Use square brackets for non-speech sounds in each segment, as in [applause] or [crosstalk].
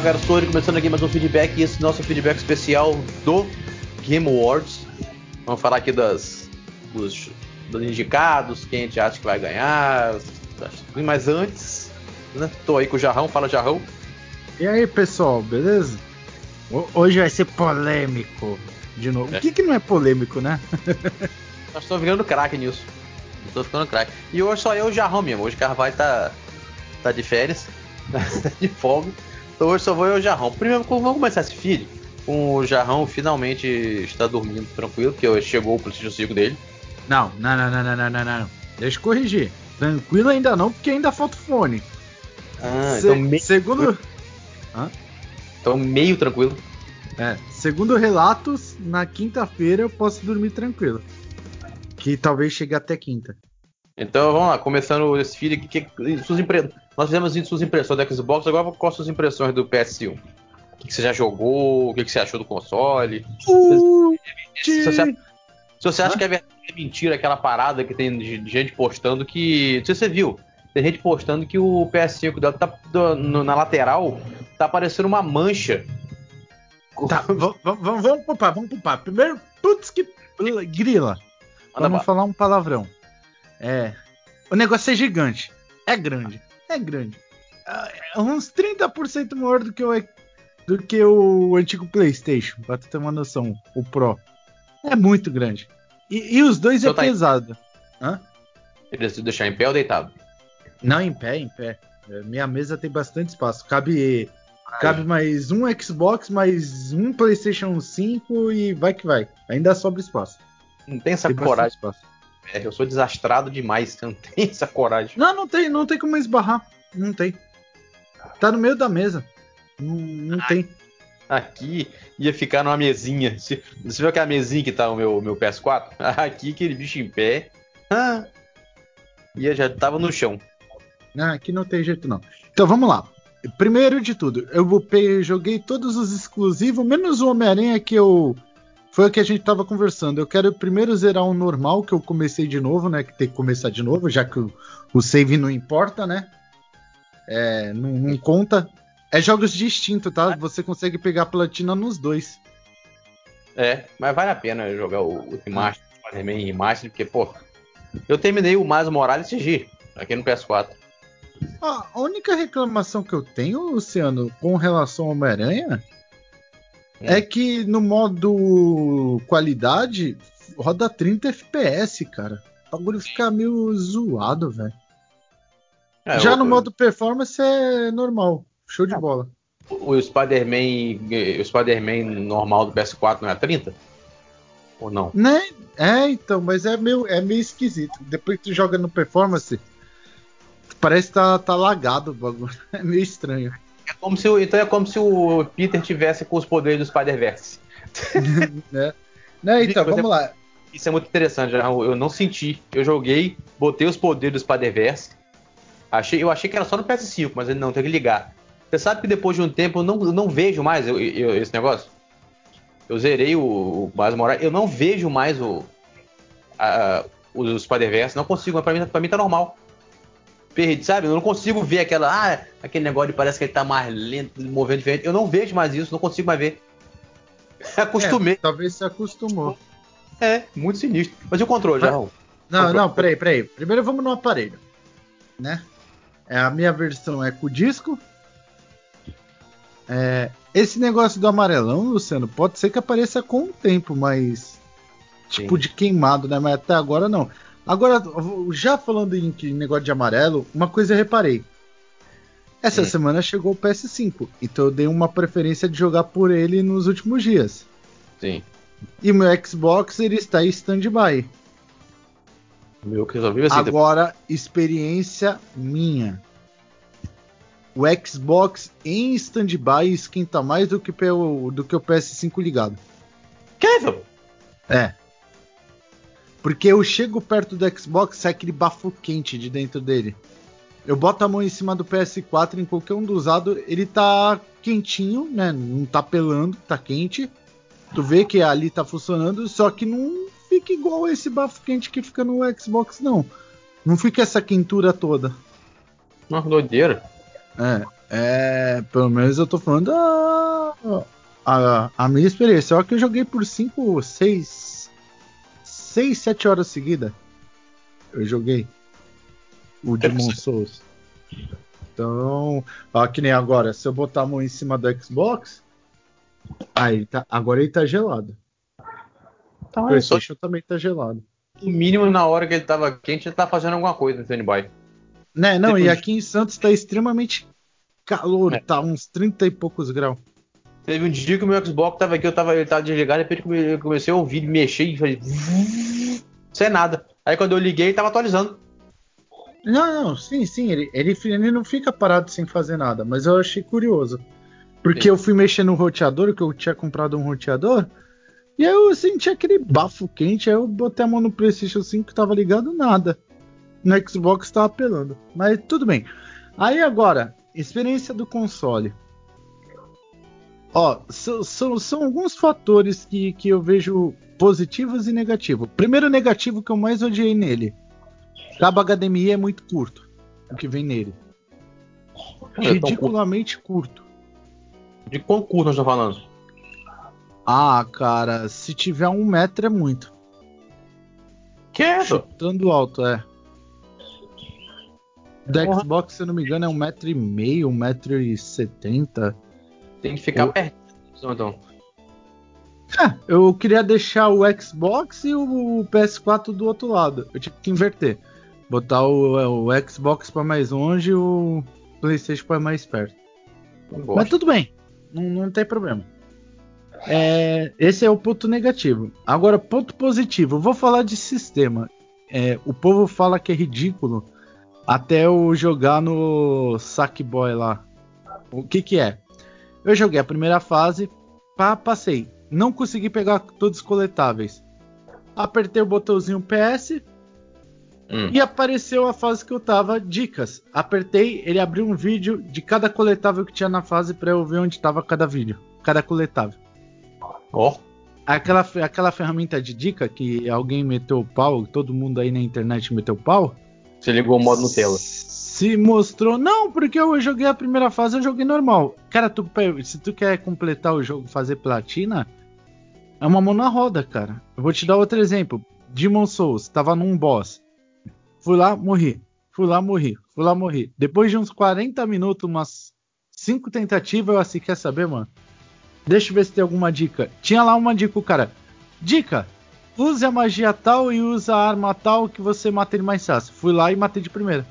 Estou começando aqui mais um feedback e esse nosso feedback especial do Game Awards. Vamos falar aqui das, dos, dos indicados, quem a gente acha que vai ganhar. Mas antes, né, tô aí com o Jarrão, fala Jarrão. E aí pessoal, beleza? Hoje vai ser polêmico de novo. É. O que, que não é polêmico, né? [laughs] Nós estamos virando craque nisso. Estou ficando craque. E hoje só eu e o Jarrão mesmo. Hoje o Carvalho tá, tá de férias, [laughs] tá de folga. Então hoje só vou eu e o Jarrão. Primeiro, vamos começar esse feed. Com o Jarrão finalmente está dormindo tranquilo, porque chegou o PlayStation 5 dele. Não, não, não, não, não, não, não. Deixa eu corrigir. Tranquilo ainda não, porque ainda falta o fone. Ah, Se então meio... Segundo. Hã? Então meio tranquilo. É, segundo relatos, na quinta-feira eu posso dormir tranquilo. Que talvez chegue até quinta. Então vamos lá, começando esse feed aqui. Que, suas impre... Nós fizemos suas impressões do Xbox, agora quais suas impressões do PS1? O que, você já jogou? O que, você achou do console? Uh, se, você, se você acha que é, é mentira aquela parada que tem de gente postando que. Não sei se você viu. Tem gente postando que o PS5 dela tá na lateral, tá aparecendo uma mancha. Tá, vamos, vamos, vamos poupar, vamos poupar. Primeiro, putz que grila. Vamos falar um palavrão. É. O negócio é gigante. É grande. É grande. É uns 30% maior do que o, do que o antigo PlayStation, pra tu ter uma noção. O Pro. É muito grande. E, e os dois é tá pesado. Em... Hã? Decidiu deixar em pé ou deitado? Não, em pé, em pé. É, minha mesa tem bastante espaço. Cabe, cabe mais um Xbox, mais um PlayStation 5 e vai que vai. Ainda sobra espaço. Não tem essa tem coragem. Espaço. É, eu sou desastrado demais, [laughs] você não tem essa coragem. Não, não tem, não tem como esbarrar. Não tem. Tá no meio da mesa. Não, não ah, tem. Aqui ia ficar numa mesinha. Você, você viu aquela mesinha que tá o meu, meu PS4? [laughs] Aqui, aquele bicho em pé. Ah, ia, já tava no chão. Ah, aqui não tem jeito não. Então vamos lá. Primeiro de tudo, eu joguei todos os exclusivos, menos o Homem-Aranha que eu foi o que a gente tava conversando. Eu quero primeiro zerar um normal, que eu comecei de novo, né? Que tem que começar de novo, já que o, o save não importa, né? É, não, não, conta. É jogos distintos, tá? Você consegue pegar platina nos dois. É, mas vale a pena jogar o, o Remaster, o Spider-Man Remaster, porque, pô, eu terminei o Mais Morales CG aqui no PS4. Ah, a única reclamação que eu tenho, Luciano, com relação ao Homem-Aranha é. é que no modo qualidade roda 30 FPS, cara. O bagulho fica meio zoado, velho. É, Já no modo performance é normal. Show de é. bola. O Spider-Man o Spider-Man normal do PS4 não é 30? Ou não? Né? É, então, mas é meio, é meio esquisito. Depois que tu joga no performance, parece que tá, tá lagado o bagulho. [laughs] É meio estranho. É como se, então é como se o Peter tivesse com os poderes do Spider-Verse. [laughs] né? né? Então, vamos lá. Isso é muito interessante, eu não senti. Eu joguei, botei os poderes do Spider-Verse. Achei, eu achei que era só no PS5, mas ele não, tem que ligar. Você sabe que depois de um tempo eu não, eu não vejo mais eu, eu, esse negócio? Eu zerei o, o Miles Morales, eu não vejo mais o, a, o Spider-Verse, não consigo, mas pra mim, pra mim tá normal perdi, sabe? Eu não consigo ver aquela, ah, aquele negócio de parece que ele tá mais lento, movendo diferente. Eu não vejo mais isso, não consigo mais ver. [laughs] Acostumei. É, talvez se acostumou. É, muito sinistro. Mas e o controle, já? Não, controle. não, peraí, peraí. Primeiro vamos no aparelho, né? É, a minha versão é com disco. É, esse negócio do amarelão, Luciano, pode ser que apareça com o tempo, mas tipo Sim. de queimado, né? Mas até agora não. Agora, já falando em negócio de amarelo, uma coisa eu reparei. Essa hum. semana chegou o PS5, então eu dei uma preferência de jogar por ele nos últimos dias. Sim. E meu Xbox ele está em stand-by. Meu que resolveu assim. Agora, experiência minha. O Xbox em stand-by esquenta mais do que, o, do que o PS5 ligado. Kevin? É. Porque eu chego perto do Xbox sai aquele bafo quente de dentro dele. Eu boto a mão em cima do PS4 em qualquer um dos lados, ele tá quentinho, né? Não tá pelando, tá quente. Tu vê que ali tá funcionando, só que não fica igual esse bafo quente que fica no Xbox, não. Não fica essa quentura toda. Uma doideira. É. É, pelo menos eu tô falando a, a, a minha experiência. Só que eu joguei por 5, 6, 6, 7 horas seguidas. Eu joguei o Demon Souls. Então, ó, que nem agora, se eu botar a mão em cima do Xbox, aí tá, agora ele tá gelado. Então, o PlayStation só... também tá gelado. O mínimo na hora que ele tava quente, ele tá fazendo alguma coisa no standby. Né, não, Depois... e aqui em Santos tá extremamente calor, é. tá uns 30 e poucos graus. Teve um dia que o meu Xbox tava aqui, eu tava, ele tava desligado, de repente eu comecei a ouvir, mexer e falei. Sem nada. Aí quando eu liguei, tava atualizando. Não, não, sim, sim, ele, ele, ele não fica parado sem fazer nada, mas eu achei curioso. Porque sim. eu fui mexer no roteador, que eu tinha comprado um roteador, e aí eu senti aquele bafo quente, aí eu botei a mão no PlayStation 5 que tava ligado, nada. No Xbox tava apelando. Mas tudo bem. Aí agora, experiência do console. Ó, são, são alguns fatores que, que eu vejo positivos e negativos. Primeiro negativo que eu mais odiei nele. Cabo HDMI é muito curto. O que vem nele. É Ridiculamente curto. De quão curto nós estamos falando? Ah, cara, se tiver um metro é muito. Que? Chutando alto, é. Da Xbox, se eu não me engano, é um metro e meio, um metro e setenta. Tem que ficar perto, então. É, eu queria deixar o Xbox e o PS4 do outro lado. Eu tive que inverter. Botar o, o Xbox para mais longe e o PlayStation para mais perto. Mas tudo bem, não, não tem problema. É, esse é o ponto negativo. Agora, ponto positivo. vou falar de sistema. É, o povo fala que é ridículo até eu jogar no Sackboy lá. O que que é? Eu joguei a primeira fase, pá, passei. Não consegui pegar todos os coletáveis. Apertei o botãozinho PS, Hum. E apareceu a fase que eu tava, dicas. Apertei, ele abriu um vídeo de cada coletável que tinha na fase para eu ver onde tava cada vídeo, cada coletável. Ó. Oh. Aquela, aquela ferramenta de dica que alguém meteu o pau, todo mundo aí na internet meteu o pau. Você ligou o modo Nutella. Se mostrou. Não, porque eu joguei a primeira fase, eu joguei normal. Cara, tu, se tu quer completar o jogo, fazer platina, é uma mão na roda, cara. Eu vou te dar outro exemplo. Demon Souls, tava num boss. Fui lá, morri. Fui lá, morri. Fui lá, morri. Depois de uns 40 minutos, umas 5 tentativas, eu assim, quer saber, mano? Deixa eu ver se tem alguma dica. Tinha lá uma dica, o cara. Dica! Use a magia tal e use a arma tal que você mata ele mais fácil. Fui lá e matei de primeira.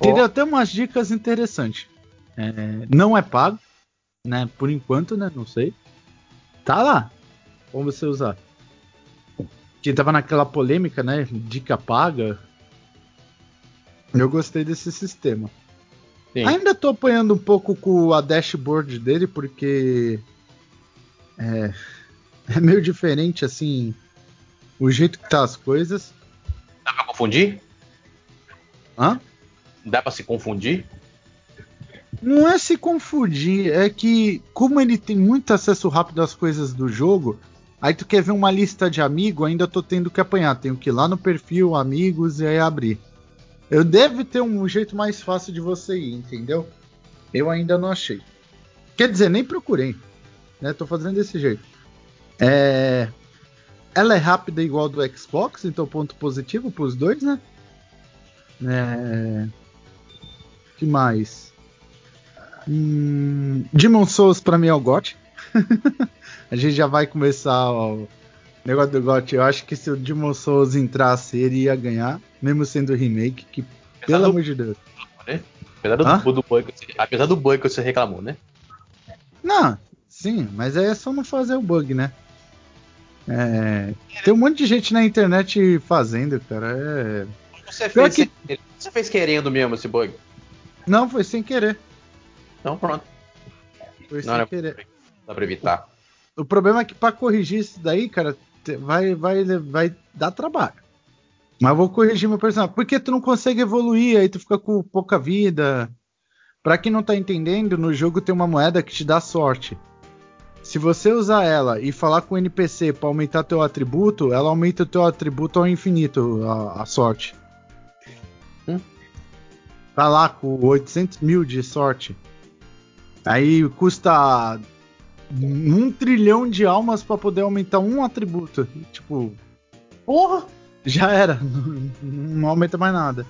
Entendeu? Oh. Tem umas dicas interessantes. É, não é pago, né? Por enquanto, né? Não sei. Tá lá. Como você usar que tava naquela polêmica, né? Dica paga. Eu gostei desse sistema. Sim. Ainda tô apanhando um pouco com a dashboard dele, porque é, é meio diferente, assim, o jeito que tá as coisas. Dá pra confundir? Hã? Dá pra se confundir? Não é se confundir, é que como ele tem muito acesso rápido às coisas do jogo, Aí tu quer ver uma lista de amigos, ainda tô tendo que apanhar. Tenho que ir lá no perfil, amigos, e aí abrir. Eu devo ter um jeito mais fácil de você ir, entendeu? Eu ainda não achei. Quer dizer, nem procurei. Né? Tô fazendo desse jeito. É... Ela é rápida igual do Xbox, então ponto positivo pros dois, né? É... que mais? Hum... Demon Souls pra mim é o GOT. [laughs] a gente já vai começar o negócio do GOT. Eu acho que se o Demon Souls entrasse, ele ia ganhar, mesmo sendo remake, que pelo amor de Deus. Né? Apesar do, do bug, apesar do bug que você reclamou, né? Não, sim, mas é só não fazer o bug, né? É, tem um monte de gente na internet fazendo, cara. É... Você, fez que... você fez querendo mesmo esse bug? Não, foi sem querer. Então pronto. Foi não sem querer. Dá pra evitar. O problema é que para corrigir isso daí, cara, vai, vai, vai dar trabalho. Mas vou corrigir meu personagem. Porque tu não consegue evoluir, aí tu fica com pouca vida. Pra quem não tá entendendo, no jogo tem uma moeda que te dá sorte. Se você usar ela e falar com o NPC para aumentar teu atributo, ela aumenta o teu atributo ao infinito, a, a sorte. Hum? Tá lá com 800 mil de sorte. Aí custa um trilhão de almas para poder aumentar um atributo. Tipo. Porra! Já era. [laughs] Não, aumenta mais nada.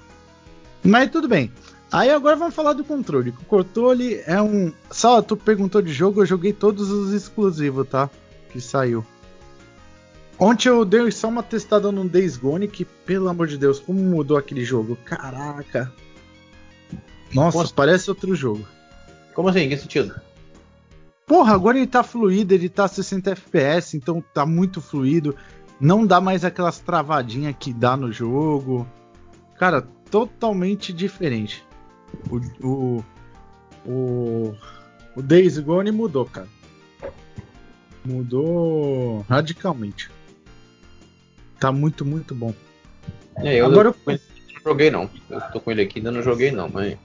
Mas tudo bem. Aí agora vamos falar do controle. O controle é um. Só tu perguntou de jogo, eu joguei todos os exclusivos, tá? Que saiu. Ontem eu dei só uma testada no Days Gone, que, pelo amor de Deus, como mudou aquele jogo. Caraca. Nossa, Posso... parece outro jogo. Como assim? Em que sentido? Porra, agora ele tá fluido, ele tá 60 FPS, então tá muito fluido. Não dá mais aquelas travadinhas que dá no jogo. Cara, totalmente diferente. O, o, o, o Days Gone mudou, cara. Mudou radicalmente. Tá muito, muito bom. É, eu Agora eu... joguei não. Eu tô com ele aqui, ainda não joguei não, mas.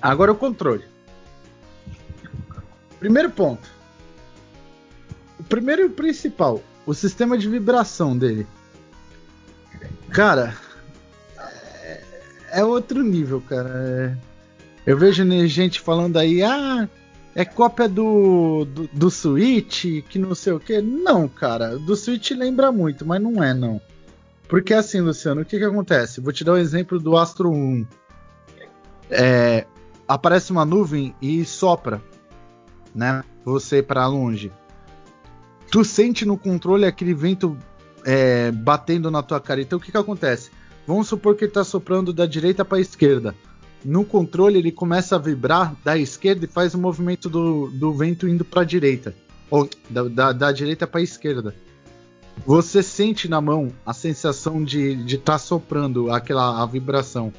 Agora o controle. Primeiro ponto. O primeiro e o principal, o sistema de vibração dele. Cara, é, é outro nível, cara. É... Eu vejo gente falando aí, ah, é cópia do, do, do Switch, que não sei o que. Não, cara, do Switch lembra muito, mas não é, não. Porque assim, Luciano, o que que acontece? Vou te dar um exemplo do Astro 1. É, aparece uma nuvem e sopra né? Você para longe. Tu sente no controle aquele vento é, batendo na tua cara. Então o que, que acontece? Vamos supor que ele está soprando da direita para a esquerda. No controle ele começa a vibrar da esquerda e faz o movimento do, do vento indo para a direita. Ou da, da, da direita para a esquerda. Você sente na mão a sensação de estar tá soprando aquela a vibração.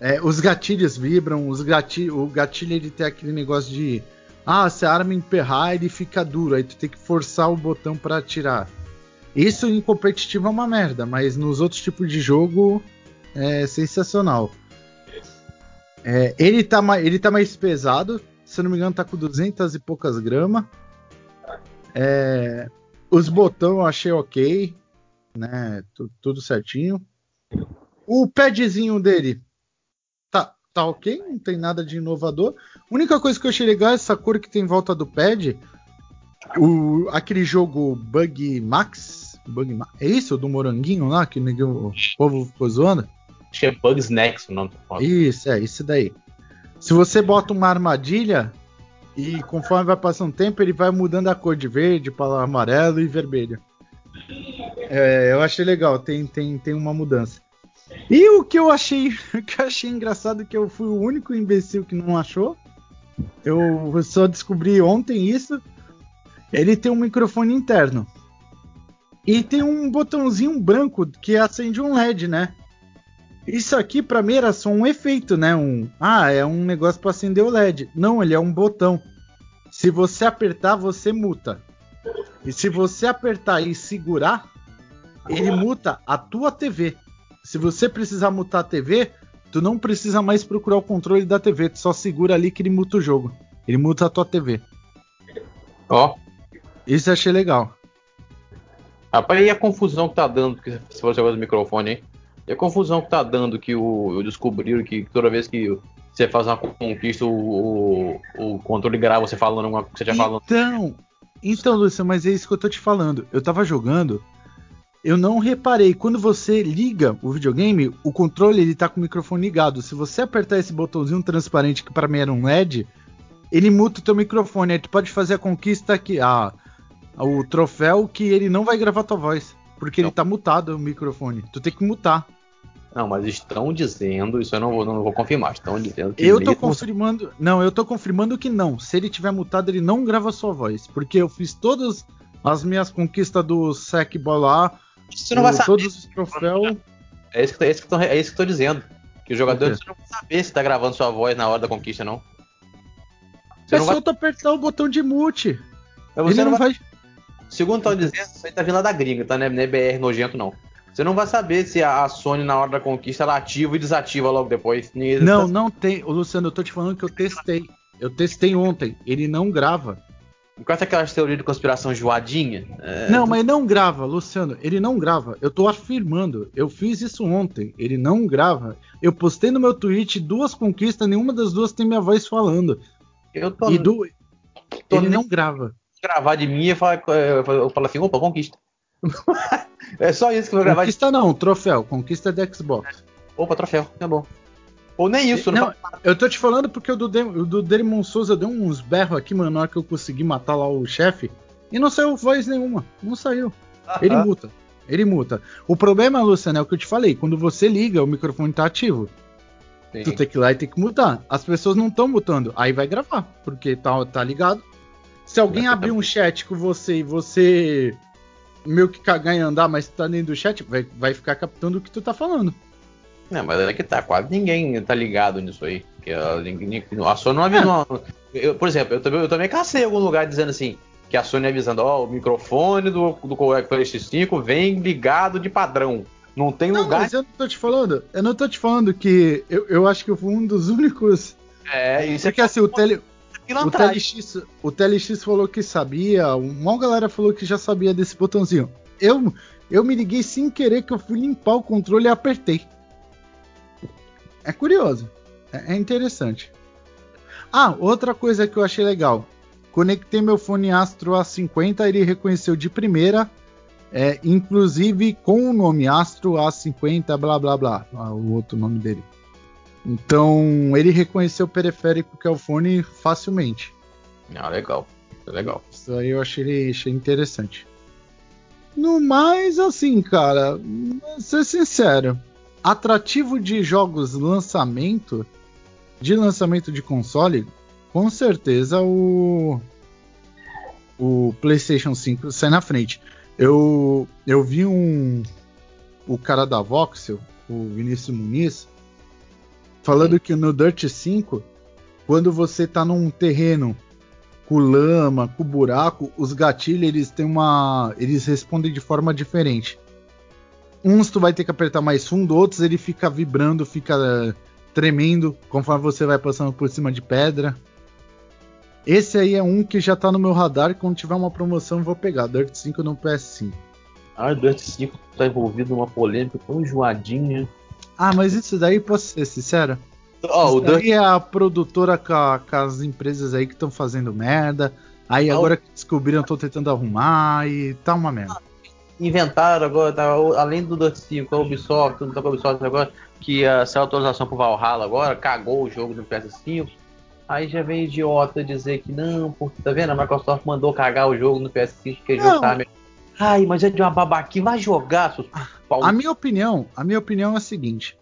É, os gatilhos vibram, os gatilho, o gatilho ele tem aquele negócio de ah, se a arma emperrar, ele fica duro, aí tu tem que forçar o botão para atirar. Isso em competitivo é uma merda, mas nos outros tipos de jogo é sensacional. É, ele, tá ele tá mais pesado, se não me engano, tá com 200 e poucas gramas. É, os botões eu achei ok, né? tudo certinho. O padzinho dele tá ok, não tem nada de inovador. A única coisa que eu achei legal é essa cor que tem em volta do pad. O, aquele jogo Bug Max. Bug Max é isso? Do moranguinho lá que o povo ficou zoando? Acho que é Bugs Next o nome do Isso, é, isso daí. Se você bota uma armadilha e conforme vai passando o tempo, ele vai mudando a cor de verde para amarelo e vermelho. É, eu achei legal, tem, tem, tem uma mudança. E o que eu achei, [laughs] que eu achei engraçado que eu fui o único imbecil que não achou. Eu só descobri ontem isso. Ele tem um microfone interno. E tem um botãozinho branco que acende um LED, né? Isso aqui para mim era só um efeito, né? Um, ah, é um negócio para acender o LED. Não, ele é um botão. Se você apertar, você muta. E se você apertar e segurar, ele muta a tua TV. Se você precisar mutar a TV, tu não precisa mais procurar o controle da TV, tu só segura ali que ele muta o jogo. Ele muta a tua TV. Ó. Oh. Isso eu achei legal. Rapaz, e a confusão que tá dando, que se você gosta do microfone, hein? E a confusão que tá dando que o, descobriram que toda vez que você faz uma conquista, o, o, o controle grava você falando alguma coisa que você já falando. Então, então, Lúcio, mas é isso que eu tô te falando. Eu tava jogando eu não reparei. Quando você liga o videogame, o controle ele tá com o microfone ligado. Se você apertar esse botãozinho transparente que para mim era um LED, ele muta o teu microfone. Aí tu pode fazer a conquista aqui, a, o troféu que ele não vai gravar tua voz, porque não. ele tá mutado o microfone. Tu tem que mutar. Não, mas estão dizendo, isso eu não vou, não vou confirmar. Estão dizendo que Eu tô mesmo... confirmando, não, eu tô confirmando que não. Se ele tiver mutado, ele não grava sua voz, porque eu fiz todas as minhas conquistas do Sackball lá você não vai saber. Todos os troféus. É isso que, é isso que, tô, é isso que eu tô dizendo. Que o jogador não vai saber se tá gravando sua voz na hora da conquista, não. Você é não só vai... tu apertar o botão de mute. Você Ele não, não vai... vai... Segundo estão dizendo, isso aí tá vindo lá da gringa, tá? Não é BR nojento, não. Você não vai saber se a Sony, na hora da conquista, ela ativa e desativa logo depois. Não, não tem. Ô, Luciano, eu tô te falando que eu testei. Eu testei ontem. Ele não grava. Com aquelas teorias de conspiração joadinha. É... Não, mas não grava, Luciano. Ele não grava. Eu tô afirmando. Eu fiz isso ontem. Ele não grava. Eu postei no meu tweet duas conquistas, nenhuma das duas tem minha voz falando. Eu tô. E do... tô ele não grava. Gravar de mim e falar, eu falo assim, opa, conquista. [laughs] é só isso que eu vou gravar. Conquista não, troféu. Conquista de Xbox. Opa, troféu, tá bom. Ou nem isso, não. não eu tô te falando porque o do, De o do Demon Souza deu uns berros aqui, mano, na hora que eu consegui matar lá o chefe. E não saiu voz nenhuma. Não saiu. Ele muta. Ele muta. O problema, Luciano, é o que eu te falei. Quando você liga, o microfone tá ativo. Sim. Tu tem que ir lá e tem que mutar. As pessoas não estão mutando. Aí vai gravar, porque tá, tá ligado. Se alguém abrir um chat com você e você meio que cagar e andar, mas tá dentro do chat, vai, vai ficar captando o que tu tá falando. Não, mas é que tá, quase ninguém tá ligado nisso aí. Que a, a Sony não avisou. É. Eu, por exemplo, eu também, eu também cacei em algum lugar dizendo assim, que a Sony avisando, ó, oh, o microfone do, do PlayStation 5 vem ligado de padrão. Não tem não, lugar. Mas eu não tô te falando, eu não tô te falando que eu, eu acho que eu fui um dos [laughs] únicos. É, isso Porque é assim, o tele. O TLX, o TLX falou que sabia, uma galera falou que já sabia desse botãozinho. Eu, eu me liguei sem querer que eu fui limpar o controle e apertei. É curioso. É, é interessante. Ah, outra coisa que eu achei legal. Conectei meu fone Astro A50, ele reconheceu de primeira, é, inclusive com o nome Astro A50, blá blá blá, o outro nome dele. Então ele reconheceu o periférico que é o fone facilmente. Ah, legal, legal. Isso aí eu achei, achei interessante. No mais, assim, cara, ser sincero, atrativo de jogos lançamento, de lançamento de console, com certeza o o PlayStation 5 sai na frente. Eu eu vi um o cara da Voxel, o Vinícius Muniz, falando que no Dirt 5, quando você tá num terreno com lama, com buraco, os gatilhos eles têm uma, eles respondem de forma diferente. Uns tu vai ter que apertar mais fundo, outros ele fica vibrando, fica uh, tremendo conforme você vai passando por cima de pedra. Esse aí é um que já tá no meu radar. Quando tiver uma promoção, eu vou pegar. Dirt 5 no PS5. Ah, Dirt 5 tá envolvido numa polêmica tão enjoadinha. Ah, mas isso daí, posso ser sincero? Oh, isso daí Dirt... é a produtora com, a, com as empresas aí que estão fazendo merda. Aí oh. agora que descobriram, estão tentando arrumar e tá uma merda inventaram agora, tá, além do Dust 5, a Ubisoft, não tá com a Ubisoft agora, que uh, saiu atualização pro Valhalla agora, cagou o jogo no PS5. Aí já vem idiota dizer que não, porque tá vendo? A Microsoft mandou cagar o jogo no PS5 porque o jogo tá Ai, mas é de uma babaquinha, vai jogar, seus A minha opinião, a minha opinião é a seguinte.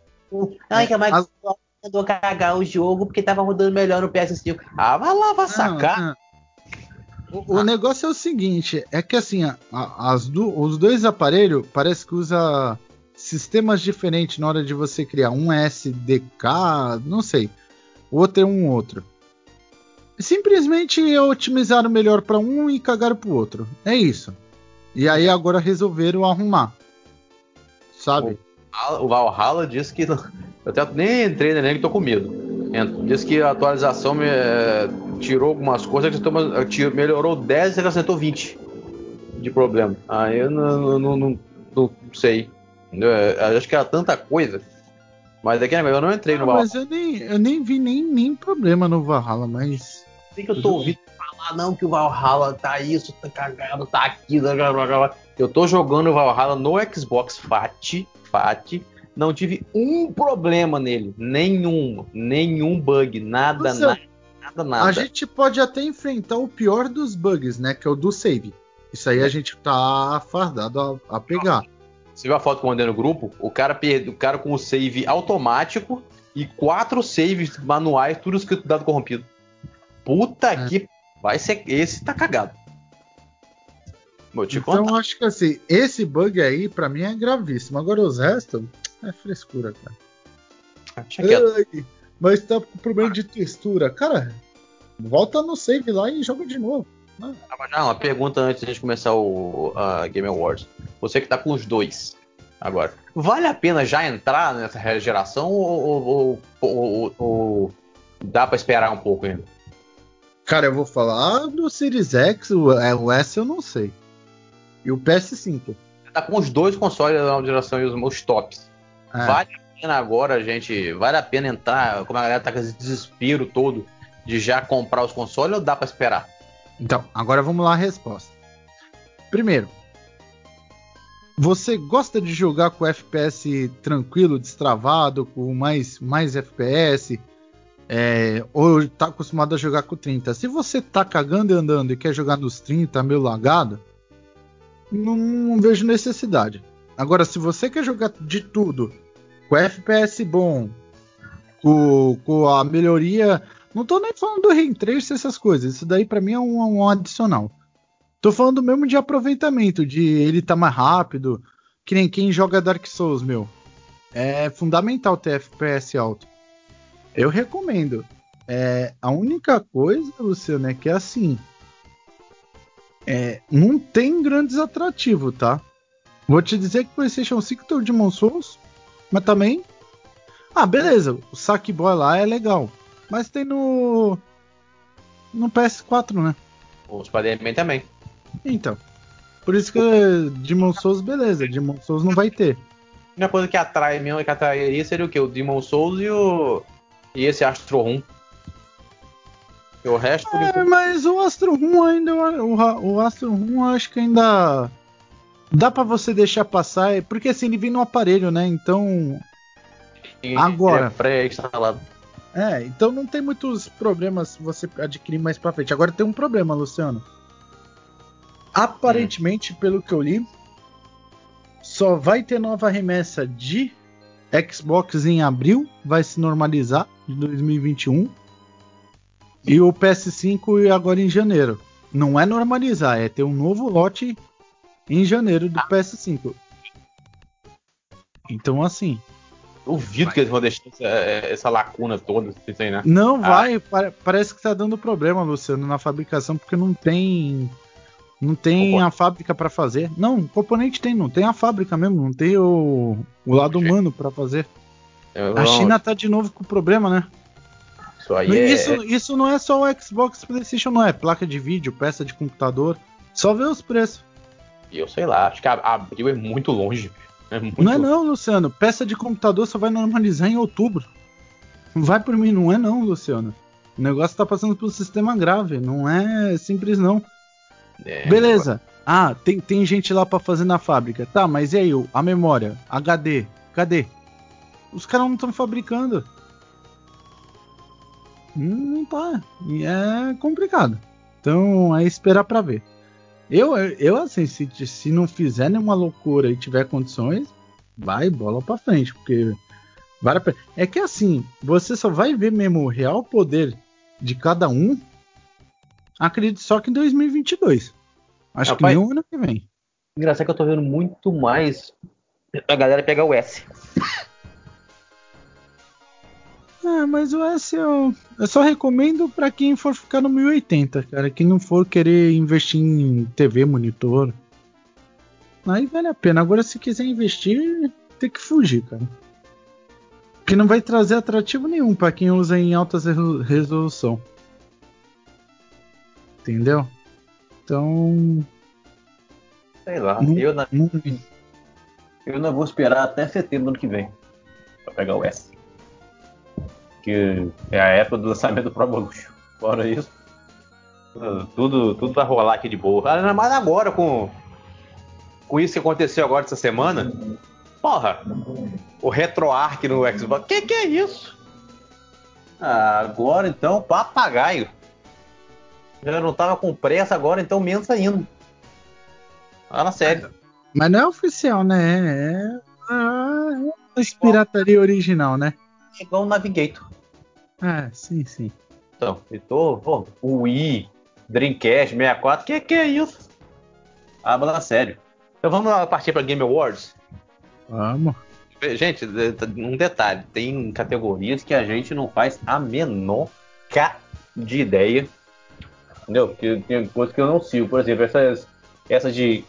Ai, que a Microsoft as... mandou cagar o jogo porque tava rodando melhor no PS5. Ah, vai lá, vai sacar. Não, não. O, o, negócio é o seguinte, é que assim, a, a, do, os dois aparelhos parece que usa sistemas diferentes na hora de você criar. Um é SDK, não sei. O outro é um outro. Simplesmente otimizaram melhor para um e cagaram pro outro. É isso. E aí agora resolveram arrumar. Sabe? O, o Valhalla disse que. Eu até nem entrei nele, que tô com medo. Diz que a atualização me, é, tirou algumas coisas, que melhorou 10 e acrescentou 20 de problema. Aí eu não, não, não, não sei. Eu acho que era tanta coisa. Mas aqui eu não entrei no Valhalla. Mas eu nem, eu nem vi nem, nem problema no Valhalla, mas. Sei que eu tô ouvindo falar, não, que o Valhalla tá isso, tá cagado, tá aquilo. Eu tô jogando o Valhalla no Xbox Fat, Fat não tive um problema nele. Nenhum. Nenhum bug. Nada, nada, nada, nada. A gente pode até enfrentar o pior dos bugs, né? Que é o do save. Isso aí a gente tá fardado a, a pegar. Você viu a foto que eu mandei no grupo? O cara, perde, o cara com o save automático e quatro saves manuais, tudo escrito dado corrompido. Puta é. que. Vai ser. Esse tá cagado. Vou te então contar. acho que assim, esse bug aí, pra mim, é gravíssimo. Agora os restos. É frescura, cara. Ai, mas tá com problema de textura. Cara, volta no save lá e joga de novo. Não, ah, uma pergunta antes de começar o uh, Game Awards. Você que tá com os dois agora. Vale a pena já entrar nessa geração ou, ou, ou, ou dá para esperar um pouco ainda? Cara, eu vou falar do Series X, o, é, o S eu não sei. E o PS5. Tá com os dois consoles da nova geração e os, os tops. É. Vale a pena agora, gente. Vale a pena entrar, como a galera tá com esse desespero todo de já comprar os consoles ou dá pra esperar? Então, agora vamos lá a resposta. Primeiro, você gosta de jogar com FPS tranquilo, destravado, com mais, mais FPS? É, ou tá acostumado a jogar com 30? Se você tá cagando e andando e quer jogar nos 30, meio lagado, não, não vejo necessidade. Agora, se você quer jogar de tudo, com FPS bom, com, com a melhoria. Não tô nem falando do Ray Trace essas coisas. Isso daí para mim é um, um adicional. Tô falando mesmo de aproveitamento, de ele tá mais rápido. Que nem quem joga Dark Souls, meu. É fundamental ter FPS alto. Eu recomendo. É, a única coisa, Luciano, é que é assim. É, não tem grandes atrativos, tá? Vou te dizer que o PlayStation 5 tem o Demon Souls, mas também. Ah, beleza, o Sackboy lá é legal. Mas tem no. No PS4, né? O Spider-Man também. Então. Por isso que Demon Souls, beleza. Demon Souls não vai ter. A única coisa que atrai mesmo que atrairia seria o quê? O Demon Souls e o. E esse Astro 1. E o resto, É, mas o Astro 1 ainda. O, o Astro 1 eu acho que ainda. Dá pra você deixar passar. Porque assim, ele vem no aparelho, né? Então. agora. É pré-instalado. É, então não tem muitos problemas se você adquirir mais pra frente. Agora tem um problema, Luciano. Aparentemente, pelo que eu li, só vai ter nova remessa de Xbox em abril, vai se normalizar de 2021. E o PS5 agora em janeiro. Não é normalizar, é ter um novo lote em janeiro do PS5. Então, assim, Duvido que eles vão deixar essa, essa lacuna toda, isso aí, né? Não Ah. vai, pa- parece que tá dando problema, Luciano, na fabricação, porque não tem. Não tem Componente. a fábrica pra fazer. Não, componente tem, não tem a fábrica mesmo, não tem o, o lado humano pra fazer. Eu A não- China tá de novo com problema, né? Isso aí é. Isso, não é só o Xbox PlayStation, não é placa de vídeo, peça de computador. Só vê os preços. Eu sei lá, acho que a- abril é muito longe. [laughs] É muito Não é não, Luciano. Peça de computador só vai normalizar em outubro. Vai por mim, não é não, Luciano. O negócio tá passando por um sistema grave, não é simples não. É, Beleza. Ah, tem, tem gente lá pra fazer na fábrica. Tá, mas e aí, a memória? HD? Cadê? Os caras não estão fabricando. Hum, Não tá. É complicado. Então é esperar pra ver. Eu, eu, assim, se, se não fizer nenhuma loucura e tiver condições, vai bola pra frente, porque vale a pena. É que assim, você só vai ver mesmo o real poder de cada um, acredito só que em 2022. Acho Rapaz, que nem o ano que vem. Engraçado que eu tô vendo muito mais a galera pegar o S. É, [laughs] mas o S eu, eu só recomendo pra quem for ficar no 1080, cara. Quem não for querer investir em TV, monitor. Aí vale a pena. Agora, se quiser investir, tem que fugir, cara. Porque não vai trazer atrativo nenhum pra quem usa em alta resolu- resolução. Entendeu? Então. Sei lá. Não- Eu, não, não- eu não vou esperar até setembro do ano que vem pra pegar o S. Que é a época do lançamento do Pro Evolution. Fora isso, tudo, tudo vai rolar aqui de boa. Ainda mais agora com, com isso que aconteceu agora essa semana. Porra, o RetroArch no Xbox. Que que é isso? Ah, agora então, papagaio. Eu não tava com pressa agora, então menos ainda. Fala sério. Mas não é oficial, né? É, é, é pirataria original, né? É igual o Navigator. Ah, sim, sim. Então, eu tô, pô, o Wii, Dreamcast, 64, que que é isso? Habla sério. Então vamos lá partir para Game Awards. Vamos. Gente, um detalhe, tem categorias que a gente não faz a menor de ideia. Entendeu? Porque tem coisas que eu não sigo. Por exemplo, essas, essas de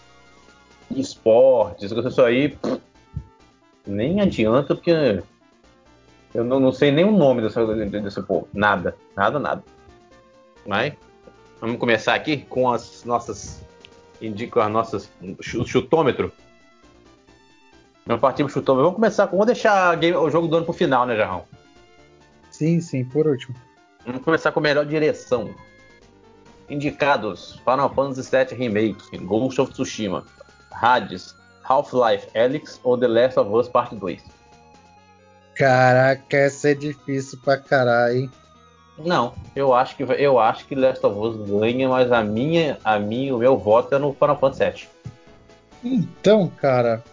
esportes, isso aí, pff, nem adianta, porque eu não, não sei nem o nome dessa, desse povo. Nada, nada, nada. Mas vamos começar aqui com as nossas indico as nossas chutômetro. Vamos partir pro chutômetro. Vamos começar com. Vamos deixar game, o jogo do ano pro final, né, Jarrão? Sim, sim, por último. Vamos começar com a melhor direção. Indicados: Final Fantasy VII Remake, Ghost of Tsushima, Hades, Half-Life Alyx ou The Last of Us Part 2. Caraca, essa é difícil pra caralho, hein? Não, eu acho que eu acho que Last of Us ganha, mas a minha, a minha, o meu voto é no Final Fantasy VII. Então, cara.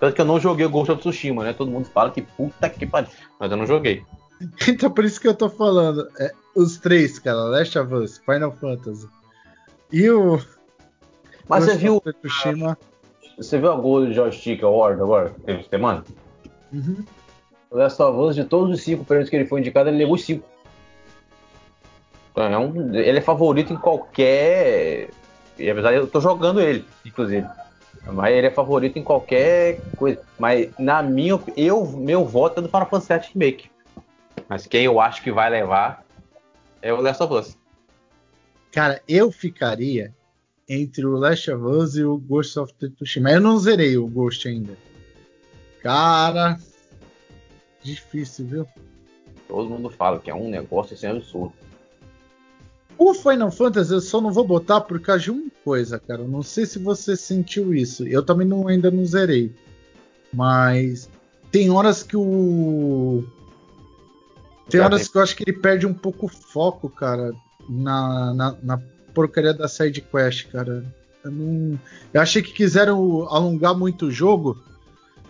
Tanto que eu não joguei o Ghost of Tsushima, né? Todo mundo fala que puta que pariu, mas eu não joguei. [laughs] Então por isso que eu tô falando. É, os três, cara, Last of Us, Final Fantasy. E o. Mas você viu. Tsushima. Você viu a Gold Joystick Award agora? Teve semana? Uhum. O Last of Us, de todos os cinco prêmios que ele foi indicado, ele levou cinco. É um, ele é favorito em qualquer. E, apesar de eu tô jogando ele, inclusive. Mas ele é favorito em qualquer coisa. Mas na minha eu meu voto é do Final Fantasy VII Remake. Mas quem eu acho que vai levar é o Last of Us. Cara, eu ficaria entre o Last of Us e o Ghost of Tsushima. Eu não zerei o Ghost ainda. Cara, difícil, viu? Todo mundo fala que é um negócio assim absurdo. O Final Fantasy eu só não vou botar por causa de uma coisa, cara. não sei se você sentiu isso. Eu também não, ainda não zerei. Mas tem horas que o. Tem horas tem. que eu acho que ele perde um pouco o foco, cara, na, na, na porcaria da side quest, cara. Eu, não... eu achei que quiseram alongar muito o jogo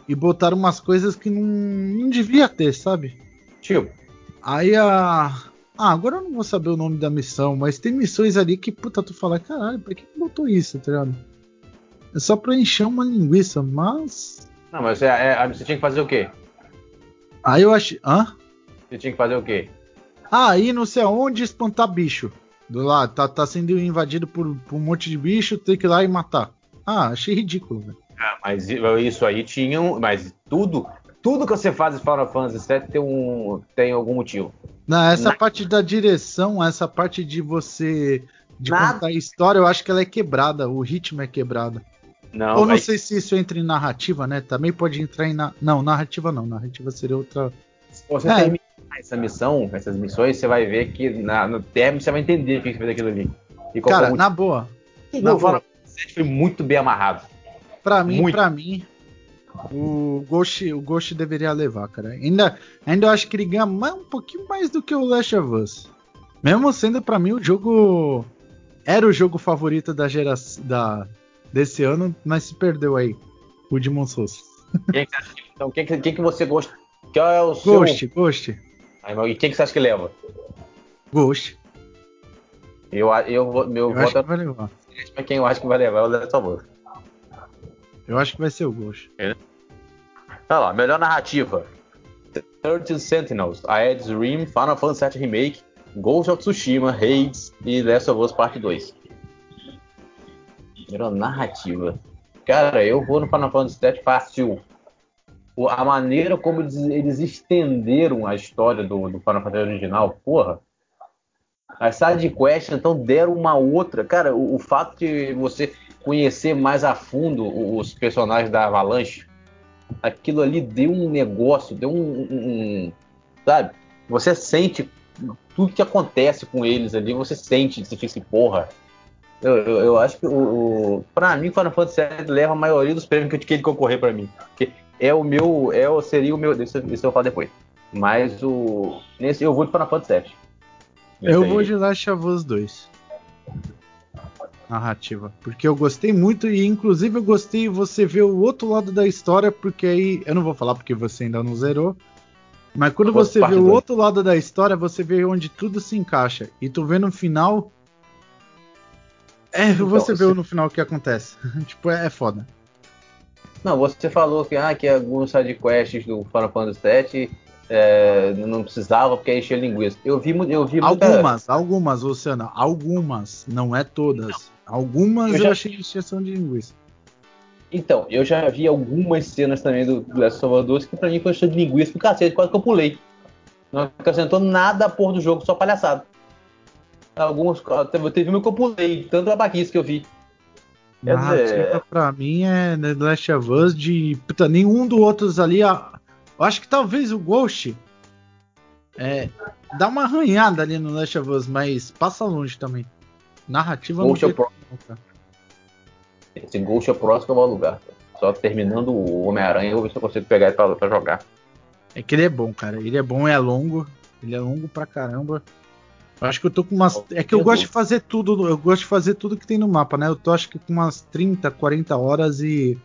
e botaram umas coisas que não, não devia ter, sabe? Tipo. Aí a ah, agora eu não vou saber o nome da missão, mas tem missões ali que, puta, tu fala, caralho, pra que botou isso, tá ligado? É só pra encher uma linguiça, mas. Não, mas você, é, você tinha que fazer o quê? Aí eu acho. Hã? Você tinha que fazer o quê? Ah, aí não sei aonde espantar bicho. Do lado, tá, tá sendo invadido por, por um monte de bicho, tem que ir lá e matar. Ah, achei ridículo, velho. Ah, mas isso aí tinha. Mas tudo, tudo que você faz em Final Fantasy VII tem, um, tem algum motivo. Não, essa Na... parte da direção, essa parte de você de Nada. contar a história, eu acho que ela é quebrada, o ritmo é quebrado. Não, Ou não sei se isso entra em narrativa, né? Também pode entrar em. Na... Não, narrativa não. Narrativa seria outra. Se você é. terminar essa missão, essas missões, você vai ver que na, no término você vai entender o que fez aquilo ali. Cara, na boa. Na boa. Foi muito bem amarrado. Pra mim, muito. pra mim, o Ghost, o Ghost deveria levar, cara. Ainda, ainda eu acho que ele ganha mais, um pouquinho mais do que o Last of Us. Mesmo sendo para mim o jogo era o jogo favorito da geração da desse ano, mas se perdeu aí. O Demon Souls. Quem que, então, quem que, quem que você gosta? Qual é o seu... Ghost, Ghost. e quem que você acha que leva? Ghost. Eu, eu, meu eu voto acho é que vai levar. Mas quem eu acho que vai levar é o Last of Us. Eu acho que vai ser o Ghost. É. Olha lá, melhor narrativa. 13 Sentinels, Aedes Rim, Final Fantasy VII Remake, Ghost of Tsushima, Hades e Last of Us Part 2. Melhor narrativa. Cara, eu vou no Final Fantasy VII fácil. A maneira como eles, estenderam a história do, do Final Fantasy original, porra. As side quests então deram uma outra. Cara, o, o fato de você conhecer mais a fundo os personagens da Avalanche, aquilo ali deu um negócio, deu um, um, um sabe? Você sente tudo que acontece com eles ali, você sente, você fica assim, porra. Eu, eu, eu acho que o, o para mim Final Fantasy VII leva a maioria dos prêmios que ele concorrer para mim, porque é o meu, é o seria o meu, isso, isso eu falo depois. Mas o nesse eu vou de Final Fantasy VII. Eu vou de Last of Us 2 narrativa. Porque eu gostei muito e, inclusive, eu gostei você ver o outro lado da história, porque aí. Eu não vou falar porque você ainda não zerou. Mas quando você vê o outro lado da história, você vê onde tudo se encaixa. E tu vê no final. É, então, você vê no final o que acontece. [laughs] tipo, é, é, foda. Não, você falou que, ah, que alguns sidequests do Final Fantasy VII é, não precisava porque enchia linguiça. Eu vi, eu vi Algumas, muita... algumas, Luciana, algumas, não é todas. Algumas eu, já... eu achei exceção de linguiça. Então, eu já vi algumas cenas também do, Last of Us que pra mim foi cheio de linguiça do cacete, quase que eu pulei. Não acrescentou nada a porra do jogo, só palhaçada. Teve, teve uma que eu pulei, tanto a baquice que eu vi. Narrativa pra mim é The Last of Us de. Puta, nenhum dos outros ali. Eu acho que talvez o Ghost. É, dá uma arranhada ali no Last of Us, mas passa longe também. Narrativa Ghost não é o próximo. Esse Ghost é o próximo ao lugar. Só terminando o Homem-Aranha, eu vou ver se eu consigo pegar ele pra, pra jogar. É que ele é bom, cara. Ele é bom, é longo. Ele é longo pra caramba. Eu acho que eu tô com umas. É que eu gosto de fazer tudo. Eu gosto de fazer tudo que tem no mapa, né? Eu tô acho que com umas 30, 40 horas e.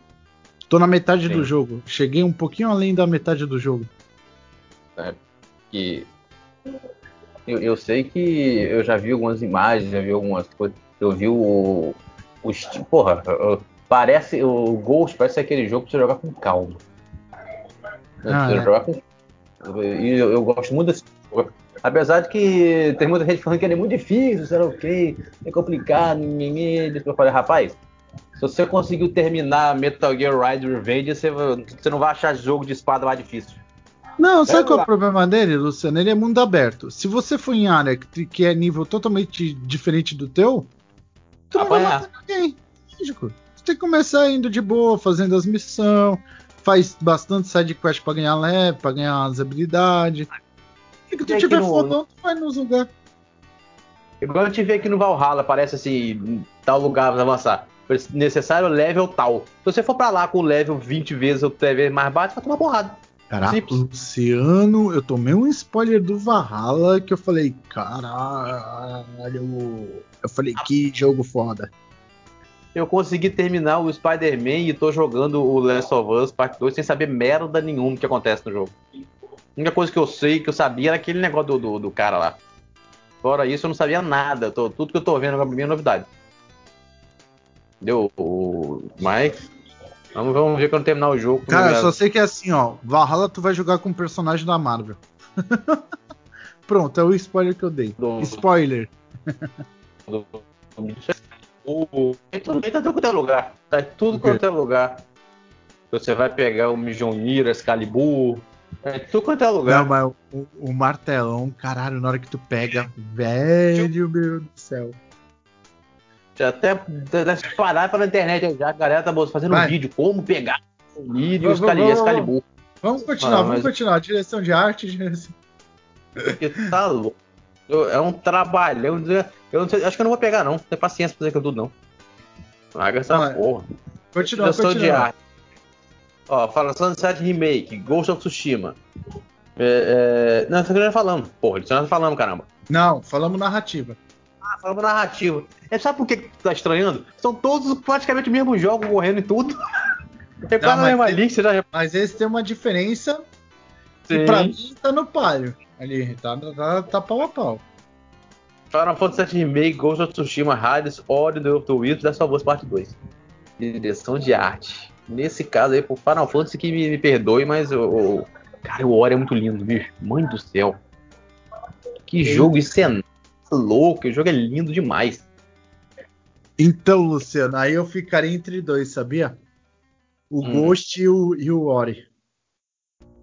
Tô na metade Sim. do jogo. Cheguei um pouquinho além da metade do jogo. É, que. Eu, eu sei que eu já vi algumas imagens, já vi algumas coisas. Eu vi o. o porra, parece. O Ghost parece aquele jogo pra você jogar com calma. Ah, você é. jogar com. E eu, eu gosto muito desse jogo Apesar de que tem muita gente falando que ele é muito difícil, sei lá o que, é complicado, mimimi. Eu falei, rapaz, se você conseguiu terminar Metal Gear Ride Revenge, você, você não vai achar jogo de espada mais difícil. Não, sabe qual é o problema dele, Luciano? Ele é mundo aberto. Se você for em área que, que é nível totalmente diferente do teu, tu não vai matar ninguém. Lógico. Você tem que começar indo de boa, fazendo as missões, faz bastante side quest pra ganhar leve, pra ganhar as habilidades. Se tu tiver no... fodão, tu vai nos lugares. Igual eu te vi aqui no Valhalla, parece assim, tal lugar pra avançar. Necessário level tal. Se você for pra lá com o level 20 vezes ou level mais baixo, vai tomar porrada. Caraca, Luciano, eu tomei um spoiler do Valhalla que eu falei, caralho. Eu falei, que jogo foda. Eu consegui terminar o Spider-Man e tô jogando o Last of Us Part 2 sem saber merda nenhuma que acontece no jogo. A única coisa que eu sei, que eu sabia, era aquele negócio do, do, do cara lá. Fora isso, eu não sabia nada. Tô, tudo que eu tô vendo agora pra mim é novidade. Deu. Mas. Vamos, vamos ver quando terminar o jogo. Cara, eu só sei que é assim, ó. Valhalla tu vai jogar com um personagem da Marvel. [laughs] Pronto, é o spoiler que eu dei. Do... Spoiler. Do... O... Tá tudo quanto é lugar. Tá tudo quanto é lugar. Você vai pegar o Mjolnir, Excalibur, é, tu quanto é lugar. Não, mas o, o, martelão, caralho, na hora que tu pega, velho, meu do céu. Já até parar pela internet já, a galera tá fazendo Vai. um vídeo como pegar o vídeo e Excalibur. Vamos continuar, ah, vamos continuar. Direção de arte, direção. Porque tá louco. É um trabalhão. Eu não sei, acho que eu não vou pegar, não. Tem paciência pra fazer aquilo tudo, não. Larga essa não, porra. Continua, Direção continua. de arte. Ó, fala Sunset Remake, Ghost of Tsushima. É, é... Não, isso que já falamos. Porra, isso nós falamos, caramba. Não, falamos narrativa. Ah, falamos narrativa. É, sabe por que tu tá estranhando? São todos praticamente o mesmo jogo, morrendo e tudo. É quase mesma você já... Mas esse tem uma diferença Sim. que pra mim tá no palio. Ali, tá, tá, tá pau a pau. Final Fantasy VII Remake, Ghost of Tsushima, Hades, Order of the da Sua Voz Parte 2. Direção de arte. Nesse caso aí, pro Final Fantasy que me, me perdoe, mas o, Cara, o Ori é muito lindo, bicho. Mãe do céu. Que jogo, isso é louco, o jogo é lindo demais. Então, Luciano, aí eu ficaria entre dois, sabia? O hum. Ghost e o, e o Ori.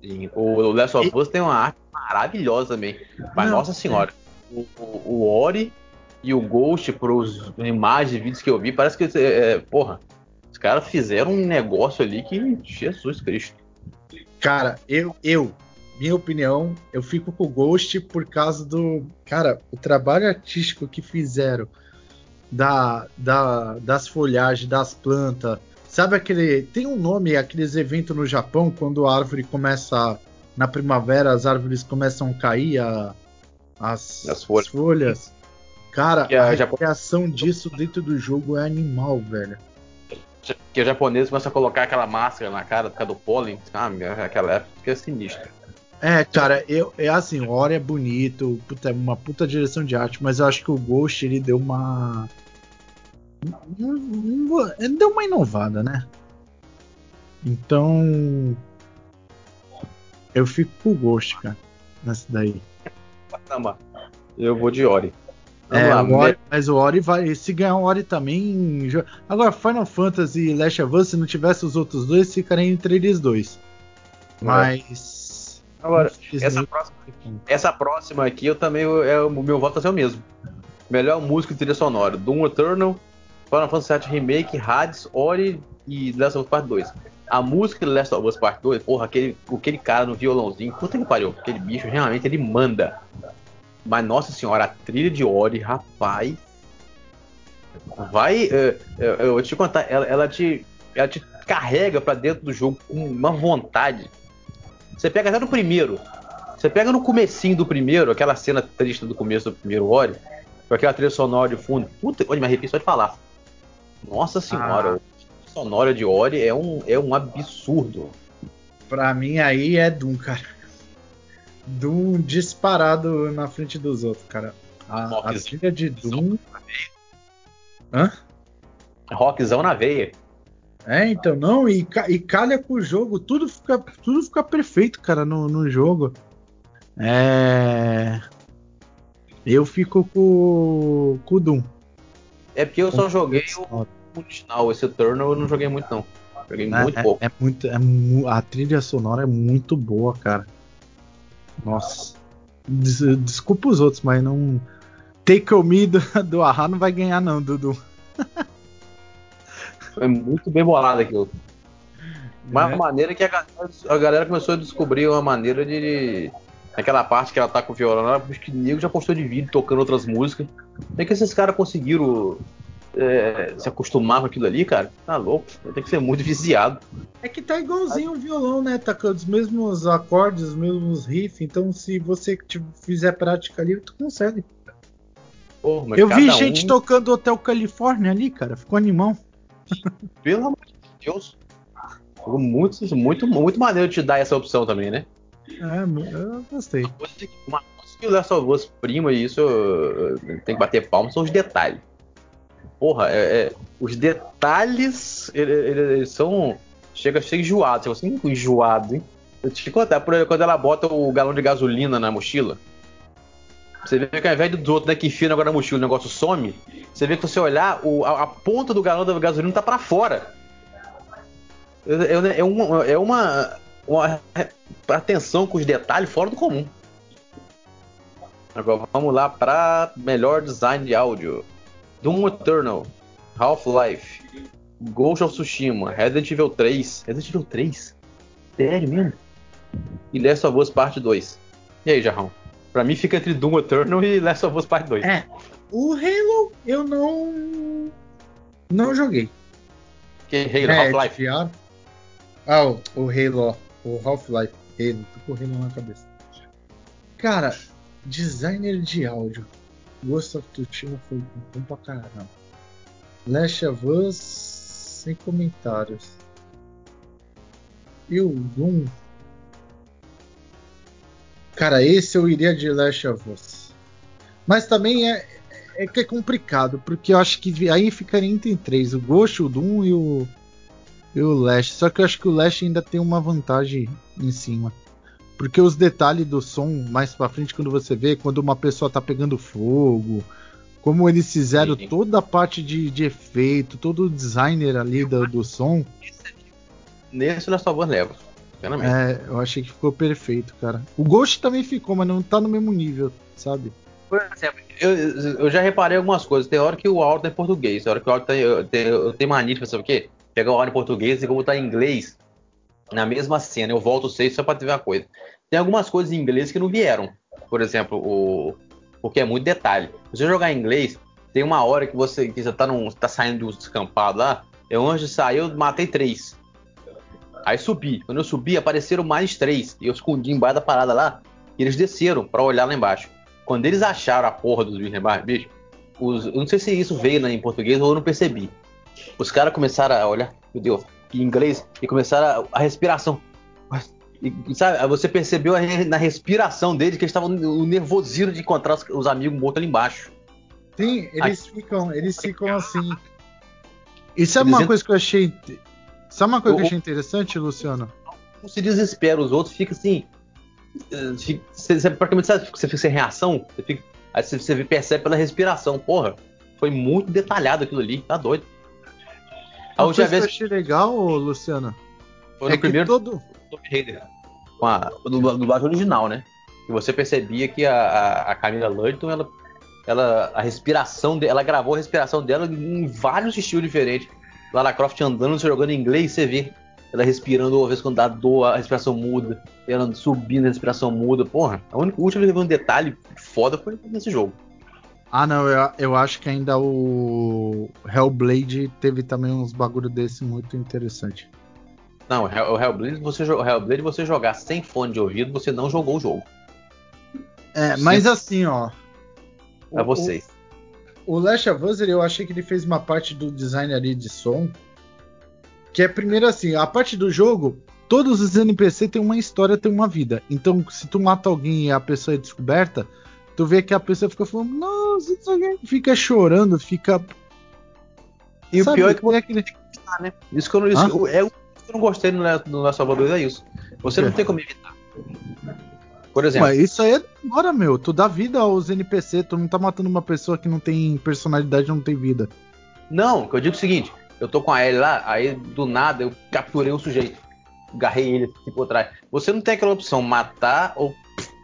Sim, o Last of Us tem uma arte maravilhosa também. Mas, Não, nossa senhora, é. o, o, o, Ori e o Ghost, pros imagens e vídeos que eu vi, parece que, é, é porra, os caras fizeram um negócio ali que. Jesus Cristo. Cara, eu, eu, minha opinião, eu fico com o Ghost por causa do. Cara, o trabalho artístico que fizeram da, da, das folhagens, das plantas. Sabe aquele. Tem um nome, aqueles eventos no Japão, quando a árvore começa. Na primavera, as árvores começam a cair, a, as, as, folhas. As folhas. Cara, a, a criação disso dentro do jogo é animal, velho que o japonês começa a colocar aquela máscara na cara por causa do pólen. Ah, aquela época é sinistra. É, cara, eu, é assim, o Ori é bonito, puta, é uma puta direção de arte, mas eu acho que o Ghost ele deu uma. Ele deu uma inovada, né? Então. Eu fico com o Ghost, cara, nessa daí. Caramba, eu vou de Ori. É, lá, o Ori, mas o Ori vai. Se ganhar o Ori também. Agora, Final Fantasy e Last of Us, se não tivesse os outros dois, ficaria entre eles dois. Mas. Agora, essa próxima, essa próxima aqui, eu também. É, o meu voto vai ser o mesmo. Melhor música e trilha sonora: Doom Eternal, Final Fantasy VII Remake, Hades, Ori e Last of Us Part 2. A música de Last of Us Part 2, porra, aquele, aquele cara no violãozinho, puta que pariu, aquele bicho realmente ele manda. Mas nossa senhora, a trilha de Ori, rapaz. Vai. Uh, eu vou te contar, ela, ela, te, ela te carrega para dentro do jogo com uma vontade. Você pega até no primeiro. Você pega no comecinho do primeiro, aquela cena triste do começo do primeiro Ori, com aquela trilha sonora de fundo. Puta, olha, me arrepio só de falar. Nossa senhora, ah. a sonora de Ori é um, é um absurdo. Pra mim aí é Doom, cara. Doom disparado na frente dos outros, cara. A, a trilha de Doom. Hã? Rockzão na veia. É, então, não, e, e calha com o jogo, tudo fica, tudo fica perfeito, cara, no, no jogo. É. Eu fico com, com o Doom. É porque eu só joguei o original, esse Eternal eu não joguei muito não. Joguei é, muito pouco. É, muito, é, a trilha sonora é muito boa, cara. Nossa. Des, desculpa os outros, mas não. Take Me do, [laughs] do Ahá não vai ganhar, não, Dudu. [laughs] Foi muito bem bolado aquilo. Uma é. maneira que a galera, a galera, começou a descobrir uma maneira de. Aquela parte que ela tá com o violão, acho que o nego já postou de vídeo tocando outras músicas. Como é que esses caras conseguiram é, se acostumar com aquilo ali, cara? Tá louco, tem que ser muito viciado. É que tá igualzinho o violão, né? Tá com os mesmos acordes, os mesmos riffs. Então, se você tipo, fizer prática ali, tu consegue. Eu vi gente um... tocando Hotel Califórnia ali, cara. Ficou animão. [laughs] Pelo amor de Deus. Ficou muito, muito, muito maneiro te dar essa opção também, né? É, eu gostei. Uma coisa que, uma coisa que o Last of Us prima, e isso tem que bater palmas, são os detalhes. Porra, é, é, os detalhes, eles, eles, são. Chega a ser enjoado. Você assim, enjoado, hein? Eu te contar, quando ela bota o galão de gasolina na mochila, você vê que ao invés do outro, né, que enfia agora na mochila o negócio some, você vê que se você olhar, o, a, a, ponta do galão da gasolina tá para fora. É, é, uma, é uma, uma atenção com os detalhes fora do comum. Agora vamos lá para melhor design de áudio. Doom Eternal, Half-Life, Ghost of Tsushima, Resident Evil 3. Resident Evil 3? Sério mesmo? E Last of Us Parte 2. E aí, Jarrão? Pra mim fica entre Doom Eternal e Last of Us Part 2. É. O Halo eu não. Não joguei. Que Halo? É, Half-Life? Ah, o, o Halo, o Half-Life. Halo, tô com o Halo na cabeça. Cara, designer de áudio. Ghost of Tsushima foi bom pra caramba. Last of Us, sem comentários. E o Doom, Cara, esse eu iria de Last of Us. Mas também é, é que é complicado, porque eu acho que aí ficaria entre três: o Ghost, o Doom e o, e o Last. Só que eu acho que o Last ainda tem uma vantagem em cima. Porque os detalhes do som mais pra frente, quando você vê, quando uma pessoa tá pegando fogo, como eles fizeram Sim. toda a parte de, de efeito, todo o designer ali do, do som. Nesse of Us leva. É, eu achei que ficou perfeito, cara. O Ghost também ficou, mas não tá no mesmo nível, sabe? Por exemplo, eu, eu já reparei algumas coisas. Tem hora que o áudio em português, tem hora que o áudio tá. Eu, tenho, eu tenho mania de sabe o quê? Pegar o áudio em português e como tá em inglês, na mesma cena, eu volto seis só pra ter uma coisa. Tem algumas coisas em inglês que não vieram. Por exemplo, o. Porque é muito detalhe. Se você jogar em inglês, tem uma hora que você, que você tá, num, tá saindo do descampado lá. Eu antes eu matei três. Aí subi. Quando eu subi, apareceram mais três. E eu escondi embaixo da parada lá. E eles desceram para olhar lá embaixo. Quando eles acharam a porra dos bichos embaixo, bicho, os, eu não sei se isso veio né, em português ou eu não percebi. Os caras começaram a olhar, meu Deus, em inglês, e começaram a, a respiração. E, sabe, você percebeu a, na respiração deles que eles estavam o nervosismo de encontrar os, os, amigos mortos ali embaixo. Sim, eles ficam, eles ficam assim. Isso é uma coisa que eu achei Sabe uma coisa o, que eu achei interessante, Luciano? Não se desespera, os outros ficam assim. Você, você praticamente sabe, você fica sem reação, você fica, aí você, você percebe pela respiração. Porra, foi muito detalhado aquilo ali, tá doido. A última vez que eu achei legal, Luciano. Foi no é primeiro todo... Tomb Raider. Com a dublagem original, né? E você percebia que a, a, a Camila Ludington, ela ela, a respiração dela, ela gravou a respiração dela em vários estilos diferentes. Lara Croft andando, jogando em inglês, você vê ela respirando, uma vez quando dá dor, a respiração muda, ela subindo, a respiração muda. Porra, a única última que teve um detalhe foda foi nesse jogo. Ah, não, eu, eu acho que ainda o Hellblade teve também uns bagulho desse muito interessante. Não, o Hellblade você, o Hellblade, você jogar sem fone de ouvido, você não jogou o jogo. É, mas assim, ó. Pra vocês. O, o Last of Us, eu achei que ele fez uma parte do design ali de som. Que é primeiro assim, a parte do jogo, todos os NPC têm uma história, têm uma vida. Então, se tu mata alguém e a pessoa é descoberta, tu vê que a pessoa fica falando, nossa, fica chorando, fica. E Sabe, o pior é que você aquele... né? Isso que eu não, isso, é o que eu não gostei no, no Last of Us é isso. Você não tem como evitar. Por exemplo. Mas isso aí é agora, meu. Tu dá vida aos NPC, tu não tá matando uma pessoa que não tem personalidade, não tem vida. Não, que eu digo o seguinte, eu tô com a Ellie lá, aí do nada eu capturei o sujeito. Agarrei ele assim por trás. Você não tem aquela opção matar ou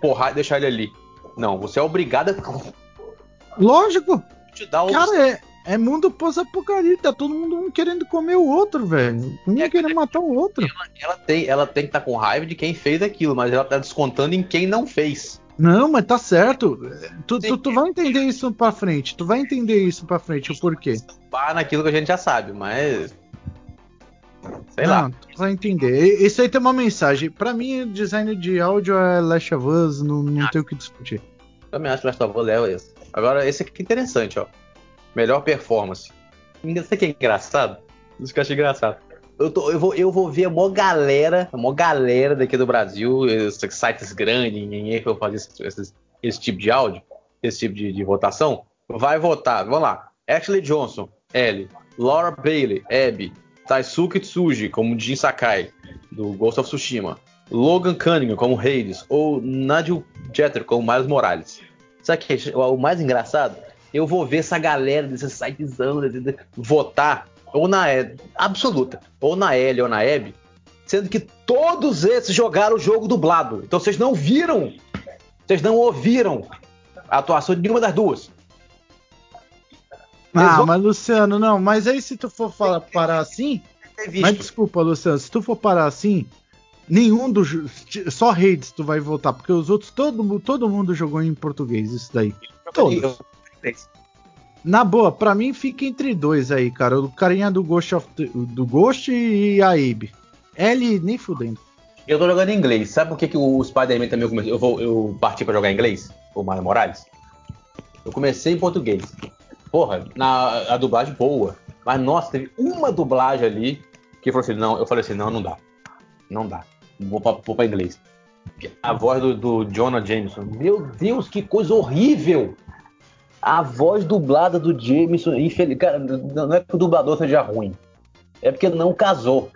porrar e deixar ele ali. Não, você é obrigado a. Lógico! Te dá Cara, é, é mundo pós-apocalipse, tá todo mundo um querendo comer o outro, velho. Um é, querendo matar o outro. Ela, ela, tem, ela tem que estar tá com raiva de quem fez aquilo, mas ela tá descontando em quem não fez. Não, mas tá certo. Tu, tu, tu, vai entender isso pra frente. Tu vai entender isso pra frente, o porquê. Pá naquilo que a gente já sabe, mas. Sei não, lá. Tu vai entender. Isso aí tem uma mensagem. Pra mim, design de áudio é Last of Us, não, não ah, tem o que discutir. Também acho que Last of Us é esse. Agora, esse aqui é interessante, ó. Melhor performance. Isso aqui é engraçado. Isso que eu acho engraçado. Eu, tô, eu, vou, eu vou ver uma galera, uma galera daqui do Brasil, esses sites grandes, ninguém que eu fazer esse, esse, esse, tipo de áudio, esse tipo de, de, votação, vai votar. Vamos lá. Ashley Johnson, L. Laura Bailey, Abby. Taisuke Tsuji, como Jin Sakai, do Ghost of Tsushima. Logan Cunningham, como Hades. Ou Nigel Jeter, como Miles Morales. Sabe que é o mais engraçado? eu vou ver essa galera desses sites votar ou na e, absoluta, ou na L ou na EB, sendo que todos esses jogaram o jogo dublado. Então vocês não viram, vocês não ouviram a atuação de nenhuma das duas. Ah, vão... mas Luciano, não, mas aí se tu for falar, parar assim. Mas desculpa, Luciano, se tu for parar assim, nenhum dos. Só Hades tu vai votar, porque os outros, todo, todo mundo jogou em português, isso daí. Todos. Na boa, pra mim fica entre dois aí, cara. O carinha do Ghost, of the, do Ghost e a Abe. L nem fudendo. Eu tô jogando em inglês. Sabe por que, que o Spider-Man também começou? Eu, vou, eu parti pra jogar em inglês? O Mario Morales? Eu comecei em português. Porra, na, a dublagem boa. Mas nossa, teve uma dublagem ali que falou assim: não, eu falei assim, não, não dá. Não dá. Vou pra, vou pra inglês. A voz do, do Jonah Jameson. Meu Deus, que coisa horrível! A voz dublada do Jameson, infeliz... Não é que o dublador seja ruim, é porque não casou.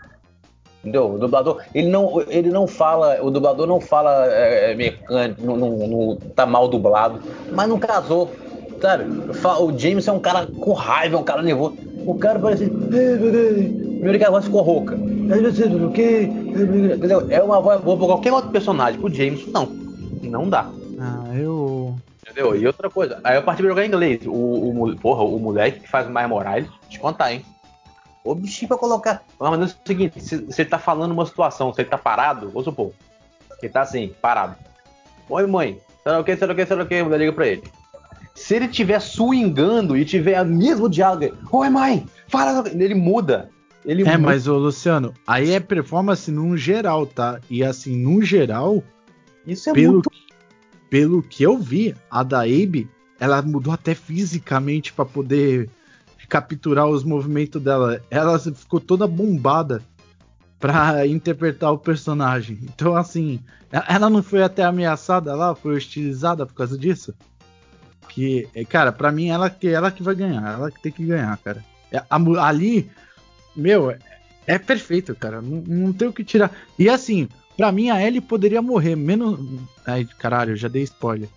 Entendeu? O dublador, ele não, ele não fala, o dublador não fala é, é mecânico, não, não, não, tá mal dublado, mas não casou, sabe? O Jameson é um cara com raiva, é um cara nervoso. O cara parece. Primeiro que a voz ficou rouca. Entendeu? É uma voz boa pra qualquer outro personagem. Pro Jameson, não. Não dá. Ah, eu. Entendeu? E outra coisa, aí eu parti pra jogar em inglês. O, o, porra, o moleque que faz o Maia Morales, te contar, hein? O bichinho pra colocar. Mas é o seguinte, se você tá falando uma situação, você tá parado, vou supor. Que tá assim, parado. Oi, mãe, será o que, será o que, será o que? Eu liga pra ele. Se ele tiver swingando e tiver o mesmo diálogo, oi, mãe, fala, ele muda. Ele é, muda. mas, ô, Luciano, aí é performance num geral, tá? E assim, num geral, isso é pelo muito pelo que eu vi, a da Abe, ela mudou até fisicamente para poder capturar os movimentos dela. Ela ficou toda bombada para interpretar o personagem. Então, assim, ela não foi até ameaçada lá, foi hostilizada por causa disso. Que, cara, para mim ela que ela que vai ganhar, ela que tem que ganhar, cara. É, ali, meu, é perfeito, cara. Não, não tem o que tirar. E assim, Pra mim, a Ellie poderia morrer, menos. Ai, caralho, já dei spoiler.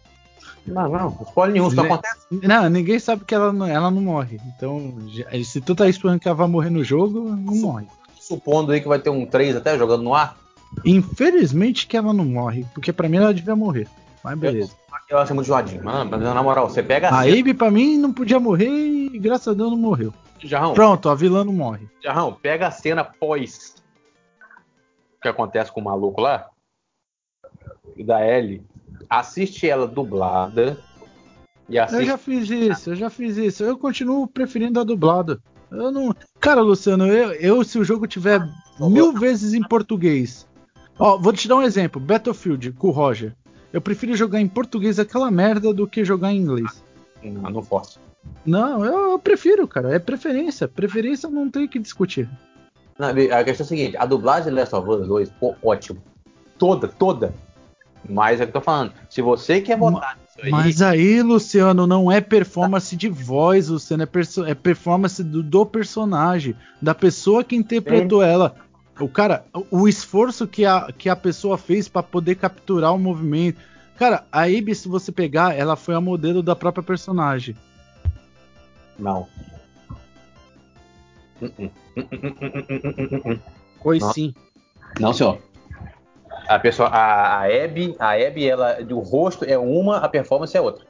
Não, não, spoiler nenhum, só acontece. Não, ninguém sabe que ela não, ela não morre. Então, se tu tá esperando que ela vai morrer no jogo, não morre. Supondo aí que vai ter um 3 até jogando no ar? Infelizmente que ela não morre, porque para mim ela devia morrer. Mas beleza. Eu, eu acho muito joadinho. Mano, mas na moral, você pega a Abe pra mim não podia morrer e graças a Deus não morreu. Jarrão. Pronto, a vilã não morre. Jarrão, pega a cena pós o que acontece com o maluco lá e da Ellie. Assiste ela dublada e assiste... Eu já fiz isso, eu já fiz isso. Eu continuo preferindo a dublada. Eu não. Cara, Luciano, eu, eu se o jogo tiver mil vezes em português. Ó, vou te dar um exemplo: Battlefield com o Roger. Eu prefiro jogar em português aquela merda do que jogar em inglês. Não, não posso. Não, eu, eu prefiro, cara. É preferência. Preferência não tem que discutir. Não, a questão é a seguinte: a dublagem de Last of Us 2 ficou ótimo. Toda, toda. Mas é o que eu tô falando. Se você quer votar nisso aí. Mas aí, Luciano, não é performance de voz, Luciano. É, é performance do, do, personagem, da pessoa que interpretou é. ela. O cara, o esforço que a, que a pessoa fez para poder capturar o movimento. Cara, a Ibi, se você pegar, ela foi a modelo da própria personagem. Não. Foi sim. Não, senhor. A pessoa, a, a Abby, a Abby, ela, o rosto é uma, a performance é outra.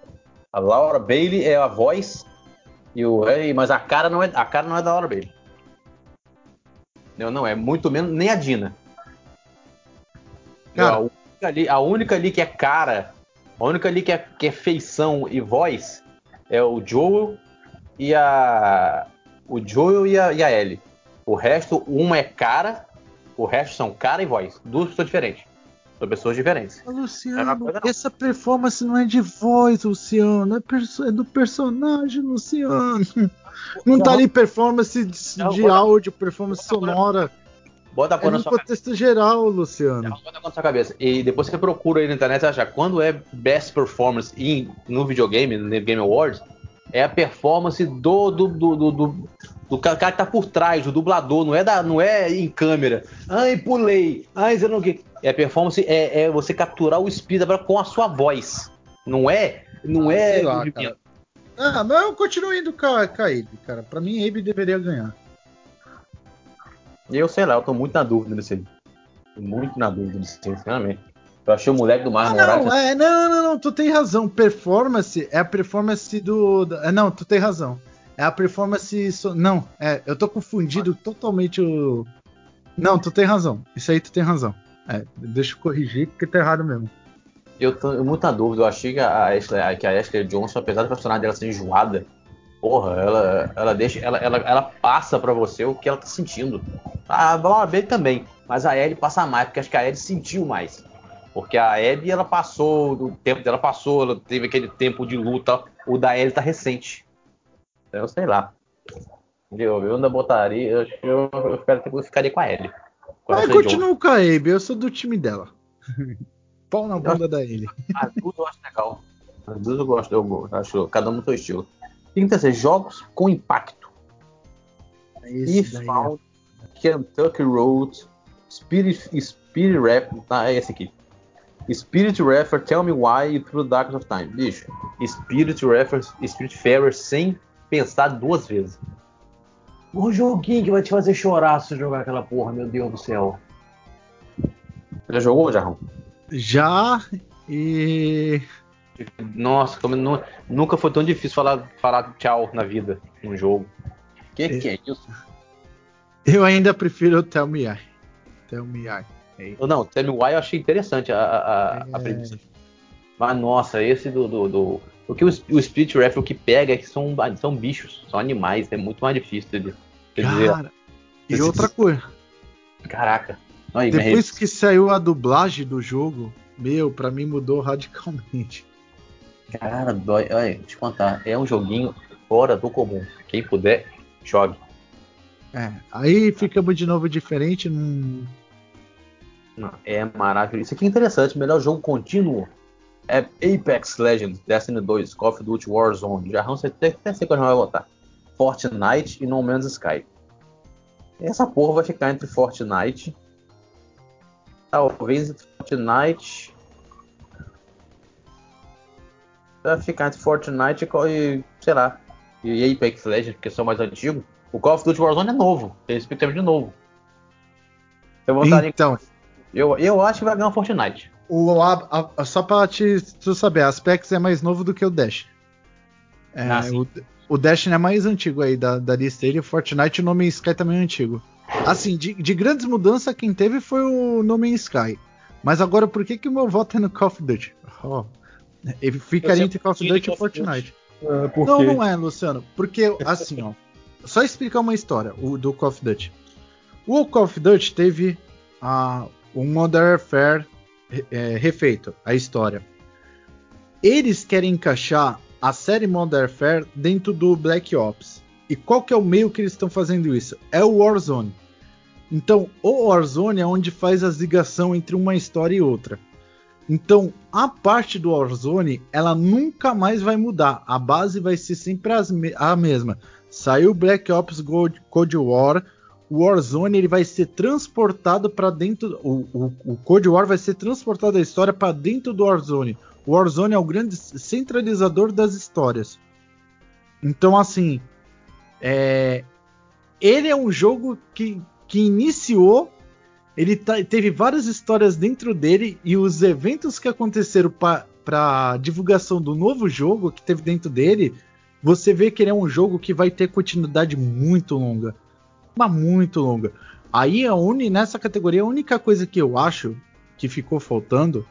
A Laura Bailey é a voz e o, mas a cara não é, a cara não é da Laura Bailey. Não, não é muito menos nem a Dina. Cara, a, única ali, a única ali que é cara, a única ali que é, que é feição e voz é o Joel e a o Joel e a, e a Ellie. O resto, uma é cara, o resto são cara e voz. Duas pessoas diferentes. São pessoas diferentes. Luciano, é essa performance não é de voz, Luciano. É, perso é do personagem, Luciano. Não tá ali performance de, não, de áudio, performance bota sonora. Bota a é no contexto cabeça. geral, Luciano. Bota na sua cabeça. E depois você procura aí na internet, você acha quando é best performance in, no videogame, no Game Awards, é a performance do, do, do, do, do cara que tá por trás, do dublador, não é, da, não é em câmera. Ai, pulei. Ai, você não que. É a performance, é, é, você capturar o espírito com a sua voz. Não é. Não ah, é. Lá, ah, mas eu continuo indo com a, com a Abe, cara. Pra mim, Abe deveria ganhar. Eu sei lá, eu tô muito na dúvida desse aí. Muito na dúvida desse, sinceramente. Eu achei o moleque do Mar ah, não, é, não, não, não, tu tem razão. Performance é a performance do. É, não, tu tem razão. É a performance. So, não, é, eu tô confundido totalmente o. Não, tu tem razão. Isso aí tu tem razão. É, deixa eu corrigir porque tá errado mesmo. Eu tô muito na dúvida. Eu achei que a Ashley, que a Ashley Johnson, apesar do personagem dela ser enjoada, porra, ela, ela deixa, ela, ela, ela passa para você o que ela tá sentindo. A Laura B também, mas a Ellie passa mais, porque acho que a Ellie sentiu mais. Porque a Abby, ela passou, o tempo dela passou, ela teve aquele tempo de luta. O da Ellie tá recente. Então, sei lá. Eu, eu ainda botaria. Eu, eu, eu, eu ficaria com a Ellie. Mas continua com a Abby, eu sou do time dela. [laughs] Pau na bunda da Ellie. As duas eu acho legal. As duas eu gosto, eu acho. Cada um no seu estilo. Tem que ter jogos com impacto. Esse If Found, Kentucky Road, Spirit, Spirit Rap. Ah, é esse aqui. Spirit Refer, Tell Me Why e Through the Darkness of Time. Bicho, Spirit Refer, Spirit Fairer sem pensar duas vezes. Um joguinho que vai te fazer chorar se jogar aquela porra, meu Deus do céu. Já jogou, Jarrão? Já, e. Nossa, como, nunca foi tão difícil falar, falar tchau na vida num jogo. Que que é isso? Eu ainda prefiro o Tell Me Why. Tell Me Why. Ou não, Tell Me Why eu achei interessante a, a, a é. premissa. Mas nossa, esse do. do, do... O que o, o Spirit Raffle que pega é que são, são bichos, são animais, é muito mais difícil de, quer Cara, dizer. E outra coisa. Caraca. Aí, Depois que saiu a dublagem do jogo, meu, pra mim mudou [laughs] radicalmente. Cara, dói. Olha, deixa eu contar. É um joguinho fora do comum. Quem puder, jogue. É, aí ficamos de novo diferente. É maravilhoso. Isso aqui é interessante. Melhor jogo contínuo é Apex Legends, Destiny 2, Call of Duty Warzone. Já você até sei quando vai votar. Fortnite e No Man's Sky. Essa porra vai ficar entre Fortnite. Talvez entre Fortnite. Vai ficar entre Fortnite e, sei lá, e Apex Legends, porque são mais antigos. O Call of Duty Warzone é novo, tem expectativa de novo. Eu votaria então, eu, eu acho que vai ganhar o Fortnite. o, a, a, só pra te, tu saber, a Aspects é mais novo do que o Dash. É, ah, o, o Dash é mais antigo aí da, da lista dele. O Fortnite e o No Man's Sky também é antigo. Assim, de, de grandes mudanças, quem teve foi o No Man's Sky. Mas agora, por que, que o meu voto é no Call of Duty? Oh, ele ficaria entre Call of Duty e Fortnite. Uh, não, não é, Luciano. Porque, assim, ó. Só explicar uma história o, do Call of Duty. O Call of Duty teve a, o Modern Warfare é, refeito, a história. Eles querem encaixar a série Modern Warfare dentro do Black Ops. E qual que é o meio que eles estão fazendo isso? É o Warzone. Então, o Warzone é onde faz a ligação entre uma história e outra. Então, a parte do Warzone, ela nunca mais vai mudar. A base vai ser sempre a mesma. Saiu Black Ops Cold War, o Warzone ele vai ser transportado para dentro. O, o, o, War vai ser transportado a história para dentro do Warzone. O Warzone é o grande centralizador das histórias. Então, assim, é, ele é um jogo que, que iniciou. Ele tá, teve várias histórias dentro dele e os eventos que aconteceram para divulgação do novo jogo que teve dentro dele, você vê que ele é um jogo que vai ter continuidade muito longa mas muito longa. Aí a uni, nessa categoria, a única coisa que eu acho que ficou faltando,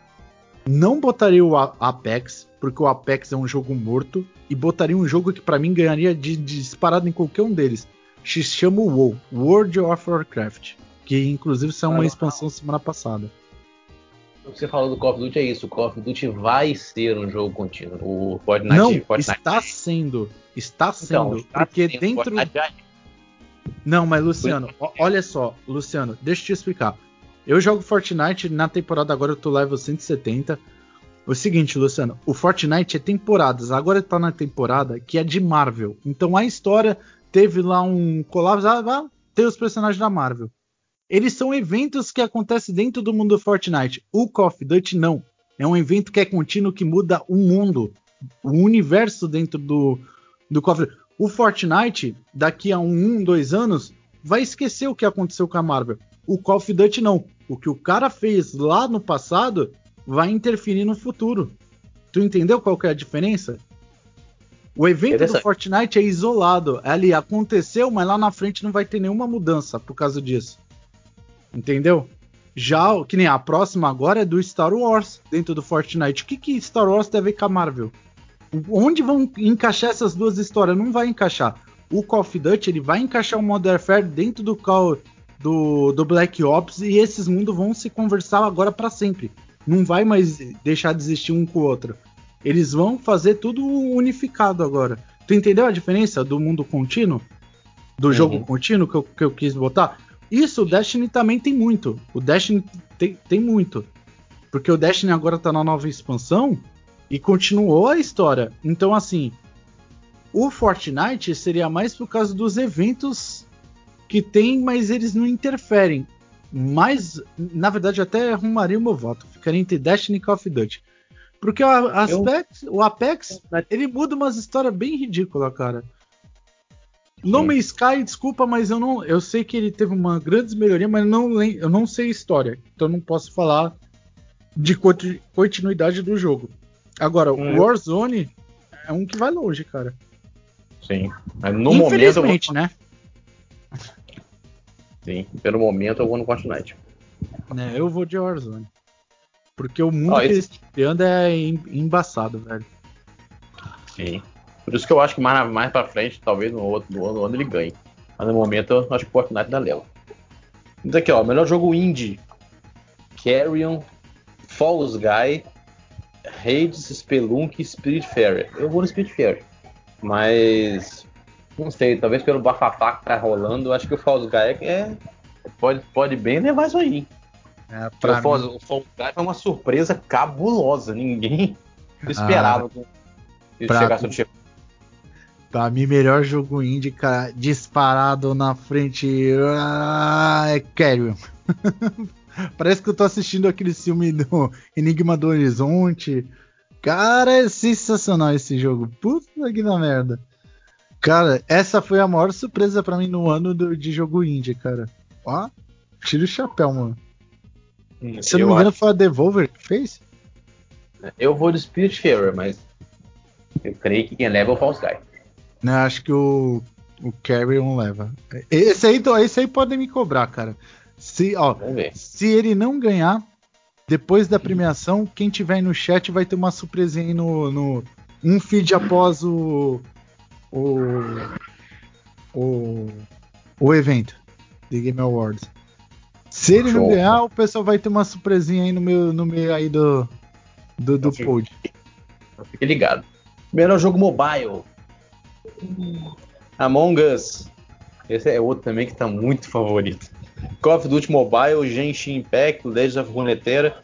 não botaria o Apex, porque o Apex é um jogo morto, e botaria um jogo que para mim ganharia de, de, disparado em qualquer um deles. Se chama WoW, World of Warcraft, que inclusive saiu uma expansão semana passada. O que você falou do Call of Duty é isso, o Call of Duty vai ser um jogo contínuo. O Fortnite, não, Fortnite... está sendo, está então, sendo, então, está porque sendo. dentro Fortnite não, mas Luciano, olha só, Luciano, deixa eu te explicar. Eu jogo Fortnite na temporada agora eu tô level 170. O seguinte, Luciano, o Fortnite é temporadas. Agora tá na temporada que é de Marvel. Então a história teve lá um colapso, ah, tem os personagens da Marvel. Eles são eventos que acontecem dentro do mundo do Fortnite. O Call of Duty não. É um evento que é contínuo que muda o mundo, o universo dentro do, do Call of Duty. O Fortnite, daqui a um, um, dois anos, vai esquecer o que aconteceu com a Marvel. O Call of Duty não. O que o cara fez lá no passado vai interferir no futuro. Tu entendeu qual que é a diferença? O evento do Fortnite é isolado. Ali aconteceu, mas lá na frente não vai ter nenhuma mudança por causa disso. Entendeu? Já, que nem a próxima agora é do Star Wars dentro do Fortnite. O que, que Star Wars tem a ver com a Marvel? Onde vão encaixar essas duas histórias? Não vai encaixar. O Call of Duty ele vai encaixar o Modern Warfare dentro do Call do, do Black Ops e esses mundos vão se conversar agora para sempre. Não vai mais deixar de existir um com o outro. Eles vão fazer tudo unificado agora. Tu entendeu a diferença do mundo contínuo? Do uhum. jogo contínuo que eu, que eu quis botar? Isso o Destiny também tem muito. O Destiny tem, tem muito. Porque o Destiny agora tá na nova expansão e continuou a história. Então, assim, o Fortnite seria mais por causa dos eventos que tem, mas eles não interferem. Mas, na verdade, até arrumaria o meu voto. Ficaria entre Destiny e Call of Duty. Porque o Apex, Eu... o Apex ele muda umas histórias bem ridículas, cara. No Man's Sky, desculpa, mas eu não, eu sei que ele teve uma grande melhoria, mas não, eu não sei a história, então não posso falar de continuidade do jogo. Agora, hum. o Warzone é um que vai longe, cara. Sim. Mas no Infelizmente, momento. né? Sim, pelo momento eu vou no Fortnite. É, eu vou de Warzone. Porque o mundo oh, esse... que eles criando é embaçado, velho. Sim. Por isso que eu acho que mais, mais pra frente, talvez no outro no ano, ano ele ganhe. Mas no momento eu acho que o Fortnite dá leva. Mas aqui, ó, melhor jogo indie. Carrion, Falls Guy, Hades, Spelunk e Spiritfarer. Eu vou no Spiritfarer. Mas. Não sei, talvez pelo bafafá que tá rolando, acho que o Falls Guy é, pode, pode bem levar isso aí. É, o, Falls, mim... o Falls Guy foi uma surpresa cabulosa. Ninguém esperava ah, que ele pra... chegasse no. Pra mim, melhor jogo indie, cara, disparado na frente. Ah, é Carrion. [laughs] [laughs] Parece que eu tô assistindo aquele filme do [laughs] Enigma do Horizonte. Cara, é sensacional esse jogo. Puta que da merda. Cara, essa foi a maior surpresa para mim no ano do, de jogo indie, cara. Ó, tira o chapéu, mano. Se eu não me engano, foi a Devolver que fez? Eu vou de Spiritfarer, mas eu creio que quem leva é o False Guy. Não, acho que o, o Carrion leva. Esse aí, esse aí pode me cobrar, cara. Se, ó, se ele não ganhar, depois da premiação, quem tiver aí no chat vai ter uma surpresinha aí no, no um feed após o, o, o, o evento de Game Awards. Se ele Show. não ganhar, o pessoal vai ter uma surpresinha aí no meio, no meio aí do, do, do pod. Fique ligado. Melhor jogo mobile. Among Us. Esse é outro também que tá muito favorito. Call of Duty Mobile, Genshin Impact, Legends of Runeterra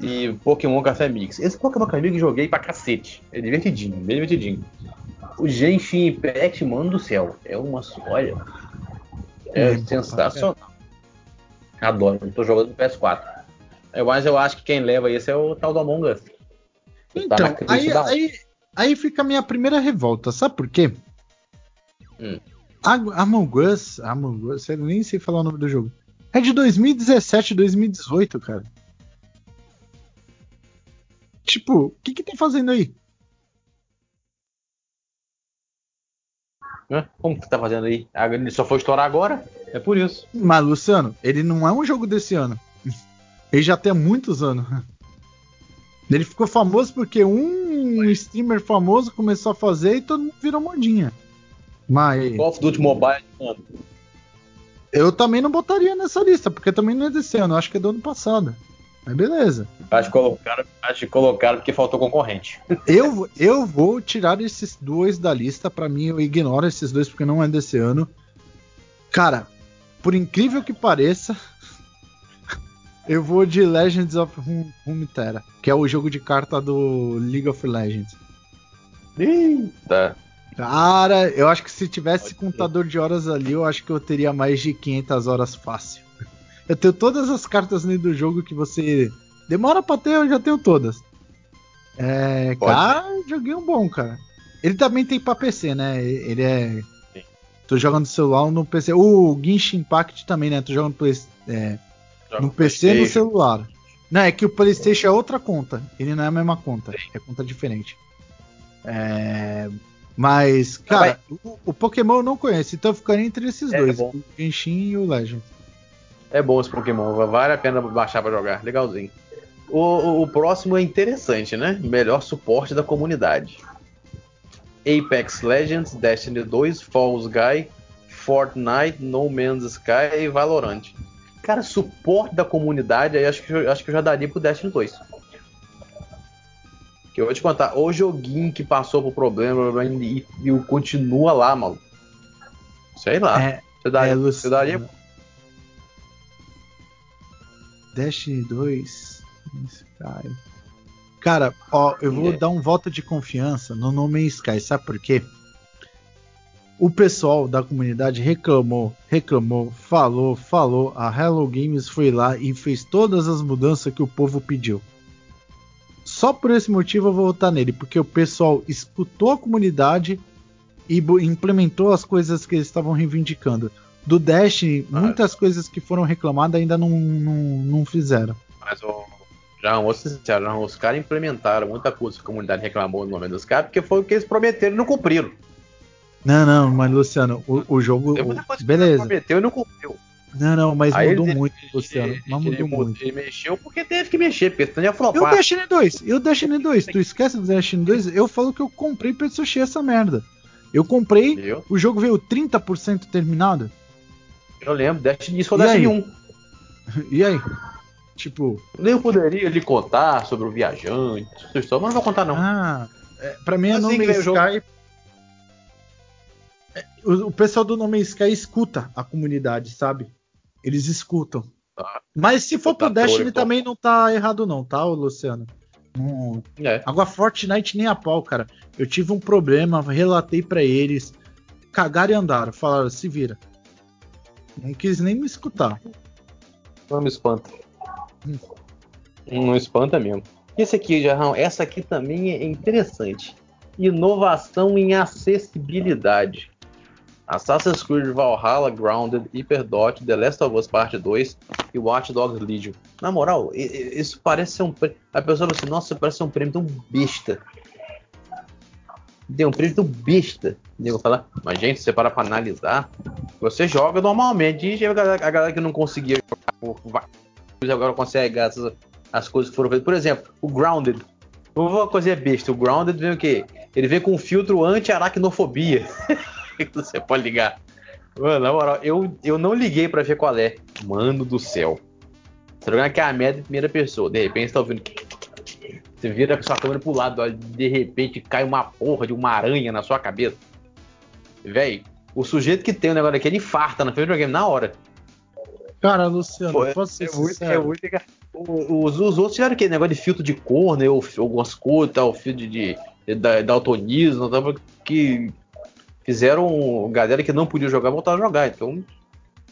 e Pokémon Café Mix. Esse Pokémon Café Mix eu joguei pra cacete. É divertidinho, bem divertidinho. O Genshin Impact, mano do céu, é uma olha, é, é sensacional. Adoro, eu tô jogando no PS4. Mas eu acho que quem leva esse é o tal do Among Us. Tá então, tá aí, aí, aí, fica a minha primeira revolta, sabe por quê? Hum. Among Us, Among Us, eu nem sei falar o nome do jogo. É de 2017, 2018, cara. Tipo, o que que tá fazendo aí? Como que tá fazendo aí? Ele só foi estourar agora? É por isso. Mas, Luciano, ele não é um jogo desse ano. [laughs] Ele já tem muitos anos. [laughs] Ele ficou famoso porque um streamer famoso começou a fazer e todo mundo virou modinha. Mas. Call of Duty Mobile. Eu também não botaria nessa lista, porque também não é desse ano, acho que é do ano passado. Mas beleza. Acho que colocaram, acho que colocaram porque faltou concorrente. eu, eu vou tirar esses dois da lista. Para mim, eu ignoro esses dois porque não é desse ano. Cara, por incrível que pareça, [laughs] eu vou de Legends of Runeterra, que é o jogo de carta do League of Legends. Eita. Cara, eu acho que se tivesse Pode contador de horas ali, eu acho que eu teria mais de 500 horas fácil. Eu tenho todas as cartas ali do jogo que você demora pra ter, eu já tenho todas. É, cara, joguinho bom, cara. Ele também tem pra PC, né? Ele é. Sim. Tô jogando no celular ou no PC. O Genshin Impact também, né? Tô jogando é, no PC e no celular. Não, é que o PlayStation é outra conta. Ele não é a mesma conta. É conta diferente. É... Mas, cara, o, o, Pokémon eu não conheço, então eu ficaria entre esses é, dois: é o Genshin e o Legend. É bom esse Pokémon, vale a pena baixar para jogar, legalzinho. O, o, o, próximo é interessante, né? Melhor suporte da comunidade. Apex Legends, Destiny 2, Falls Guy, Fortnite, No Man's Sky e Valorant. Cara, suporte da comunidade, aí acho que, acho que eu já daria pro Destiny 2. Que eu vou te contar, o joguinho que passou por problema e, e, continua lá, maluco. Sei lá. É, você daria, é, você daria Destiny 2. Sky. Cara, ó, eu vou é. dar um voto de confiança no nome Sky, sabe por quê? O pessoal da comunidade reclamou, reclamou, falou, falou. A Hello Games foi lá e fez todas as mudanças que o povo pediu. Só por esse motivo eu vou votar nele, porque o pessoal escutou a comunidade e implementou as coisas que eles estavam reivindicando do ah, muitas coisas que foram reclamadas ainda não, não, não fizeram. Mas o. Já, vou ser sincero, os caras implementaram muita coisa que a comunidade reclamou no momento dos caras, porque foi o que eles prometeram e não cumpriram. Não, não, mas Luciano, o, o jogo. O, beleza. prometeu e não cumpriu. Não, não, mas Aí mudou ele, muito, Luciano. Ele, mas mudou ele, muito. Ele mexeu porque teve que mexer, porque senão ia flopar. E o Destiny 2? E o Destiny 2? Tu esquece do Destiny 2? Eu falo que eu comprei pra assistir essa merda. Eu comprei, Meu? o jogo veio 30% terminado. Eu lembro, Destiny só Destiny 1. [laughs] E aí? Tipo. Nem poderia lhe contar sobre o viajante, sua história, mas não vou contar, não. Ah, é, pra mim é No Man's Sky. É, o, o, pessoal do No Man's Sky escuta a comunidade, sabe? Eles escutam. Ah, mas se for pro Destiny também não tá errado, não, tá, Luciano? Hum. É. Agora, Fortnite nem a pau, cara. Eu tive um problema, relatei para eles, cagaram e andaram, falaram, se vira. Não quis nem me escutar. Não me espanta. Hum. Não espanta mesmo. Esse aqui, Jarrão, essa aqui também é interessante. Inovação em acessibilidade. Assassin's Creed Valhalla, Grounded, Hyperdot, The Last of Us Part 2 e Watch Dogs Legion. Na moral, isso parece ser um. A pessoa fala assim, nossa, parece ser um prêmio tão besta. Deu um prêmio tão besta. Vou falar, mas gente, você para pra analisar, você joga normalmente. E a galera que não conseguia jogar, agora consegue as, as coisas que foram feitas. Por exemplo, o Grounded. Uma coisa besta. O Grounded vem o quê? Ele vem com um filtro anti-aracnofobia. [laughs] [laughs] você pode ligar. Mano, na moral, eu, eu não liguei pra ver qual é. Mano do céu. Você tá jogando aqui a merda em primeira pessoa. De repente você tá ouvindo. [laughs] Você vira a sua câmera pro lado, de repente cai uma porra de uma aranha na sua cabeça. Véi, o sujeito que tem o negócio aqui, ele infarta na frente do videogame na hora. Cara, Luciano, Pô, posso ser é muito, é muito, os, os outros tiveram aquele negócio de filtro de cor, né? Ou algumas cores, tal, filtro de, de, de daltonismo, que fizeram galera que não podia jogar voltar a jogar. Então,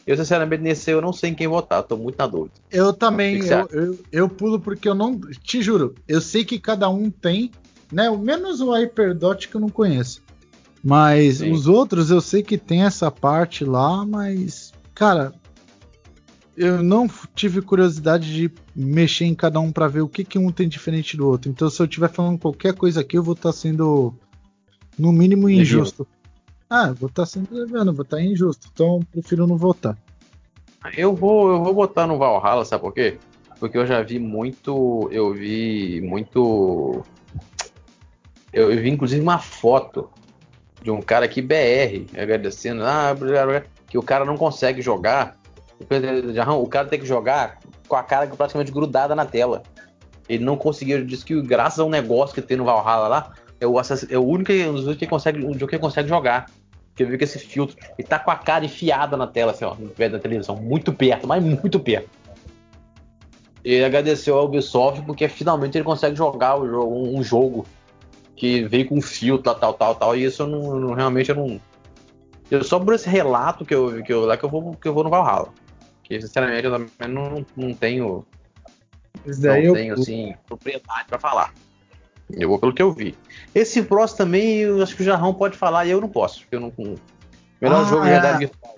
eu sinceramente nesse eu não sei em quem votar, tô muito na dúvida. Eu também, eu, eu, eu, pulo porque eu não. Te juro, eu sei que cada um tem, né? Menos o Hyperdot que eu não conheço. Mas Sim. os outros eu sei que tem essa parte lá, mas. Cara, eu não tive curiosidade de mexer em cada um para ver o que, que um tem diferente do outro. Então, se eu estiver falando qualquer coisa aqui, eu vou estar tá sendo, no mínimo, injusto. Ah, vou estar tá sempre levando, vou estar tá injusto, então prefiro não votar. Eu vou, eu vou botar no Valhalla, sabe por quê? Porque eu já vi muito, eu vi muito, eu, eu vi inclusive uma foto de um cara aqui BR agradecendo, ah, que o cara não consegue jogar, o cara tem que jogar com a cara praticamente grudada na tela. Ele não conseguiu, ele disse que graças a um negócio que tem no Valhalla lá, é o, é o único que consegue, jogo que consegue jogar. Porque viu que esse filtro. Ele tá com a cara enfiada na tela, assim, ó, no pé da televisão. Muito perto, mas muito perto. Ele agradeceu ao Ubisoft porque finalmente ele consegue jogar o jogo, um jogo que veio com filtro, tal, tal, tal, e isso eu não, não realmente eu não. Eu só por esse relato que eu, que eu lá que eu vou que eu vou no Valhalla. Que sinceramente eu também não, não tenho. não eu... tenho assim, propriedade para falar. Eu vou pelo que eu vi. Esse próximo também, eu acho que o Jarrão pode falar e eu não posso, porque eu não. Melhor ah, jogo de realidade virtual.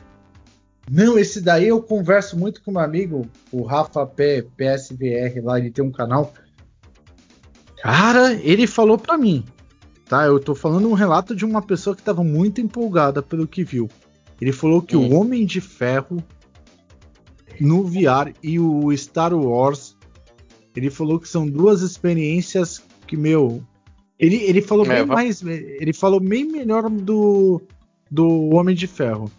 Não, esse daí eu converso muito com meu amigo, o Rafa P, PSVR, lá, ele tem um canal. Cara, ele falou para mim, tá? Eu tô falando um relato de uma pessoa que tava muito empolgada pelo que viu. Ele falou que hum. o Homem de Ferro no VR e o Star Wars, ele falou que são duas experiências que, meu. Ele, ele falou é, bem mais. Ele falou bem melhor do, do Homem de Ferro.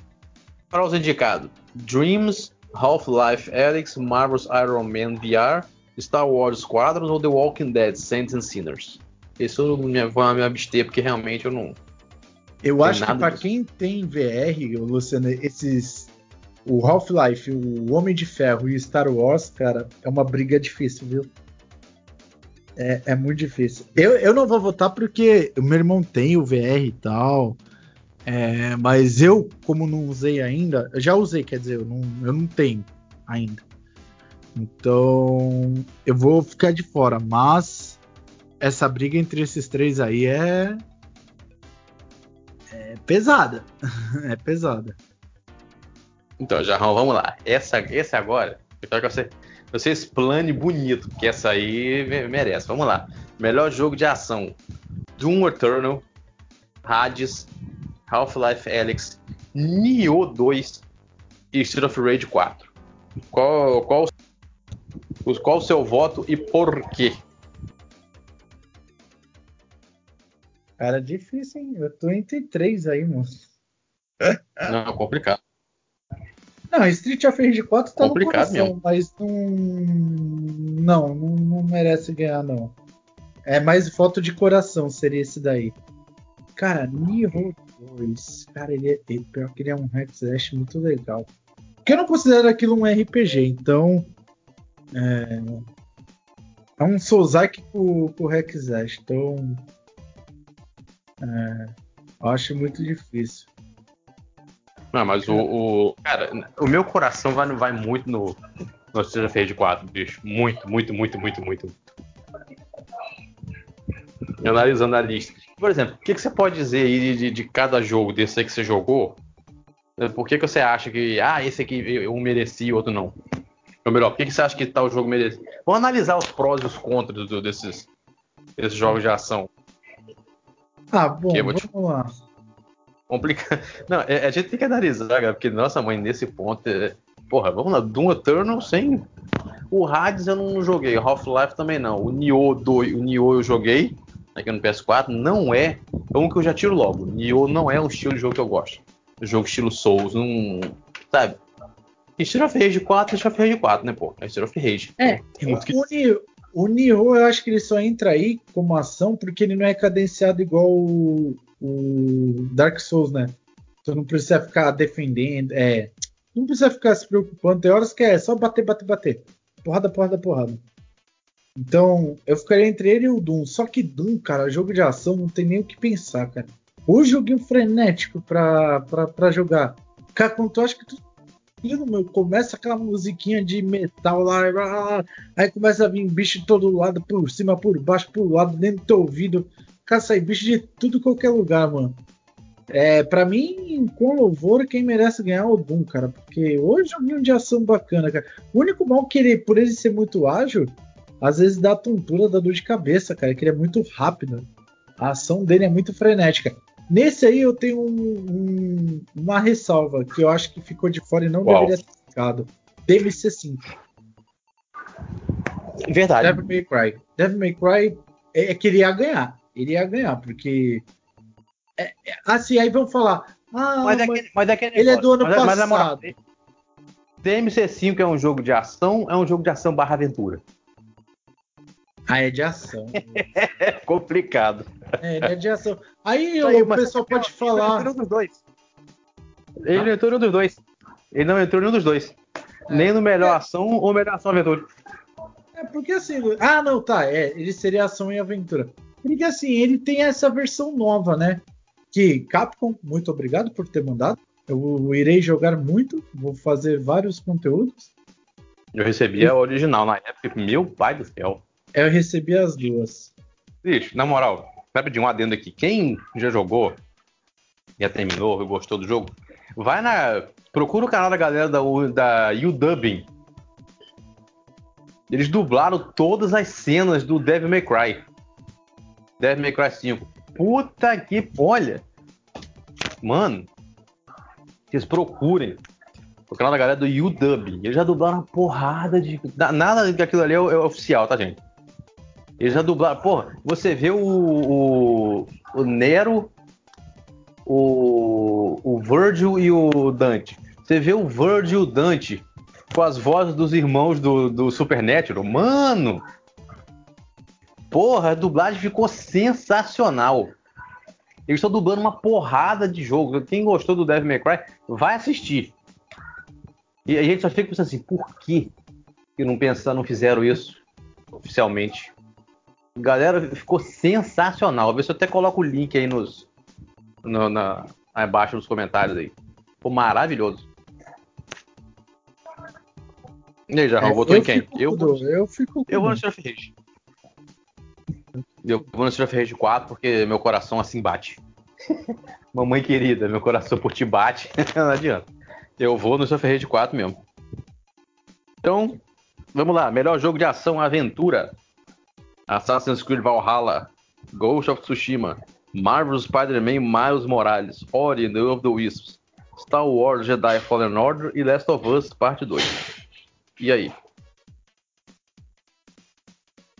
Para os indicados: Dreams, Half-Life Alyx, Marvel's Iron Man VR, Star Wars Squadrons ou The Walking Dead Saints and Sinners. Isso eu vou me abster porque realmente eu não. Eu acho que para quem tem VR, Luciano, esses. O Half-Life, o Homem de Ferro e Star Wars, cara, é uma briga difícil, viu? É, é muito difícil. Eu, eu não vou votar porque o meu irmão tem o VR e tal. É, mas eu, como não usei ainda, eu já usei, quer dizer, eu não, eu não tenho ainda. Então eu vou ficar de fora. Mas essa briga entre esses três aí é. É pesada. [laughs] é pesada. Então, Jarrão, vamos lá. Essa, esse agora, eu quero que você você explane bonito, porque essa aí merece. Vamos lá. Melhor jogo de ação: Doom Eternal, Hades, Half-Life Alyx, Nioh 2 e Street of Rage 4. Qual, qual, qual o seu voto e por quê? Cara, difícil, hein? Eu tô entre três aí, moço. Não, complicado. Não, Street of Rage 4 tá Complicado no coração, mesmo. mas não, não, não, merece ganhar, não. É mais foto de coração seria esse daí. Cara, Nioh 2, cara, ele é, ele, pior que ele é um hack slash muito legal. Porque eu não considero aquilo um RPG, então é, é um Soulsike com, com hack slash, então é, eu acho muito difícil. Não, mas o, o, Cara, o meu coração vai, vai muito no. No Street of Rage 4, bicho. Muito, muito, muito, muito, muito. Analisando a lista. Por exemplo, o que, que você pode dizer aí de, de, cada jogo desse aí que você jogou? Por que, que você acha que. Ah, esse aqui eu mereci e outro não? Ou melhor, por que, que você acha que o jogo merecido? Vamos analisar os prós e os contras do, desses, desses jogos de ação. Ah, bom, vamos te... lá. Complicado. [laughs] Não, é, a gente tem que analisar, cara, porque, nossa mãe, nesse ponto. É... Porra, vamos lá, Doom Eternal sem. O Hades eu não joguei, Half-Life também não. O Nioh 2, o Nioh eu joguei aqui no PS4, não é. É um que eu já tiro logo. Nioh não é um estilo de jogo que eu gosto. Jogo estilo Souls, não. Sabe? Street of Rage 4 Street of Rage 4, né, pô? É Street of Rage. É, o, Nioh, o Nioh eu acho que ele só entra aí como ação porque ele não é cadenciado igual o, o Dark Souls, né? Então não precisa ficar defendendo, é, não precisa ficar se preocupando. Tem horas que é só bater, bater, bater. Porrada, porrada, porrada. Então, eu ficaria entre ele e o Doom. Só que Doom, cara, jogo de ação não tem nem o que pensar, cara. O joguinho frenético pra, pra, pra jogar. Cara, quando tu acha que tu meu, começa aquela musiquinha de metal lá, aí começa a vir bicho de todo lado, por cima, por baixo, por lado, dentro do teu ouvido. Cara, sai bicho de tudo qualquer lugar, mano. É, para mim, com louvor, quem merece ganhar é o Doom, cara. Porque hoje é um joguinho de ação bacana, cara. O único mal que ele, por ele ser muito ágil, às vezes dá tontura, dá dor de cabeça, cara. Que ele é muito rápido. A ação dele é muito frenética. Nesse aí eu tenho um, um, uma ressalva que eu acho que ficou de fora e não Uau. deveria ter ficado. DMC5. Verdade. Devil May Cry. Devil May Cry é, é que ele ia ganhar. Ele ia ganhar, porque. É, é, assim, aí vão falar. Ah, mas, é mas, que, mas é que ele é do ano mas, passado. Mas, moral, DMC5 é um jogo de ação, é um jogo de ação barra aventura. Ah, é de ação. [laughs] é complicado. É, ele é de ação. Aí, aí o pessoal pode falar. Ele não entrou dos dois. Ele não entrou nenhum dos dois. Ele não entrou nenhum dos dois. É. Nem no melhor é. ação ou melhor ação aventura. É porque assim. Ah, não, tá. É, ele seria ação e aventura. Porque assim, ele tem essa versão nova, né? Que Capcom, muito obrigado por ter mandado. Eu irei jogar muito, vou fazer vários conteúdos. Eu recebi a original na época, meu pai do céu. Eu recebi as duas. Bicho, na moral, sabe de um adendo aqui. Quem já jogou, já terminou, gostou do jogo, vai na. Procura o canal da galera da, da UDubbing. Eles dublaram todas as cenas do Devil May Cry. Devil May Cry 5. Puta que. Olha! Mano, vocês procurem o canal da galera do UDub. Eles já dublaram uma porrada de. Nada daquilo ali é, é oficial, tá, gente? Eles já dublaram. Porra, você vê o, o, o Nero, o, o Virgil e o Dante. Você vê o Virgil e o Dante com as vozes dos irmãos do, do Supernatural. Mano! Porra, a dublagem ficou sensacional. Eles estão dublando uma porrada de jogo. Quem gostou do Devil May Cry, vai assistir. E a gente só fica pensando assim, por que, que não pensaram, não fizeram isso oficialmente? Galera, ficou sensacional. Vê se eu até coloco o link aí nos. No, na, abaixo nos comentários aí. Ficou maravilhoso. E aí, Jarrão, é, votou em quem? Eu, vou, eu fico. Eu vou no Surf Rage. Eu vou no Surf Rage 4 porque meu coração assim bate. [laughs] Mamãe querida, meu coração por ti bate. [laughs] Não adianta. Eu vou no Surf Rage 4 mesmo. Então, vamos lá. Melhor jogo de ação aventura. Assassin's Creed Valhalla, Ghost of Tsushima, Marvel Spider-Man Miles Morales, Ori and the Will of the Wisps, Star Wars Jedi Fallen Order e Last of Us Parte 2. E aí?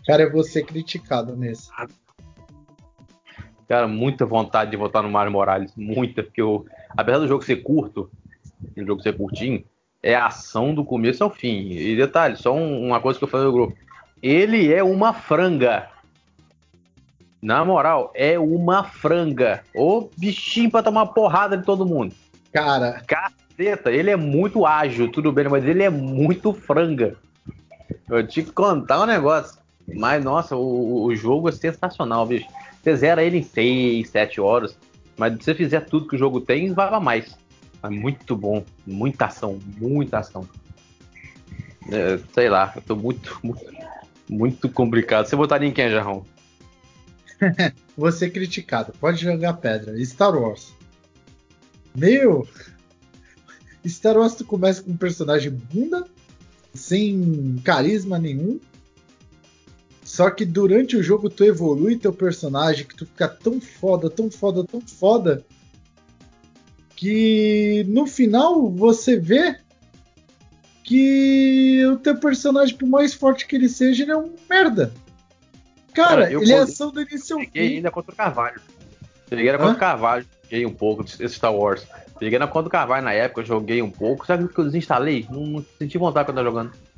Cara, eu vou ser criticado nesse. Cara, muita vontade de votar no Mario Morales. Muita, porque eu, apesar do jogo ser curto, o jogo ser curtinho, é ação do começo ao fim. E detalhe, só um, uma coisa que eu falei no grupo. Ele é uma franga. Na moral, é uma franga. Ô bichinho pra tomar porrada de todo mundo. Cara. Caceta, ele é muito ágil, tudo bem, mas ele é muito franga. Eu te contar um negócio. Mas, nossa, o, o jogo é sensacional, bicho. Você zera ele em 6, 7 horas. Mas se você fizer tudo que o jogo tem, vai mais. É muito bom. Muita ação, muita ação. É, sei lá, eu tô muito, muito, muito complicado. Você botaria em quem, Jarrão? [laughs] Você criticado. Pode jogar pedra. Star Wars. Meu! Star Wars tu começa com um personagem bunda, sem carisma nenhum. Só que durante o jogo tu evolui teu personagem, que tu fica tão foda, tão foda, tão foda, que no final você vê que o teu personagem, por mais forte que ele seja, ele é um merda. Cara, Cara ele é ação do início ao fim. ainda contra o Carvalho. Peguei na conta do Carvalho, joguei um pouco desse Star Wars. Peguei na conta do Carvalho na época, joguei um pouco. Sabe o que eu desinstalei? Não, não senti vontade quando eu tava jogando.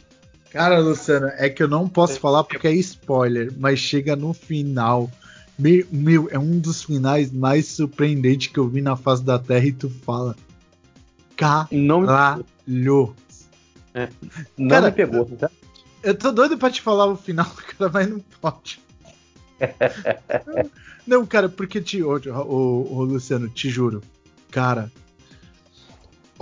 Cara, Luciano, é que eu não posso falar porque é spoiler, mas chega no final. Meu, meu, é um dos finais mais surpreendentes que eu vi na face da Terra e tu fala. Caralho! É, não cara, me pegou, tá? Eu tô doido pra te falar o final, [laughs] cara, mas não pode. [laughs] não, cara, porque te, o, o, o Luciano, te juro, cara.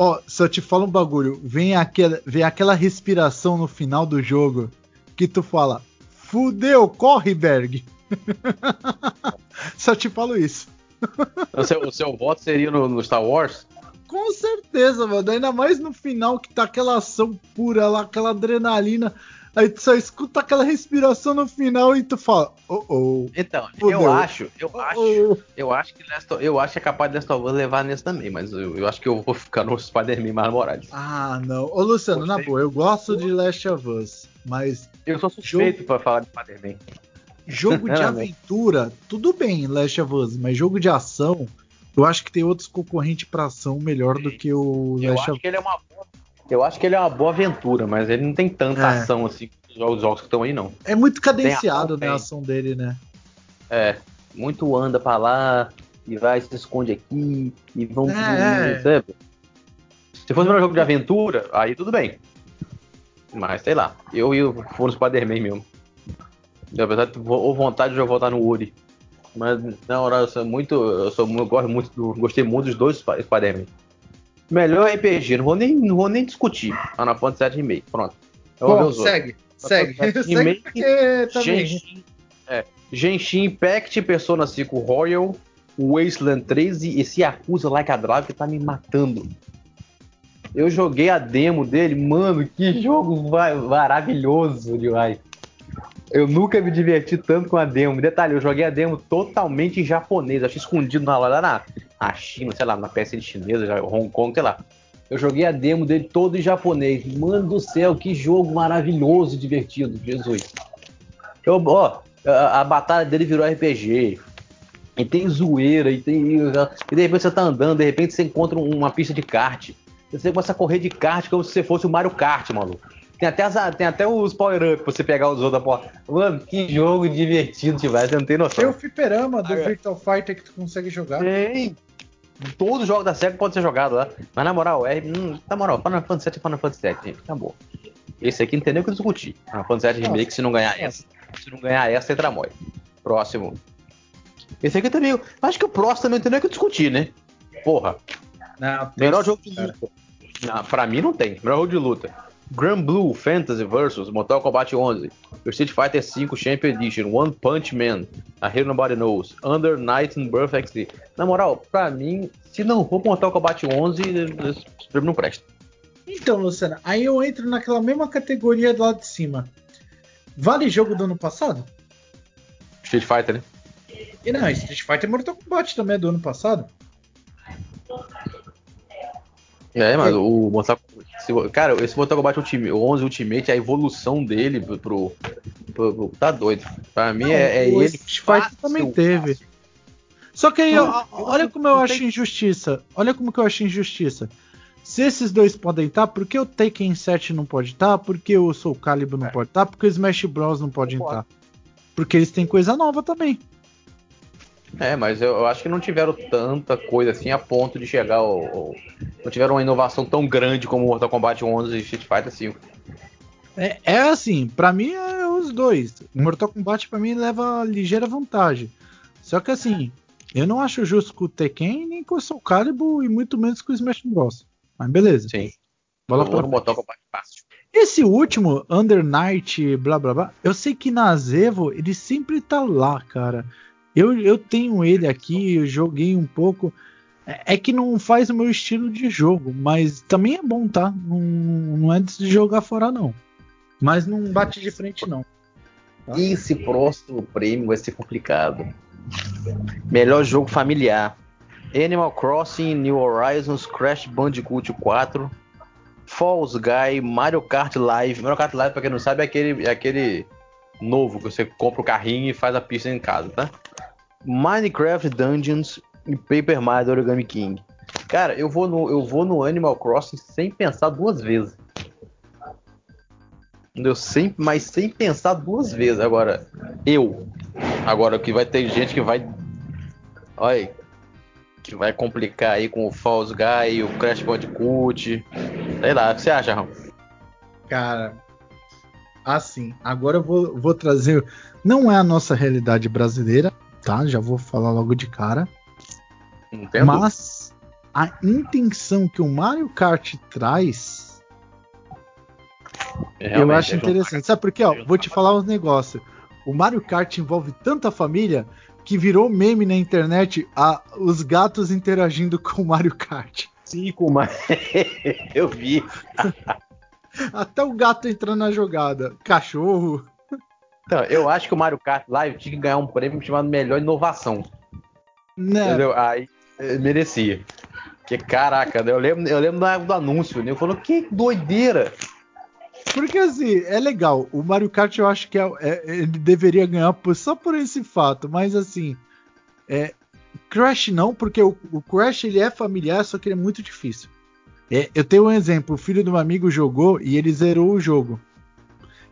Ó, só te falo um bagulho, vem aquela, vem aquela respiração no final do jogo que tu fala, fudeu, corre, Berg. [laughs] só te falo isso. [laughs] O seu, o seu voto seria no, no Star Wars? Com certeza, mano. Ainda mais no final que tá aquela ação pura lá, aquela adrenalina. Aí tu só escuta aquela respiração no final e tu fala, oh oh. Então, fudeu. eu acho, eu oh, acho, eu acho que Last of, eu acho que é capaz de Last of Us levar nesse também, mas eu, eu acho que eu vou ficar no Spider-Man mais Morales. Ah, não. Ô Luciano, Gostei. na boa, eu gosto de Last of Us, mas. Eu sou suspeito jogo... pra falar de Spider-Man. Jogo de [laughs] aventura, tudo bem, Last of Us, mas jogo de ação, eu acho que tem outros concorrentes para ação melhor do que o eu Last acho que ele é uma boa, Eu acho que ele é uma boa aventura, mas ele não tem tanta é. ação assim os jogos que estão aí, não. É muito cadenciado, né, a ação dele, né? É, muito anda pra lá e vai, se esconde aqui e vão. É, é. Se fosse um jogo de aventura, aí tudo bem. Mas sei lá, eu e o for no Spider-Man mesmo. Apesar de ou vontade de eu voltar no Uri. Mas na hora eu sou muito. Eu sou eu gosto muito do, Gostei muito dos dois Spider-Man. Melhor RPG, não vou nem, não vou nem discutir. Final Fantasy 7 Remake. Pronto. Eu Bom, segue. Segue. [laughs] porque também. Genshin, é, Genshin Impact, Persona 5 Royal, Wasteland 3 e esse Yakuza Like a Drive que tá me matando. Eu joguei a demo dele, mano, que jogo maravilhoso demais. Eu nunca me diverti tanto com a demo. Detalhe, eu joguei a demo totalmente em japonês. Achei escondido na, lá na, na China, sei lá, na PSN chinesa, Hong Kong, sei lá. Eu joguei a demo dele todo em japonês. Mano do céu, que jogo maravilhoso e divertido, Jesus. Eu, ó, a, a, batalha dele virou RPG. E tem zoeira, e tem. E de repente você tá andando, de repente você encontra uma pista de kart. Você começa a correr de kart como se você fosse o Mario Kart, maluco. Tem até, as, tem até os power-up pra você pegar os outros da porta. Mano, que jogo divertido demais, você não tem noção. Tem o fliperama do Virtual Fighter que tu consegue jogar. Tem. Todo jogo da SEGA pode ser jogado lá. Mas na moral, é. Hum, na moral, Final Fantasy VII é Final Fantasy VII, gente. Acabou. Esse aqui não tem nem o que discutir. Final Fantasy VII Remake, se não ganhar essa. Se não ganhar essa, entra mói. Próximo. Esse aqui também. Acho que o próximo também não tem nem o que discutir, né? Porra. Não, Melhor jogo de luta. Não, pra mim não tem. Melhor jogo de luta. Grand Blue Fantasy vs Mortal Kombat 11, Street Fighter V Champion Edition, One Punch Man, A Hero Nobody Knows, Under Night and Birth XD. Na moral, pra mim, se não for Mortal Kombat 11, esse prêmio não presta. Então, Luciana, aí eu entro naquela mesma categoria do lado de cima. Vale jogo do ano passado? Street Fighter, né? E não, Street Fighter e Mortal Kombat também é do ano passado. É, mas o Mortal Cara, esse Mortal Kombat Ultimate, o 11 Ultimate, a evolução dele pro. pro, pro tá doido. Pra mim Não, é, é ele. Street Fighter também teve. Só que aí, ó, olha como eu acho injustiça. Olha como que eu acho injustiça. Se esses dois podem estar, por que o Tekken 7 não pode estar? Por que o Soul Calibur não é. pode estar? Por que o Smash Bros não pode estar? Porque eles têm coisa nova também. É, mas eu, eu, acho que não tiveram tanta coisa assim a ponto de chegar ao, ao, Não tiveram uma inovação tão grande como Mortal Kombat 11 e Street Fighter 5. É, é assim, para mim é os dois. Mortal Kombat para mim leva ligeira vantagem. Só que assim, eu não acho justo com o Tekken nem com o Soul Calibur e muito menos com o Smash Bros. Mas beleza. Sim. Bola pra Mortal Kombat fácil. Esse último, Under Night, blá blá blá, eu sei que na Zevo ele sempre tá lá, cara. Eu, eu tenho ele aqui, eu joguei um pouco. É, é que não faz o meu estilo de jogo, mas também é bom, tá? Não, não é de jogar fora, não. Mas não bate de frente, não. Tá? Esse próximo prêmio vai ser complicado. Melhor jogo familiar. Animal Crossing, New Horizons, Crash Bandicoot 4, Falls Guy, Mario Kart Live. Mario Kart Live, pra quem não sabe, é aquele, é aquele novo que você compra o carrinho e faz a pista em casa, tá? Minecraft Dungeons e Paper Mario Origami King. Cara, eu vou no, eu vou no Animal Crossing sem pensar duas vezes. Eu sempre, mas sem pensar duas vezes. Agora, eu. Agora que vai ter gente que vai. Olha, que vai complicar aí com o Falls Guy, o Crash Bandicoot. Sei lá, o que você acha, Ram? Cara, assim, agora eu vou, vou trazer. Não é a nossa realidade brasileira, tá? Já vou falar logo de cara. Entendo. Mas a intenção que o Mario Kart traz. É, eu acho é interessante. Sabe por quê? Ó, vou te falar uns negócios. O Mario Kart envolve tanta família que virou meme na internet a, os gatos interagindo [laughs] com o Mario Kart. Sim, com o Mario. [laughs] eu vi. Até o gato entrando na jogada. Cachorro. Então, eu acho que o Mario Kart Live tinha que ganhar um prêmio chamado Melhor Inovação. Né? Entendeu? Aí eh, merecia. Que caraca, eu lembro, eu lembro do anúncio, né? Eu falou, que doideira! Porque assim, é legal. O Mario Kart eu acho que é, é, ele deveria ganhar por, só por esse fato, mas assim. É, Crash não, porque o, o, Crash ele é familiar, só que ele é muito difícil. É, eu tenho um exemplo: o filho do meu amigo jogou e ele zerou o jogo.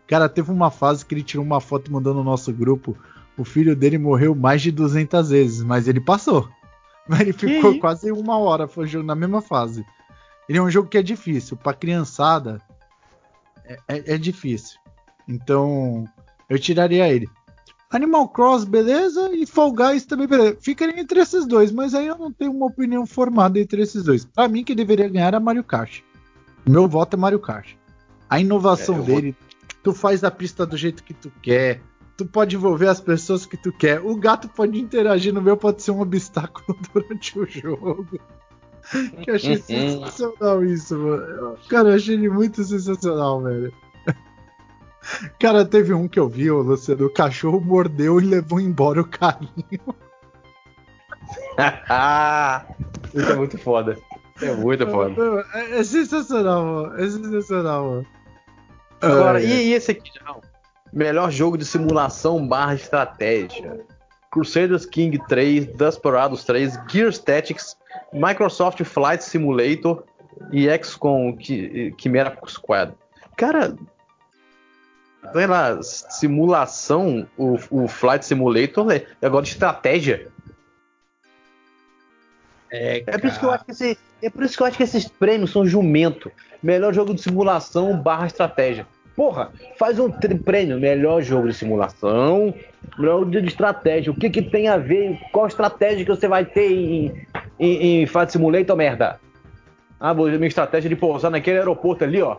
Cara, teve uma fase que ele tirou uma foto e mandou no nosso grupo. O filho dele morreu mais de 200 vezes, mas ele passou. [laughs] Mas ele ficou que? quase uma hora foi na mesma fase. Ele é um jogo que é difícil. Pra criançada, é, é, é difícil. Então, eu tiraria ele. Animal Cross, beleza, e Fall Guys também, beleza. Ficaria entre esses dois, mas aí eu não tenho uma opinião formada entre esses dois. Para mim, que deveria ganhar é Mario Kart. Meu voto é Mario Kart. A inovação é, dele, vou... tu faz a pista do jeito que tu quer, tu pode envolver as pessoas que tu quer. O gato pode interagir no meu, pode ser um obstáculo [laughs] durante o jogo. [laughs] que eu achei [laughs] sensacional isso, mano. Cara, eu achei ele muito sensacional, velho. Cara, teve um que eu vi, o Luciano, o cachorro mordeu e levou embora o carrinho. isso é muito foda. É muito foda. É, é sensacional, mano. É sensacional, mano. Agora, é, e, e, esse aqui, não? Melhor jogo de simulação barra estratégia. Crusaders King 3, Desperados 3, Gear Tactics, Microsoft Flight Simulator e XCOM Chimera Squad. Cara, sei lá, simulação, o, o Flight Simulator é agora de estratégia. É, é, por isso que eu acho que esse, é por isso que eu acho que esses prêmios são jumento. Melhor jogo de simulação barra estratégia. Porra, faz um prêmio, melhor jogo de simulação, melhor de estratégia. O que que tem a ver? Qual estratégia que você vai ter em, em, em Flight Simulator, merda? Ah, minha estratégia de pousar naquele aeroporto ali, ó.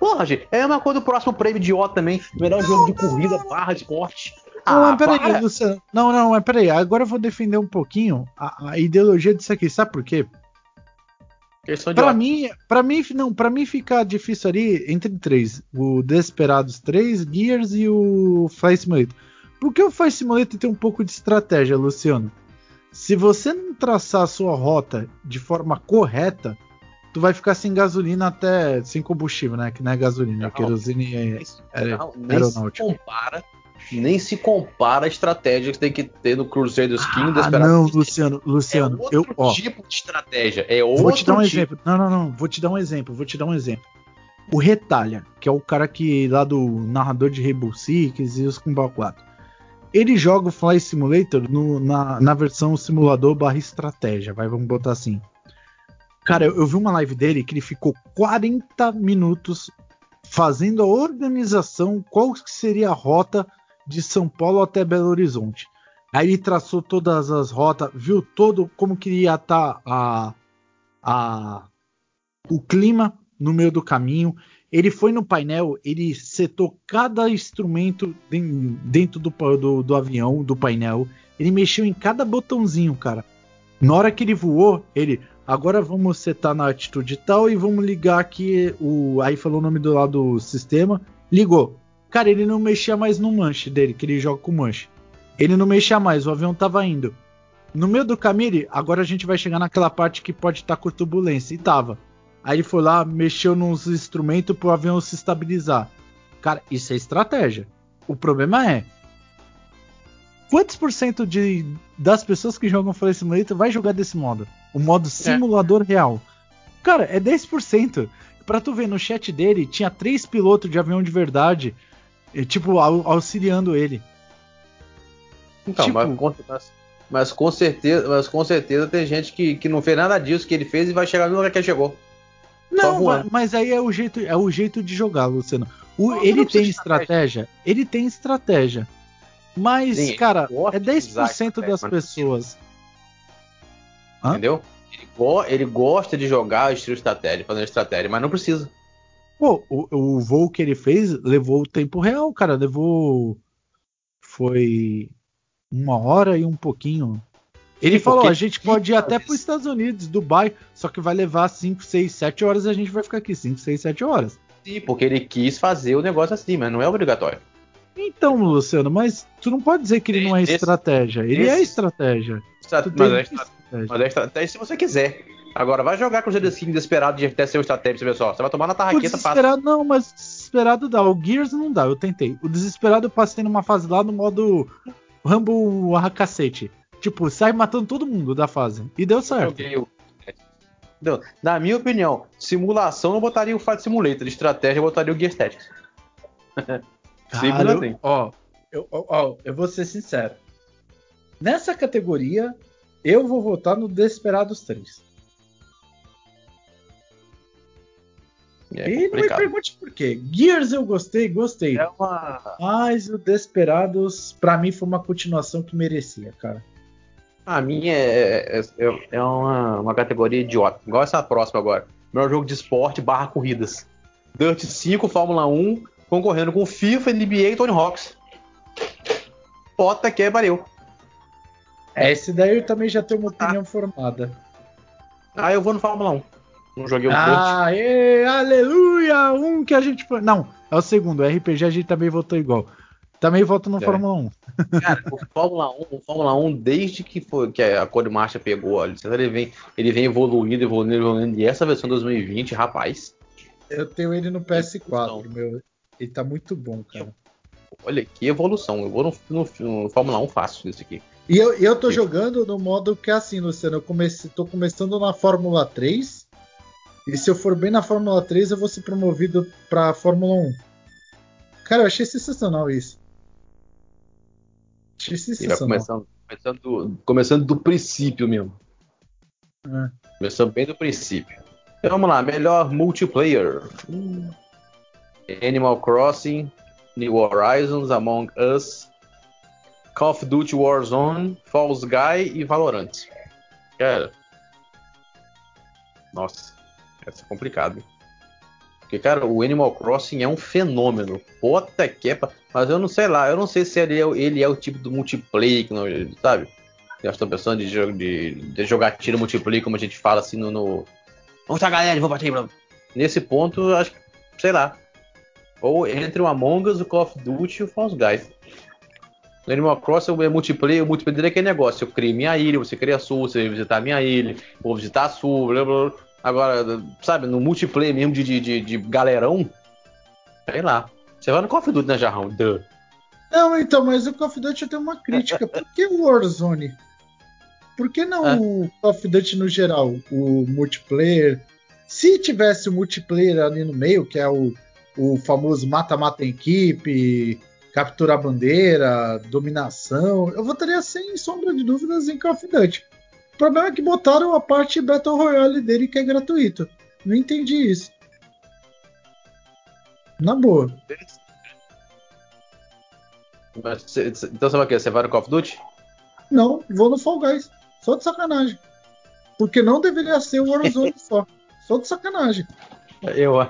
Porra, gente, é uma coisa do próximo prêmio idiota também. Melhor jogo de corrida, barra de esporte. Não, ah, peraí, Luciano. Não, não, mas peraí. Agora eu vou defender um pouquinho a, a ideologia disso aqui. Sabe por quê? Para mim, para mim, não, para mim fica difícil ali entre três, o Desperados 3, Gears e o Flight Simulator. Porque o Flight Simulator tem um pouco de estratégia, Luciano. Se você não traçar a sua rota de forma correta, tu vai ficar sem gasolina até sem combustível, né? Que não é gasolina, é querosene é, é, não, nem se compara, nem se compara a estratégia que tem que ter no Crusaders King. Ah, não, Luciano, Luciano, é outro eu, tipo de estratégia, é outro Vou te dar um tipo. exemplo. Não, não, não, vou te dar um exemplo, vou te dar um exemplo. O Retalha, que é o cara que lá do narrador de Rainbow Six e os Combat 4. Ele joga o Fly Simulator no, na, na versão simulador barra estratégia, vai, vamos botar assim. Cara, eu, eu, vi uma live dele que ele ficou 40 minutos fazendo a organização, qual seria a rota de São Paulo até Belo Horizonte. Aí ele traçou todas as rotas, viu todo como que ia estar tá a, a, o clima no meio do caminho. Ele foi no painel, ele setou cada instrumento dentro do, do, do avião, do painel. Ele mexeu em cada botãozinho, cara. Na hora que ele voou, ele. agora vamos setar na atitude tal e vamos ligar aqui o. Aí falou o nome do lado do sistema. Ligou. Cara, ele não mexia mais no manche dele, que ele joga com manche. Ele não mexia mais, o avião tava indo. No meio do caminho, agora a gente vai chegar naquela parte que pode estar tá com turbulência. E tava. Aí ele foi lá, mexeu nos instrumentos pro avião se estabilizar. Cara, isso é estratégia. O problema é. Quantos por cento de, das pessoas que jogam Flight Simulator vai jogar desse modo? O modo é. simulador é. real. Cara, é 10%. Pra tu ver, no chat dele tinha três pilotos de avião de verdade, tipo, auxiliando ele. Então, tipo, mas, mas, com certeza, mas com certeza tem gente que, que não fez nada disso que ele fez e vai chegar no lugar que ele chegou. Não, mas, mas, aí é o jeito, é o jeito de jogar, Luciano. O, não, ele tem estratégia, estratégia, ele tem estratégia. Mas, Sim, cara, é 10% das pessoas. Entendeu? Ele, go ele, gosta de jogar estilo estratégia, fazendo estratégia, mas não precisa. Pô, o, o voo que ele fez levou o tempo real, cara. Levou. Foi uma hora e um pouquinho. Ele Sim, falou: a gente pode ir até para os Estados Unidos, Dubai, só que vai levar 5, 6, 7 horas e a gente vai ficar aqui 5, 6, 7 horas. Sim, porque ele quis fazer o negócio assim, mas não é obrigatório. Então, Luciano, mas tu não pode dizer que ele não é estratégia. Ele é estratégia. Estra... Mas, é estratégia. mas é estratégia se você quiser. Agora, vai jogar com o GDC desesperado de até ser o estratégia, só. Você vai tomar na tarraqueta, desesperado, passa. Não, mas desesperado dá. O Gears não dá, eu tentei. O desesperado eu passei numa fase lá no modo Rambo a cacete. Tipo, sai matando todo mundo da fase. E deu certo. Então, na minha opinião, simulação eu botaria o Fight Simulator, de estratégia eu botaria o Gear Tactics. [laughs] Cara, assim. Ó, eu, ó, eu vou ser sincero. Nessa categoria, eu vou votar no Desperados 3. É e não me pergunte por quê. Gears eu gostei, gostei. É uma... Mas o Desperados, pra mim, foi uma continuação que merecia, cara. A minha é, é, é, é uma, uma categoria idiota. Igual essa próxima agora. Melhor jogo de esporte barra corridas. Dirt 5, Fórmula 1, concorrendo com FIFA, NBA e Tony Hawks. Pota que é pariu. Esse daí eu também já tenho uma opinião ah. formada. Ah, eu vou no Fórmula 1. Não joguei o Ah, ê, aleluia! Um que a gente foi. Não, é o segundo. O RPG a gente também votou igual. Também voto no é. Fórmula 1. [laughs] Cara, o Fórmula 1, o Fórmula 1 desde que, foi, que a Code Marcha pegou, olha, ele vem, ele vem evoluindo, evoluindo, evoluindo. E essa versão 2020, rapaz. Eu tenho ele no PS4, meu. Ele tá muito bom, cara. Olha, que evolução. Eu vou no, no, no Fórmula 1 fácil isso aqui. E eu, eu tô jogando no modo que é assim, Luciano. Eu comece, tô começando na Fórmula 3 e se eu for bem na Fórmula 3, eu vou ser promovido pra Fórmula 1. Cara, eu achei sensacional isso. Achei sensacional. Começando, começando, começando, do princípio mesmo. É. Começando bem do princípio. Então vamos lá, melhor multiplayer. Hum. Animal Crossing, New Horizons, Among Us, Call of Duty Warzone, Falls Guy e Valorant. Cara. Nossa. Essa é complicado. Porque, cara, o Animal Crossing é um fenômeno. Puta que é. Mas eu não sei lá, eu não sei se ele é, ele é o tipo do multiplayer, que não, sabe? Eu estou pensando de, de, de, jogar tiro multiplayer, como a gente fala assim no. no... Vamos lá, galera, vou bater. Nesse ponto, acho que, sei lá. Ou entre o Among Us, o Call of Duty e o False Guys. No Animal Crossing é multiplayer, o multiplayer é aquele negócio. Eu crio minha ilha, você cria a sua, você vai visitar a minha ilha, vou visitar a sua, blá blá blá. Agora, sabe, no multiplayer mesmo de, de, de galerão, sei lá. Você vai no Call of Duty, né, Jarrão? Duh. Não, então, mas o Call of Duty eu tenho uma crítica. [laughs] Por que o Warzone? Por que não é. o Call of Duty no geral? O multiplayer? Se tivesse o multiplayer ali no meio, que é o, o famoso mata-mata em equipe, captura a bandeira, dominação, eu votaria sem sombra de dúvidas em Call of Duty problema é que botaram a parte Battle Royale dele que é gratuito. Não entendi isso. Na boa. Mas, então você vai o quê? Você vai no Call of Duty? Não, vou no Fall Guys. Só de sacanagem. Porque não deveria ser o Warzone [laughs] só. Só de sacanagem. Eu,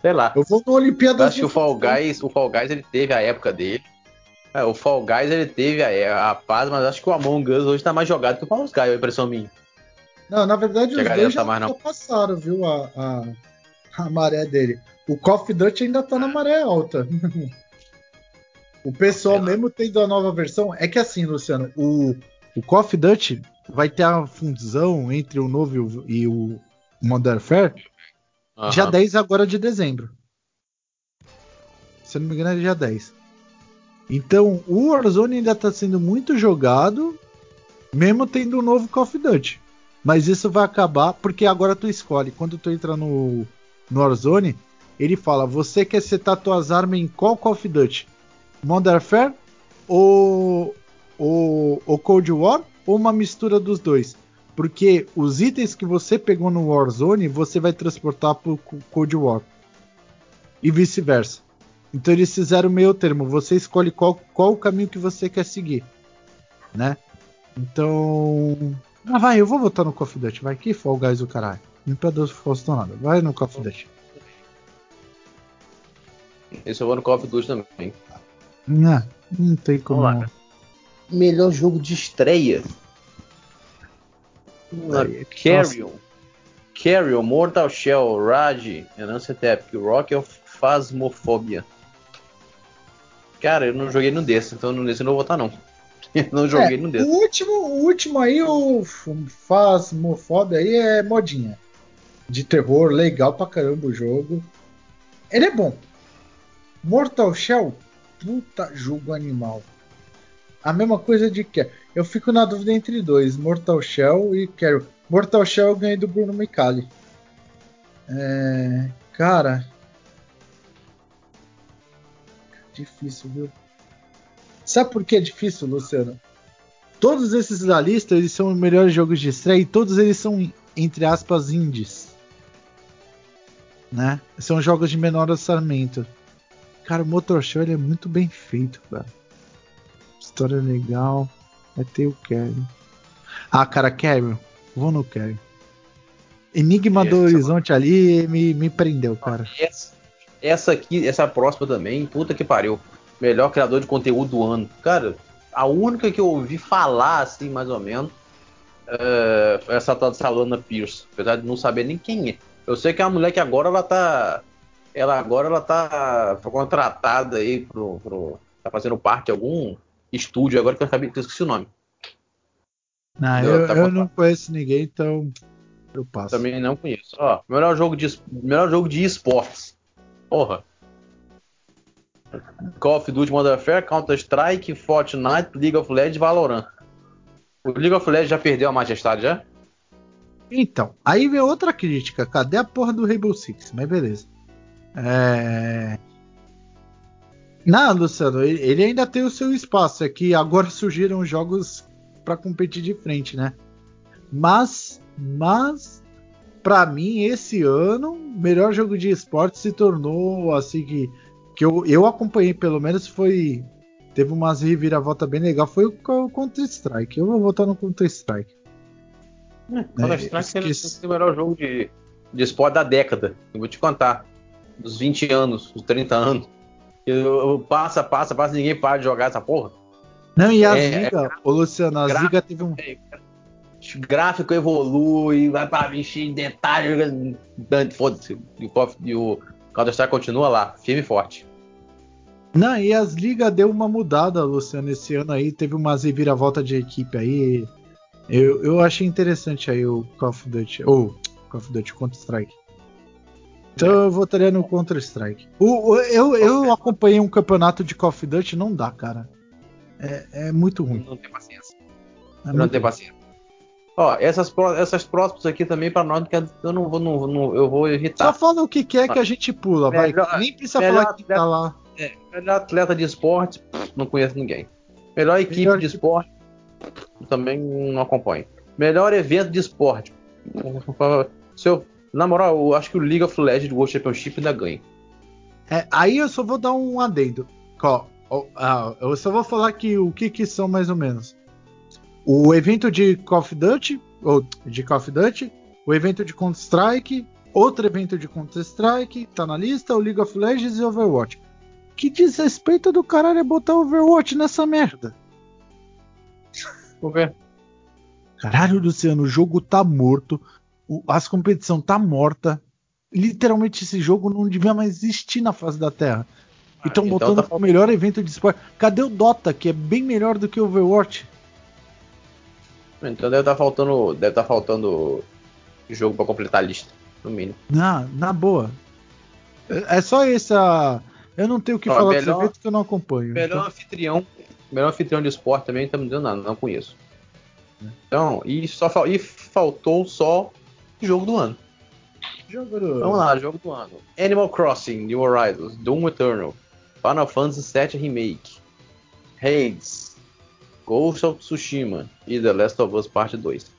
sei lá. Eu vou no Olimpíada. Acho que o Fall Guys, o Fall Guys ele teve a época dele. É, o Fall Guys ele teve a, a paz, mas acho que o Among Us hoje tá mais jogado que o Fall Guys, é a impressão minha. Não, na verdade os dois tá já, já passaram, viu? A, a, a maré dele. O Call of Duty ainda tá na maré alta. [laughs] o pessoal, lá. mesmo tendo a nova versão, é que assim, Luciano, o, o Call of Duty vai ter a fusão entre o novo e o, e Modern Warfare dia Aham. 10 agora de dezembro. Se não me engano, é dia 10. Então, o Warzone ainda está sendo muito jogado, mesmo tendo o novo Call of Duty. Mas isso vai acabar porque agora tu escolhe. Quando tu entra no, no Warzone, ele fala: você quer setar tuas armas em qual Call of Duty? Modern Warfare ou, ou, ou Cold War ou uma mistura dos dois? Porque os itens que você pegou no Warzone você vai transportar pro Co- Cold War e vice-versa. Então eles fizeram meio termo. Você escolhe qual, qual o caminho que você quer seguir, né? Então, ah, vai, eu vou votar no Call of Duty. Vai que Fall Guys o caralho. Não perdeu Faustão nada. Vai no Call of Duty. Esse eu vou no Call of Duty também. Não, não tem como. Lá. Melhor jogo de estreia. Aí, Carrion. Carrion, Mortal Shell, Raj, Epic, Rock of Phasmophobia. Cara, eu não joguei no desse, então nesse eu não vou votar não. [laughs] Eu não joguei no o desse. último, o último aí, o Phasmophobia aí é modinha. De terror, legal pra caramba o jogo. Ele é bom. Mortal Shell, puta jogo animal. A mesma coisa de que eu fico na dúvida entre dois, Mortal Shell e Carol. Mortal Shell eu ganhei do Bruno Micali. É, cara, difícil, viu? Sabe por que é difícil, Luciano? Todos esses da lista eles são os melhores jogos de estreia e todos eles são entre aspas indies, né? São jogos de menor orçamento. Cara, o Motor Show ele é muito bem feito, cara. História legal. Vai ter o Kevin. Ah, cara, Kevin. Vou no Kevin. Enigma do é Horizonte ali me, me prendeu, cara. Essa, essa aqui, essa próxima também, puta que pariu. Melhor criador de conteúdo do ano. Cara, a única que eu ouvi falar, assim, mais ou menos, é, foi essa tal de Salona Pierce. Apesar de não saber nem quem é. Eu sei que é uma mulher que agora ela tá. Ela agora ela tá foi contratada aí pro, pro. Tá fazendo parte de algum estúdio agora que eu acabei que eu esqueci o nome. Não, Eu- eu, tá eu não conheço ninguém, então eu passo. Também não conheço. Ó, melhor jogo de, melhor jogo de esportes. Porra. Call of Duty Modern Warfare, Counter-Strike, Fortnite, League of Legends, Valorant. O League of Legends já perdeu a majestade, já? Então, aí vem outra crítica. Cadê a porra do Rainbow Six? Mas beleza. É... Não, Luciano, ele ainda tem o seu espaço. É que agora [laughs] surgiram jogos pra competir de frente, né? Mas, mas, pra mim, esse ano, o melhor jogo de esporte se tornou assim que, que eu, eu acompanhei, pelo menos foi. Teve umas reviravolta bem legal. Foi o Counter-Strike. Eu vou votar no Counter-Strike. Counter-Strike é esqueci. o melhor jogo de, de esporte da década. Eu vou te contar. Dos 20 anos, dos 30 anos. Eu, eu- passa, passa, passa, ninguém para de jogar essa porra. Não, e as É, ligas, ô Luciano, gra- ligas teve um. O gráfico evolui, vai para encher em detalhe. Foda-se. E o Counter-Strike continua lá, firme e forte. Não, e as ligas deu uma mudada, Luciano, esse ano aí, teve umas reviravolta de equipe aí. Eu, eu achei interessante aí o Call of Duty, ou Call of Duty Counter-Strike. Então eu votaria no Counter-Strike. Eu, eu acompanhei um campeonato de Call of Duty, não dá, cara. É, é muito ruim. Não tem paciência. É não ruim. paciência. Ó, essas, essas próximas aqui também pra nós, que eu não vou, não, não- eu vou Só evitar. fala o que quer que a gente pula, vai. Melhor- Nem precisa melhor falar que tá lá. É, melhor atleta de esporte, não conheço ninguém. Melhor equipe Melhor de esporte, também não acompanho. Melhor evento de esporte. Se eu, na moral, eu acho que o League of Legends World Championship ainda ganha. É, aí eu só vou dar um adendo. Ó, ó, ah, eu só vou falar que o que, que são mais ou menos. O evento de Call of Duty, ou de Call of Duty, o evento de Counter-Strike, outro evento de Counter-Strike, tá na lista, o League of Legends e Overwatch. Que desrespeito do caralho é botar Overwatch nessa merda. Vou ver. Caralho, Luciano, o jogo tá morto. O, as competição tá morta. Literalmente esse jogo não devia mais existir na face da Terra. E estão ah, então botando tá... o melhor evento de esporte. Cadê o Dota, que é bem melhor do que o Overwatch? Então deve estar tá faltando, deve estar tá faltando jogo para completar a lista, no mínimo. Na, na boa. É, é só essa. Eu não tenho o que Ó, falar melhor, desse que eu não acompanho. Melhor então. anfitrião, melhor anfitrião de esporte também, não tá me dizendo nada, não conheço. Então, e só e faltou só jogo do ano. Jogo do... Vamos lá, jogo do ano. Animal Crossing, New Horizons, Doom Eternal, Final Fantasy VII Remake, Hades, Ghost of Tsushima e The Last of Us Part 2.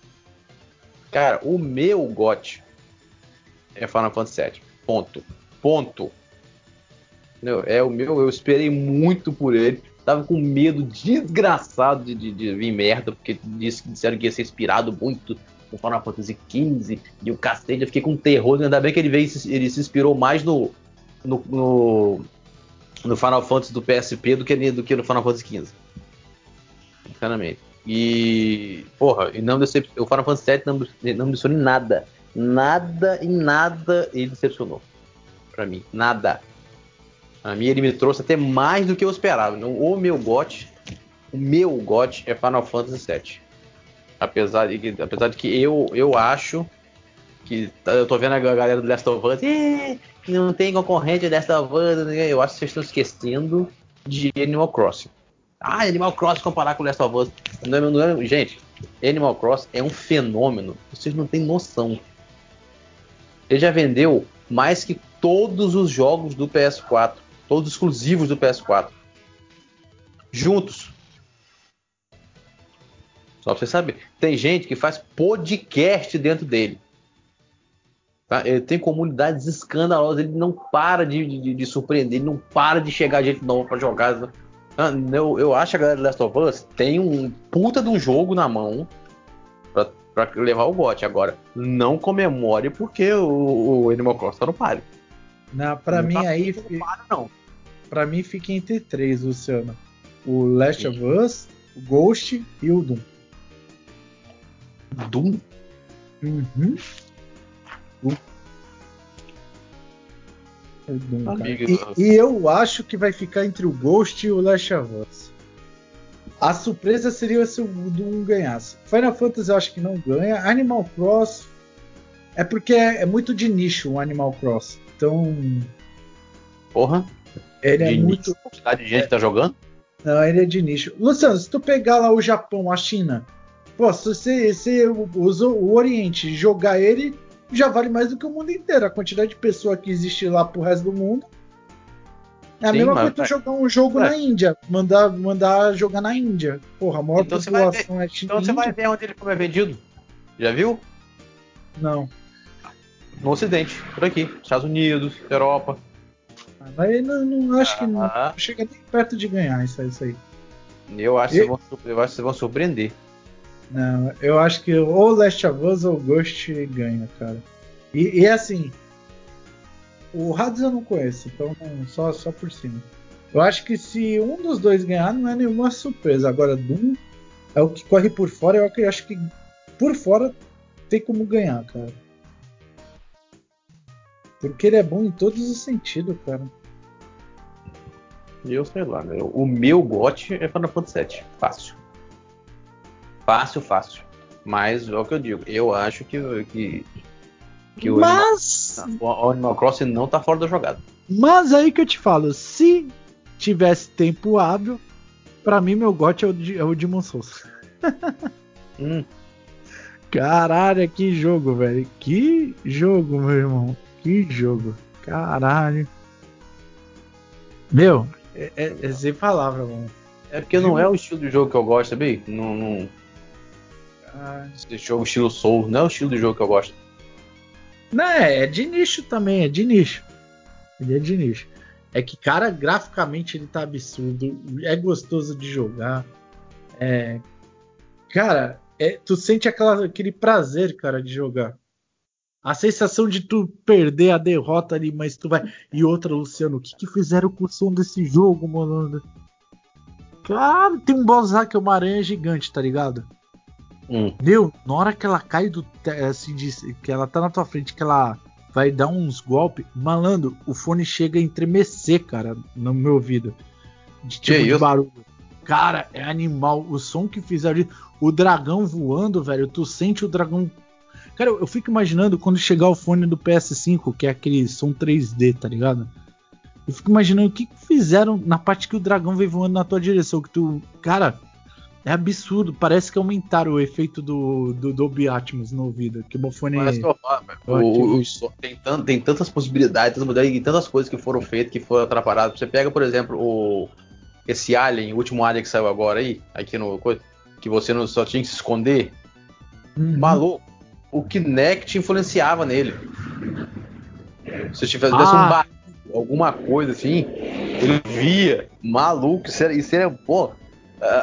Cara, o meu GOT é Final Fantasy VII. Ponto. Ponto. É o meu, eu esperei muito por ele. Tava com medo desgraçado de, de, de vir merda, porque disseram que ia ser inspirado muito no Final Fantasy XV e o cacete. Eu fiquei com terror. Ainda bem que ele veio, ele se inspirou mais no, no, no no Final Fantasy do PSP do que, do que no Final Fantasy XV. Sinceramente. E, porra, e não decep... o Final Fantasy VII não, não decepcionou em nada. Nada, em nada ele decepcionou. Pra mim, nada. Pra mim ele me trouxe até mais do que eu esperava. O meu GOT, o meu GOT é Final Fantasy VII. Apesar de apesar de que eu, eu acho que eu tô vendo a galera do Last of Us, não tem concorrente dessa banda. Eu acho que vocês estão esquecendo de Animal Crossing. Ah, Animal Crossing comparar com Last of Us. Não, não, não, gente, Animal Crossing é um fenômeno. Vocês não têm noção. Ele já vendeu mais que todos os jogos do PS4. Todos os exclusivos do PS4. Juntos. Só pra você saber. Tem gente que faz podcast dentro dele. Tá? Ele tem comunidades escandalosas, ele não para de, de, de surpreender, ele não para de chegar gente nova para jogar. Ah, eu, eu acho que a galera do Last of Us tem um puta de um jogo na mão para levar o bote. Agora, não comemore porque o, o Animal Crossing tá no páreo. Não, pra não mim tá aí. Páreo, não. Pra mim fica entre três, Luciano. O Last Sim. of Us, o Ghost e o Doom. Doom? Uhum. E, e, eu acho que vai ficar entre o Ghost e o Last of Us. A surpresa seria se o Doom ganhasse. Final Fantasy eu acho que não ganha. Animal Cross é porque é, é muito de nicho o Animal Cross. Então. Porra. Ele de é muito. Nicho, quantidade de gente é... tá jogando? Não, ele é de nicho. Luciano, se tu pegar lá o Japão, a China, pô, se você, você usou o Oriente jogar ele, já vale mais do que o mundo inteiro. A quantidade de pessoa que existe lá pro resto do mundo. É a Sim, mesma coisa que jogar um jogo é. na Índia, mandar, mandar jogar na Índia. Porra, a maior então população é China. Então você vai ver onde ele é vendido. Já viu? Não. No Ocidente, por aqui. Estados Unidos, Europa. Ah, mas não, não acho ah, que não chega nem perto de ganhar isso, isso aí. Eu acho, e... vão, eu acho que vocês vão surpreender. Não, eu acho que ou Last of Us ou Ghost ganha, cara. E, e assim, o Hades eu não conheço, então só, só por cima. Eu acho que se um dos dois ganhar, não é nenhuma surpresa. Agora, Doom é o que corre por fora. Eu acho que por fora tem como ganhar, cara. Porque ele é bom em todos os sentidos, cara. Eu sei lá, né? O meu gote é Final Fantasy VII. Fácil. Fácil, fácil. Mas é o que eu digo. Eu acho que, que, que o, Mas... Animal, o Animal Crossing não tá fora da jogada. Mas aí que eu te falo, se tivesse tempo hábil, para mim meu gote é o de, é o Demon Souls. [laughs] hum. Caralho, que jogo, velho. Que jogo, meu irmão. Que jogo. Caralho. Meu, é, é, é sem palavra, mano. É porque não é o estilo de jogo que eu gosto, sabe? Não, não, Esse jogo estilo Soul não é o estilo de jogo que eu gosto. Não, é, é de nicho também, é de nicho. Ele é de nicho. É que, cara, graficamente ele tá absurdo. É gostoso de jogar. É. Cara, é, tu sente aquela, aquele prazer, cara, de jogar. A sensação de tu perder a derrota ali, mas tu vai. E outra, Luciano, o que, que fizeram com o som desse jogo, mano? Cara, tem um boss lá que é uma aranha gigante, tá ligado? Hum. Meu, na hora que ela cai do. Assim, de, que ela tá na tua frente, que ela vai dar uns golpes, malandro, o fone chega a entremecer, cara, no meu ouvido. De tipo que de barulho. Cara, é animal. O som que fizeram ali. O dragão voando, velho. Tu sente o dragão. Cara, eu, eu fico imaginando quando chegar o fone do PS5, que é aquele som 3D, tá ligado? Eu fico imaginando o que, que fizeram na parte que o dragão veio voando na tua direção. Que tu. Cara, é absurdo. Parece que aumentaram o efeito do, do Dolby Atmos no ouvido. Que o fone. Mas, o, o, o, tem, tant, tem tantas possibilidades, e tantas coisas que foram feitas que foram atrapalhadas. Você pega, por exemplo, o esse Alien, o último Alien que saiu agora aí, aqui no que você não só tinha que se esconder. Uhum. Maluco, o Kinect influenciava nele. Se tivesse ah. um bar, alguma coisa assim, ele via, maluco, isso era, isso era pô,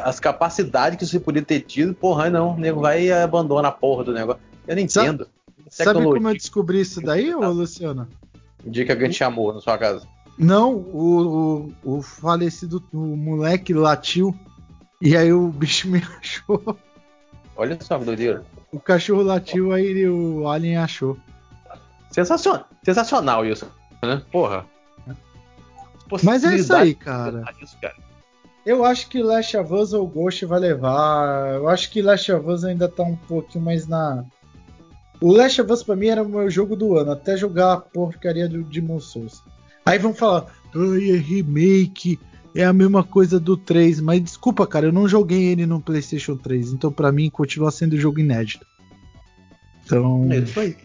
as capacidades que você podia ter tido, porra, não, o nego vai e abandona a porra do negócio. Eu não entendo. Sabe, sabe como eu descobri isso daí, ô Luciano? O dia que alguém te chamou na sua casa. Não, o, o, o falecido o moleque latiu e aí o bicho me [laughs] achou. Olha só que doideira. O cachorro latiu, aí o alien achou. Sensacional, sensacional isso, né? Porra. Mas é isso aí, cara. Eu acho que Last of Us ou Ghost vai levar. Eu acho que Last of Us ainda tá um pouquinho mais na. O Last of Us pra mim era o meu jogo do ano, até jogar a porcaria do Demon Souls. Aí vão falar, ai, é remake, é a mesma coisa do 3. Mas desculpa, cara, eu não joguei ele no PlayStation 3. Então, para mim, continua sendo jogo inédito. Então. É isso aí.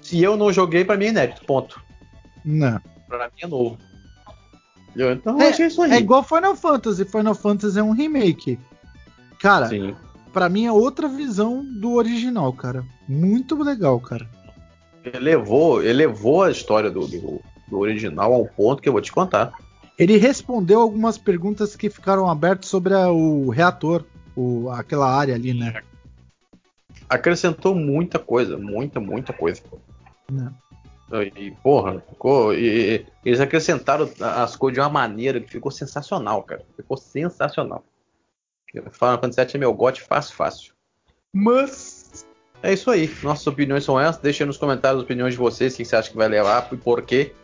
Se eu não joguei, para mim é inédito. Ponto. Não. Pra mim é novo. Então, é, é, isso aí. É igual Final Fantasy. Final Fantasy é um remake. Cara, Sim. pra mim é outra visão do original, cara. Muito legal, cara. Elevou, elevou a história do, do, do original ao ponto que eu vou te contar. Ele respondeu algumas perguntas que ficaram abertas sobre a, o reator, o, aquela área ali, né? Acrescentou muita coisa, muita, muita coisa. Não. E, porra, ficou, e, eles acrescentaram as coisas de uma maneira que ficou sensacional, cara. Ficou sensacional. Final Fantasy VII é meu gote fácil, fácil. Mas é isso aí. Nossas opiniões são essas. Deixem nos comentários as opiniões de vocês, o que você acha que vai levar e por quê.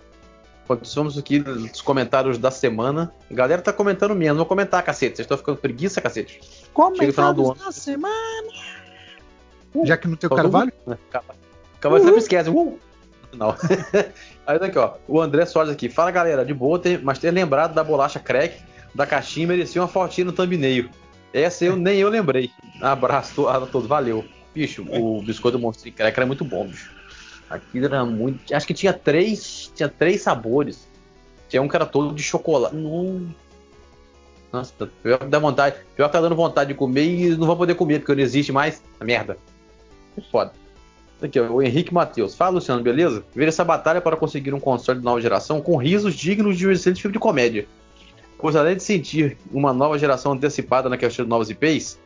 Continuamos aqui nos comentários da semana. A galera tá comentando menos. Vou comentar, cacete. Vocês estão ficando preguiça, cacete. Comentários final do ano. da semana. Uh, Já que no teu Carvalho? Carvalho sempre esquece. Uh. Não. [laughs] Aí daqui, ó. O André Soares aqui. Fala, galera. De boa, ter, mas ter lembrado da bolacha crack da caixinha merecia uma fotinha no thumbnail. Essa eu nem eu lembrei. Abraço a todos. Valeu. Bicho, o biscoito do Monstro Crack era muito bom, bicho. Aquilo era muito. Acho que tinha três. Tinha três sabores. Tinha um que era todo de chocolate. Não. Nossa, pior que dá vontade. Pior que tá dando vontade de comer e não vou poder comer, porque não existe mais. Merda. Foda. Aqui, o Henrique Matheus. Fala, Luciano, beleza? Ver essa batalha para conseguir um console de nova geração com risos dignos de um excelente filme de comédia. Pois além de sentir uma nova geração antecipada na questão de novas IPs,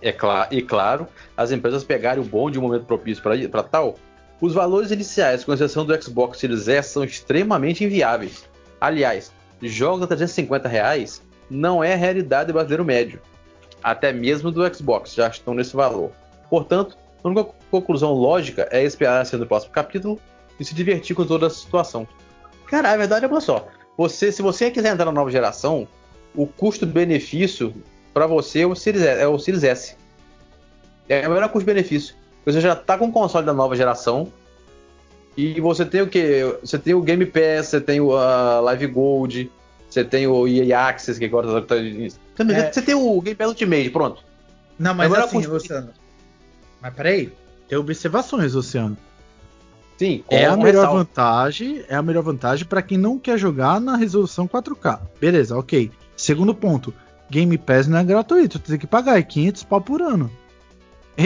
é claro, e claro, as empresas pegarem o bom de um momento propício para tal, os valores iniciais, com exceção do Xbox Series S, são extremamente inviáveis. Aliás, jogos a 350 reais não é realidade brasileiro médio. Até mesmo do Xbox já estão nesse valor. Portanto, a única conclusão lógica é esperar ser no próximo capítulo e se divertir com toda a situação. Cara, a verdade é uma só. Você, se você quiser entrar na nova geração, o custo-benefício para você é o, Series S, é o Series S. É o melhor custo-benefício. Você já tá com o console da nova geração. E você tem o que? Você tem o Game Pass, você tem o uh, Live Gold, você tem o EA Access, que agora tá. É... Você tem o Game Pass Ultimate, pronto. Não, mas agora assim, Luciano. Mas peraí, tem observações, Luciano. Sim, é a melhor ressalva. vantagem, é a melhor vantagem para quem não quer jogar na resolução 4K. Beleza, ok. Segundo ponto, Game Pass não é gratuito, tu tem que pagar, é 500 pau por ano.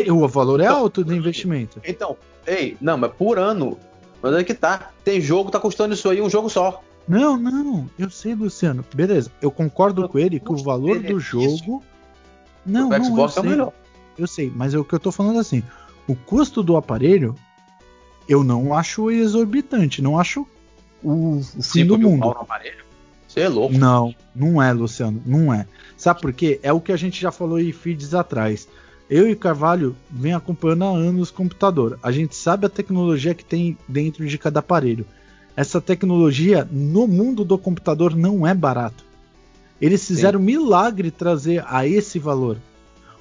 O valor é então, alto do investimento. Então, ei, não, mas por ano. Mas é que tá. Tem jogo tá custando isso aí um jogo só. Não, não, eu sei, Luciano. Beleza, eu concordo com ele que o valor do jogo. Não, o não, Xbox eu é sei, é melhor. Eu sei, mas é o que eu tô falando assim. O custo do aparelho eu não acho exorbitante, não acho o, o fim do mundo. Um aparelho? Você é louco. Não, não é, Luciano, não é. Sabe por quê? É o que a gente já falou em feeds atrás eu e Carvalho vem acompanhando há anos o computador. A gente sabe a tecnologia que tem dentro de cada aparelho. Essa tecnologia no mundo do computador não é barato. Eles fizeram Sim. milagre trazer a esse valor.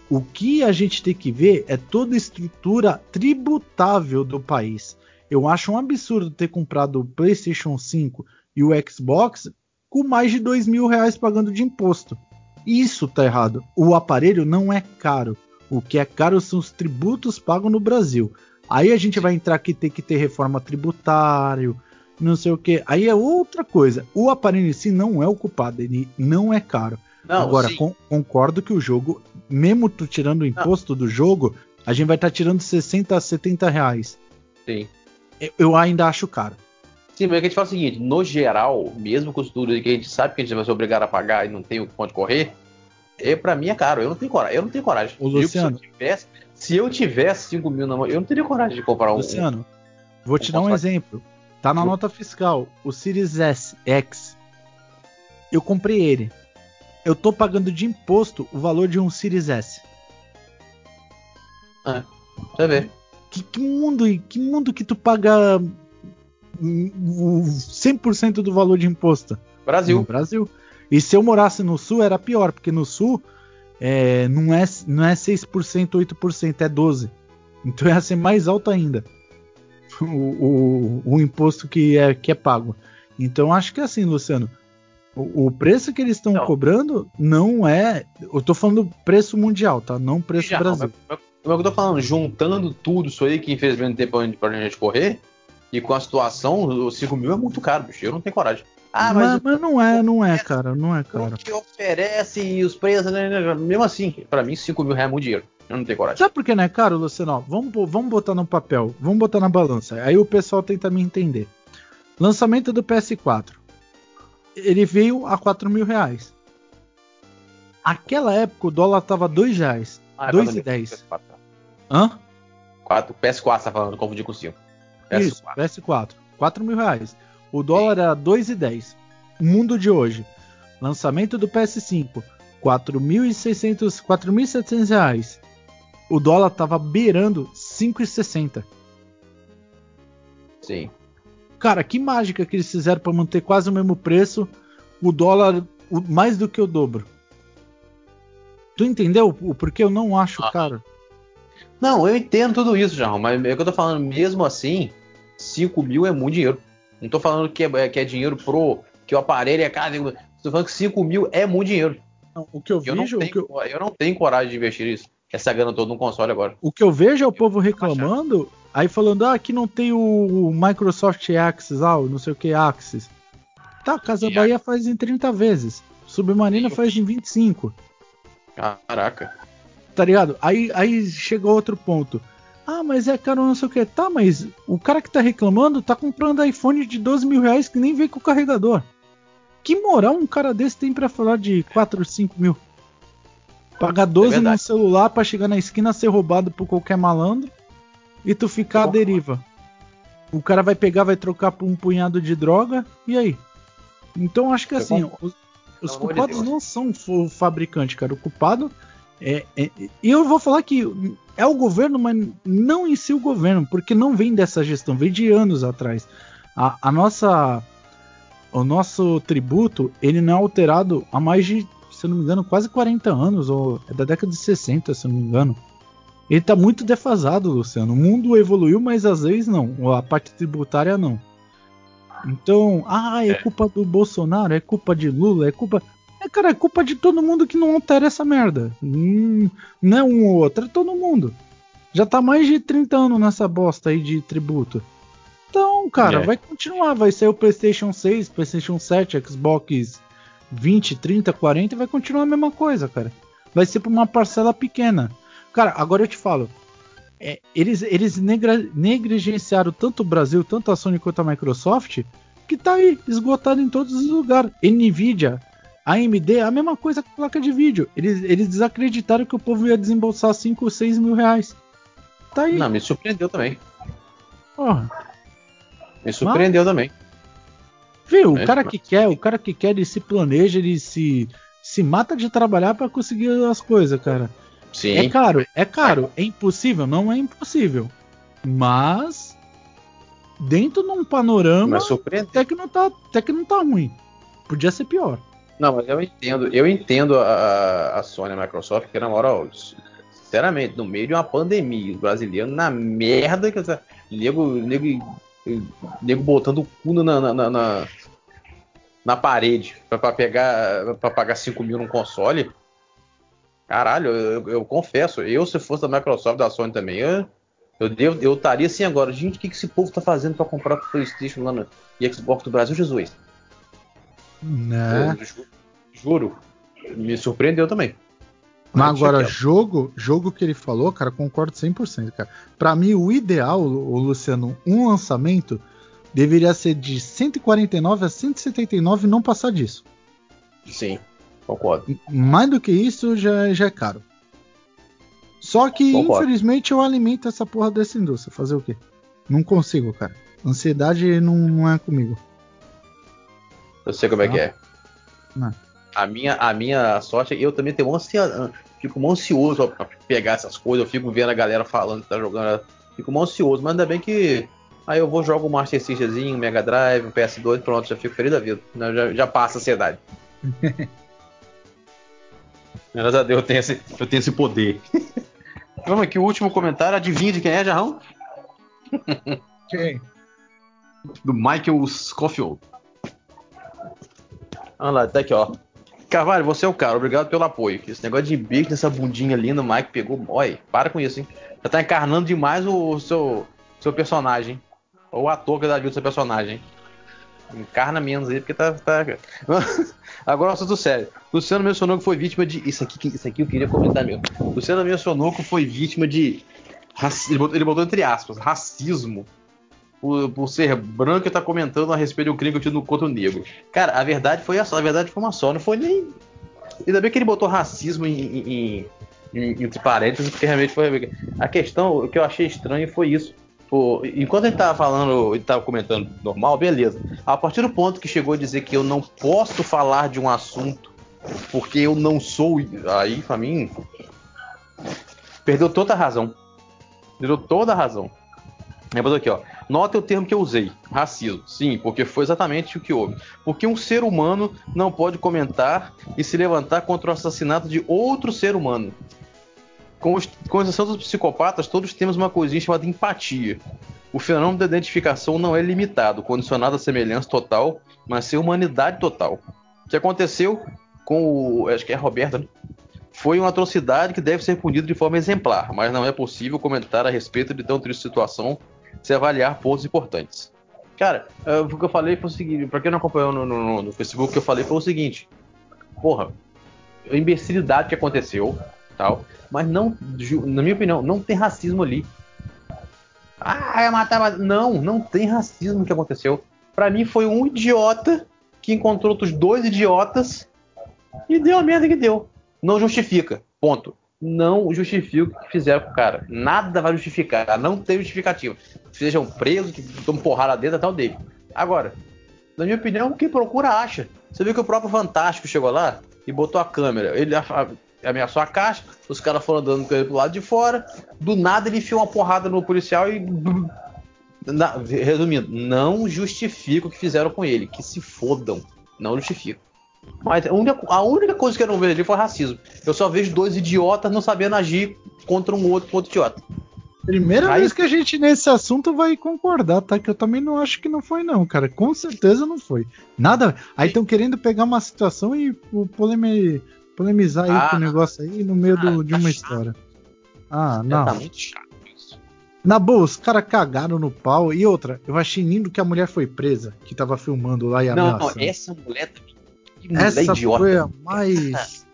O que a gente tem que ver é toda a estrutura tributável do país. Eu acho um absurdo ter comprado o PlayStation 5 e o Xbox com mais de dois mil reais pagando de imposto. Isso tá errado. O aparelho não é caro. O que é caro são os tributos pagos no Brasil. Aí a gente vai entrar aqui tem que ter reforma tributária, não sei o que. Aí é outra coisa. O aparelho em si não é o culpado, ele não é caro. Não, Agora, con concordo que o jogo, mesmo tu tirando o imposto não. do jogo, a gente vai estar tá tirando 60 a 70 reais. Sim. Eu, eu ainda acho caro. Sim, mas é que a gente fala o seguinte, no geral, mesmo com os tudo que a gente sabe que a gente vai ser obrigado a pagar e não tem o ponto de correr, é, pra mim é caro. Eu não tenho coragem. Eu não tenho coragem. Luciano. Se eu, tivesse, se eu tivesse 5 mil na mão, eu não teria coragem de comprar um. Luciano, vou um te dar um exemplo. Tá na nota fiscal. O Series S X. Eu comprei ele. Eu tô pagando de imposto o valor de um Series S. É. Você vê. Que, que mundo, que mundo que tu paga 100% do valor de imposto? Brasil. No Brasil. E se eu morasse no sul era pior, porque no sul é, não, é, não é 6%, 8%, é 12%. Então ia ser mais alto ainda o, o, o imposto que é, que é pago. Então acho que é assim, Luciano. O, o preço que eles estão cobrando não é. Eu tô falando preço mundial, tá? Não preço Já, Brasil. Mas, mas, eu tô falando, juntando tudo isso aí que infelizmente não tem pra, pra gente correr, e com a situação, os 5 mil é muito caro, bicho. Eu não tenho coragem. Ah, mas, mas, mas não é, não é, cara, não é, cara. O que oferece e os preços, né, né, né, mesmo assim, para mim 5 mil reais é muito dinheiro. Eu não tenho coragem. Sabe por que não é caro, Luciano? Vamos, vamos botar no papel, vamos botar na balança. Aí o pessoal tenta me entender. Lançamento do PS4. Ele veio a 4 mil reais. Aquela época o dólar tava 2 reais. Ah, 2,10. É Hã? 4, PS4 tá falando, confundi com 5. PS4. Isso, PS4. 4 mil reais. O dólar era 2,10. Mundo de hoje. Lançamento do PS5. 4.600, 4.700 reais. O dólar tava beirando 5,60. Sim. Cara, que mágica que eles fizeram para manter quase o mesmo preço, o dólar o, mais do que o dobro. Tu entendeu o porquê eu não acho ah. caro? Não, eu entendo tudo isso, João, mas é que eu tô falando, mesmo assim, 5 mil é muito dinheiro. Não tô falando que é, que é dinheiro pro. que o aparelho é caro. Tô falando que 5 mil é muito dinheiro. Não, o que eu, eu vejo. Não tenho, eu... eu... não tenho coragem de investir isso. Essa grana toda no console agora. O que eu vejo é o povo reclamando, aí falando, ah, aqui não tem o Microsoft Access, ah, não sei o que, Access. Tá, Casa e Bahia a... faz em 30 vezes. Submarina faz em 25. Caraca. Tá ligado? Aí, aí chega outro ponto. Ah, mas é caro não sei o que. Tá, mas o cara que tá reclamando tá comprando iPhone de 12 mil reais que nem vem com o carregador. Que moral um cara desse tem para falar de 4 ou 5 mil? Pagar 12 é no celular para chegar na esquina ser roubado por qualquer malandro e tu ficar à deriva. O cara vai pegar, vai trocar por um punhado de droga, e aí? Então acho que assim, os, os culpados não são o fabricante, cara. O culpado é, é, e eu vou falar que é o governo, mas não em si o governo, porque não vem dessa gestão, vem de anos atrás. A, a nossa, o nosso tributo, ele não é alterado há mais de, se eu não me engano, quase 40 anos, ou é da década de 60, se eu não me engano. Ele está muito defasado, Luciano. O mundo evoluiu, mas às vezes não. A parte tributária não. Então, ah, é, é. culpa do Bolsonaro, é culpa de Lula, é culpa. É, cara, é culpa de todo mundo que não altera essa merda. Hum, não é um ou outro, é todo mundo. Já tá mais de 30 anos nessa bosta aí de tributo. Então, cara, é. vai continuar. Vai ser o PlayStation 6, PlayStation 7, Xbox 20, 30, 40 e vai continuar a mesma coisa, cara. Vai ser pra uma parcela pequena. Cara, agora eu te falo. É, eles eles negligenciaram tanto o Brasil, tanto a Sony quanto a Microsoft, que tá aí esgotado em todos os lugares. Nvidia, AMD, a mesma coisa com placa de vídeo. Eles, eles desacreditaram que o povo ia desembolsar 5 ou 6 mil reais. Tá aí. Não, me surpreendeu também. Porra. Me surpreendeu Mas... também. Viu, o cara que quer, o cara que quer, ele se planeja, ele se, se mata de trabalhar para conseguir as coisas, cara. Sim. É caro, é caro. É impossível? Não é impossível. Mas dentro de um panorama até que não tá, até que não tá ruim. Podia ser pior. Não, mas eu entendo, eu entendo a, a Sony e a Microsoft, que na moral, sinceramente, no meio de uma pandemia, os brasileiros na merda, que essa, nego, nego, nego botando o cu na, na, na, na, parede pra pegar, pra pagar 5 mil num console. Caralho, eu, eu- eu confesso, eu se fosse da Microsoft, da Sony também, eu eu eu estaria assim agora, gente, o que, que esse povo tá fazendo pra comprar o Playstation lá no e Xbox do Brasil, Jesus? Né? Juro, me surpreendeu também. Mas agora, quieto. jogo, jogo que ele falou, cara, concordo 100%, cara. Pra mim, o ideal, o Luciano, um lançamento deveria ser de 149 a 179 e não passar disso. Sim, concordo. Mais do que isso, já, já é caro. Só que, Concordo. infelizmente, eu alimento essa porra dessa indústria. Fazer o quê? Não consigo, cara. Ansiedade não, não é comigo. Eu sei como é que é. Não. A minha, a minha sorte é eu também tenho ansia, fico ansioso pra pegar essas coisas. Eu fico vendo a galera falando que tá jogando. Fico ansioso, mas ainda bem que. Aí eu vou jogar um Master Systemzinho, um Mega Drive, um PS2, pronto, já fico feliz da vida. Já, já passa a ansiedade. [laughs] Graças a Deus eu tenho esse, eu tenho esse poder. [laughs] Vamos aqui, o último comentário. Adivinha de quem é, Jarrão? Quem? do Michael Scofield. Olha lá, tá aqui, ó. Carvalho, você é o cara, obrigado pelo apoio. Esse negócio de beijo nessa bundinha linda, o Mike pegou. Olha, para com isso, hein? Já tá encarnando demais o seu, seu personagem. Ou o ator que dá vida do seu personagem. Encarna menos aí, porque tá. tá... [laughs] Agora, assunto sério. Luciano mencionou que foi vítima de. Isso aqui, isso aqui eu queria comentar mesmo. Luciano mencionou que foi vítima de. Ele botou, ele botou entre aspas, racismo por, por ser branco e tá comentando a respeito do crime que eu tive no contra o negro. Cara, a verdade foi essa, a verdade foi uma só, não foi nem. Ainda bem que ele botou racismo em, em- em- entre parênteses, porque realmente foi. A questão, que eu achei estranho foi isso. Pô, enquanto ele tava falando, ele tava comentando normal, beleza. A partir do ponto que chegou a dizer que eu não posso falar de um assunto porque eu não sou. Aí, pra mim. Perdeu toda a razão. Perdeu toda a razão. Botou aqui, ó. Nota o termo que eu usei, racismo. Sim, porque foi exatamente o que houve. Porque um ser humano não pode comentar e se levantar contra o assassinato de outro ser humano. Com, os- com exceção dos psicopatas, todos temos uma coisinha chamada empatia. O fenômeno da identificação não é limitado, condicionado à semelhança total, mas sim humanidade total. O que aconteceu com o. Acho que é a Roberta, né? Foi uma atrocidade que deve ser punida de forma exemplar, mas não é possível comentar a respeito de tão triste situação se avaliar pontos importantes. Cara, eh, o que eu falei foi o seguinte, pra quem não acompanhou no, no- no Facebook, o que eu falei foi o seguinte, porra, a imbecilidade que aconteceu, tal, mas não, na minha opinião, não tem racismo ali. Ah, matar. Não, não tem racismo que aconteceu. Pra mim foi um idiota que encontrou outros dois idiotas e deu a merda que deu. Não justifica. Ponto. Não justifica o que fizeram com o cara. Nada vai justificar. Não tem justificativa. Sejam presos, que tomam porrada dentro até o dele. Agora, na minha opinião, quem procura acha. Você viu que o próprio Fantástico chegou lá e botou a câmera. Ele ameaçou a caixa, os caras foram andando com ele pro lado de fora. Do nada ele enfiou uma porrada no policial e. Na- resumindo, não justifica o que fizeram com ele. Que se fodam. Não justifica. Mas a única, a única coisa que eu não vejo ali foi racismo. Eu só vejo dois idiotas não sabendo agir contra um outro, outro idiota. Primeira Aí- vez que a gente nesse assunto vai concordar, tá? Que eu também não acho que não foi, não, cara. Com certeza não foi. Nada. Aí estão querendo pegar uma situação e pô, polemi- polemizar aí Ah, com o negócio aí no meio do- ah, de tá uma chato. história. Ah, Não. Tá não. muito chato isso. Na boa, os caras cagaram no pau. E outra, eu achei lindo que a mulher foi presa, que tava filmando lá e Não, não, ameaçando. essa mulher também. Que mulher Essa idiota. foi a mais. [laughs]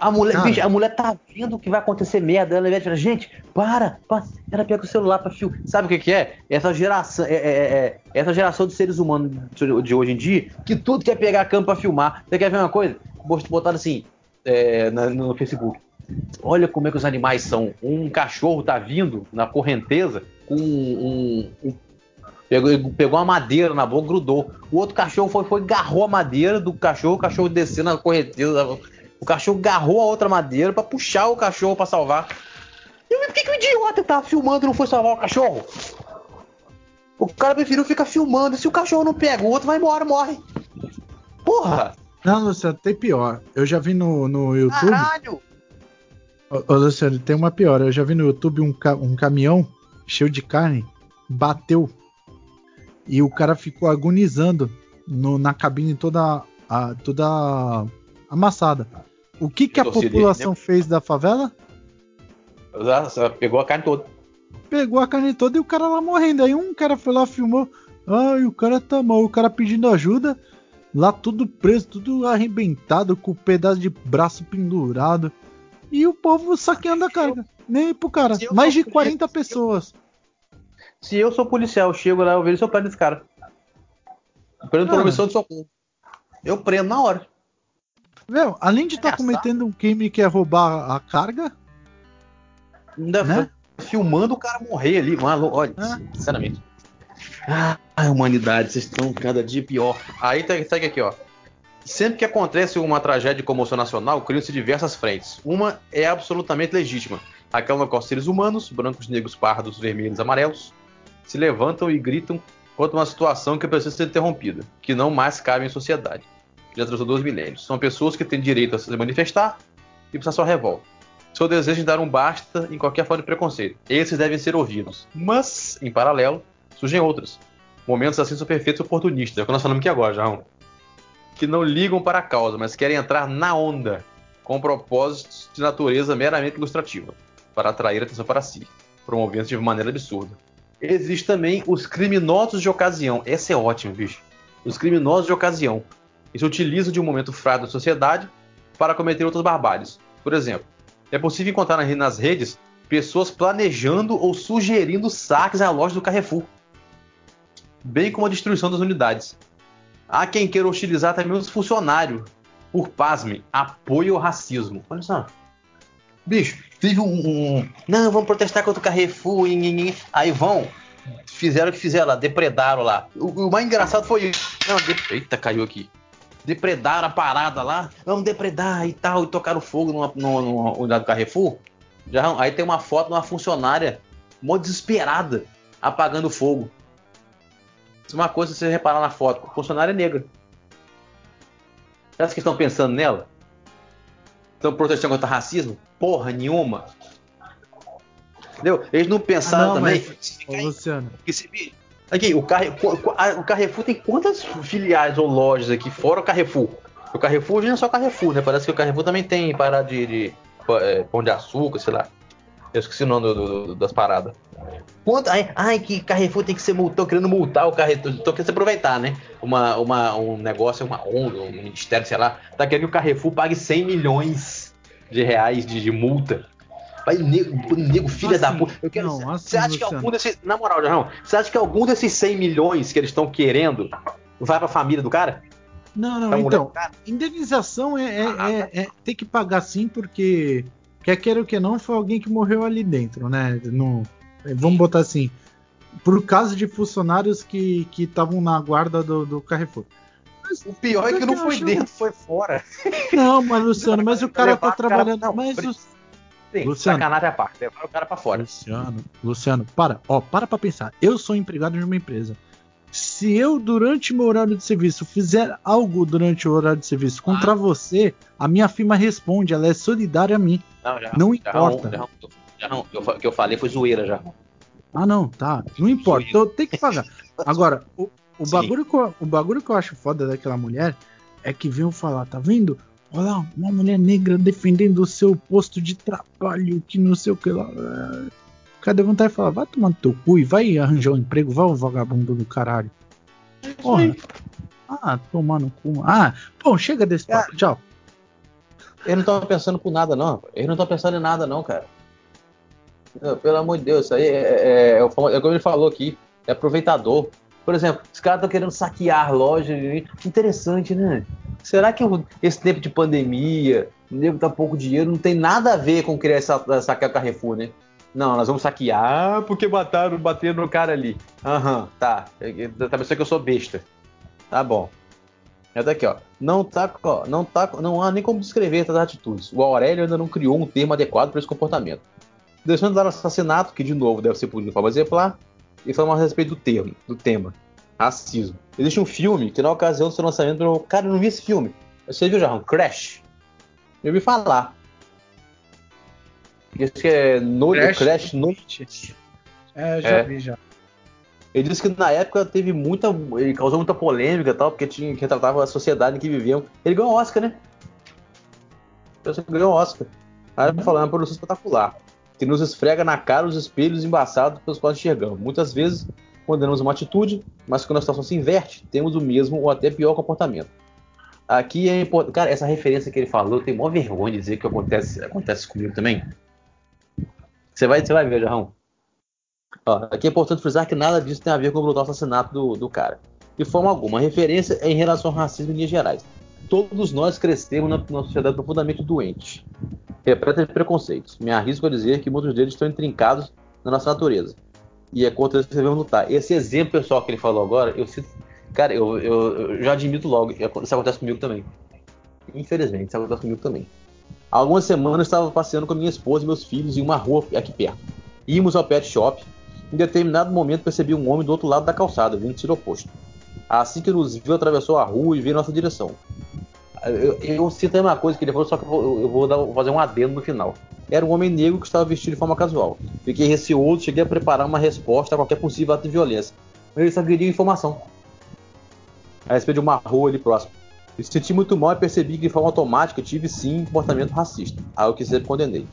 A mulher, Cara. bicho, a mulher tá vendo que vai acontecer merda. Ela vai falar, gente, para, para. Ela pega o celular pra filmar. Sabe o que, que é? Essa geração, é, é- é- essa geração de seres humanos de de hoje em dia, que tudo quer pegar a câmera pra filmar. Você quer ver uma coisa? Botaram assim é, na- no Facebook. Olha como é que os animais são. Um cachorro tá vindo na correnteza com um. um- pegou, pegou uma madeira na boca, grudou. O outro cachorro foi, foi agarrou a madeira do cachorro, o cachorro descendo na correnteza. O cachorro agarrou a outra madeira para puxar o cachorro para salvar. E por que, que o idiota tava filmando e não foi salvar o cachorro? O cara preferiu ficar filmando. Se o cachorro não pega, o outro vai embora, morre. Porra! Não, Luciano, tem pior. Eu já vi no, no YouTube. Caralho! Ô, ô, Luciano, tem uma pior. Eu já vi no YouTube um, ca um caminhão cheio de carne bateu e o cara ficou agonizando no, na cabine toda, a, toda amassada. O que, que a população fez da favela? Pegou a carne toda. Pegou a carne toda e o cara lá morrendo. Aí um cara foi lá, filmou. Ai, o cara tá mal. O cara pedindo ajuda. Lá tudo preso, tudo arrebentado, com o um pedaço de braço pendurado. E o povo saqueando a carga. Nem pro cara. Mais de 40 pessoas. Se eu sou policial, eu chego lá, eu vejo se eu prendo esse cara. Prendo por omissão de socorro. Eu prendo na hora. Meu, além de estar tá cometendo um crime que é roubar a carga. Ainda né? filmando o cara morrer ali, maluco. Olha, é. sinceramente. Ah, a humanidade, vocês estão cada dia pior. Aí segue aqui, ó. Sempre que acontece uma tragédia de comoção nacional, criam-se diversas frentes. Uma é absolutamente legítima, aquela no qual seres humanos, brancos, negros, pardos, vermelhos, amarelos, se levantam e gritam contra uma situação que precisa ser interrompida, que não mais cabe em sociedade. Já trouxe dois milênios. São pessoas que têm direito a se manifestar e precisar sua revolta. Seu desejo de dar um basta em qualquer forma de preconceito. Esses devem ser ouvidos. Mas, em paralelo, surgem outras. Momentos assim são perfeitos oportunistas. É o que nós falamos aqui agora, João. Que não ligam para a causa, mas querem entrar na onda, com propósitos de natureza meramente ilustrativa, para atrair atenção para si, promovendo-se de maneira absurda. Existem também os criminosos de ocasião. Essa é ótimo, bicho. Os criminosos de ocasião. Eles utilizam de um momento fraco da sociedade para cometer outras barbáries. Por exemplo, é possível encontrar nas redes pessoas planejando ou sugerindo saques à loja do Carrefour, bem como a destruição das unidades. Há quem queira hostilizar também os funcionários, por pasme, apoio ao racismo. Olha só. Bicho, teve um, um, Não, vamos protestar contra o Carrefour. Aí vão. Fizeram o que fizeram lá, depredaram lá. O, o mais engraçado foi isso. Não, de... Eita, caiu aqui. Depredaram a parada lá. Vamos depredar e tal. E tocaram fogo numa, numa, numa unidade do Carrefour. Já, aí tem uma foto de uma funcionária mó desesperada apagando fogo. Uma coisa você reparar na foto. A funcionária é negra. Será que estão pensando nela? Estão protestando contra racismo? Porra nenhuma. Entendeu? Eles não pensaram ah, não, também. Mas... Ô, Luciano. Aqui, o, Carrefour, o Carrefour tem quantas filiais ou lojas aqui fora o Carrefour? O Carrefour não é só Carrefour, né? Parece que o Carrefour também tem parada de, de é, pão de açúcar, sei lá. Eu esqueci o nome do, do, das paradas. Quanto, ai, ai, que Carrefour tem que ser multado, querendo multar o Carrefour, tô querendo se aproveitar, né? Uma, uma, um negócio, uma ONG, um ministério, sei lá, tá querendo que o Carrefour pague 100 milhões de reais de, de multa. Vai, nego, nego filha assim, da puta. Eu quero, não, assim, você acha que algum desses. Na moral, Jarrão, você acha que algum desses 100 milhões que eles estão querendo vai pra família do cara? Não, não, então. Indenização é, é, ah, é, é, tem que pagar sim, porque quer queira ou que não, foi alguém que morreu ali dentro, né? No, vamos botar assim, por causa de funcionários que estavam na guarda do, do Carrefour. Mas, o pior é que não foi dentro, foi fora. [laughs] Não, mas Luciano, mas o cara tá trabalhando. Cara, não, mas o... Sim, Luciano, sacanagem à parte, levar o cara pra fora. Luciano, Luciano, para, ó, para pra pensar. Eu sou empregado de uma empresa. Se eu, durante meu horário de serviço, fizer algo durante o horário de serviço contra ah. você, a minha firma responde, ela é solidária a mim. Não, já, não importa. Já, já, não, o que eu falei foi zoeira já. Ah, não, tá. Não importa. Então tem que pagar. [laughs] Agora, o, o, bagulho que eu, o bagulho que eu acho foda daquela mulher é que veio falar, tá vendo? Olha lá, uma mulher negra defendendo o seu posto de trabalho, que não sei o que lá. Cadê vontade de falar, vai tomar no teu cu e vai arranjar um emprego, vai o vagabundo do caralho. Porra. Ah, tomar no cu. Ah, bom, chega desse papo, tchau. Ele não tava pensando por nada, não. Ele não tá pensando em nada, não, cara. Pelo amor de Deus, isso aí é, é, é, é como ele falou aqui, é aproveitador. Por exemplo, os caras estão querendo saquear lojas. Interessante, né? Será que esse tempo de pandemia, o nego tá pouco dinheiro, não tem nada a ver com querer saquear o Carrefour, né? Não, nós vamos saquear porque mataram, bateram no cara ali. Aham, uhum, tá. Tá pensando que eu sou besta. Tá bom. É daqui, ó. Não tá, ó, não tá, não há nem como descrever essas atitudes. O Aurélio ainda não criou um termo adequado para esse comportamento. Deixando de dar assassinato, que de novo deve ser punido de forma exemplar, e falamos a respeito do termo, do tema, racismo. Existe um filme que na ocasião do seu lançamento, eu, cara, eu não vi esse filme. Você viu já, um Crash? Eu ouvi falar. Isso que é no, Crash, Crash no... É, eu já é. vi já. Ele disse que na época teve muita. Ele causou muita polêmica e tal, porque tinha que retratava a sociedade em que viviam. Ele ganhou Oscar, né? Ele ganhou Oscar. Aí uhum. falando, é uma produção espetacular. Que nos esfrega na cara os espelhos embaçados pelos quais enxergamos. Muitas vezes condenamos uma atitude, mas quando a situação se inverte, temos o mesmo ou até pior comportamento. Aqui é importante. Cara, essa referência que ele falou, eu tenho maior vergonha de dizer que acontece, acontece comigo também. Você vai, você vai ver, Jarrão. Ó, aqui é importante frisar que nada disso tem a ver com o brutal assassinato do, do cara. De forma alguma, referência é em relação ao racismo em linhas gerais. Todos nós crescemos numa sociedade profundamente doente, repleta de preconceitos. Me arrisco a dizer que muitos deles estão intrincados na nossa natureza. E é contra isso que devemos lutar. Esse exemplo pessoal que ele falou agora, eu sinto. Cara, eu, eu, eu já admito logo, isso acontece comigo também. Infelizmente, isso acontece comigo também. Há algumas semanas estava passeando com minha esposa e meus filhos em uma rua aqui perto. Íamos ao pet shop em determinado momento percebi um homem do outro lado da calçada, vindo do sentido oposto. Assim que nos viu, atravessou a rua e veio em nossa direção. Eu, eu sinto a mesma coisa que ele falou, só que eu vou, eu vou dar, fazer um adendo no final. Era um homem negro que estava vestido de forma casual. Fiquei receoso, cheguei a preparar uma resposta a qualquer possível ato de violência. Mas ele só queria informação a respeito de uma rua ali próximo. Me senti muito mal e percebi que de forma automática tive sim um comportamento racista, algo que sempre condenei.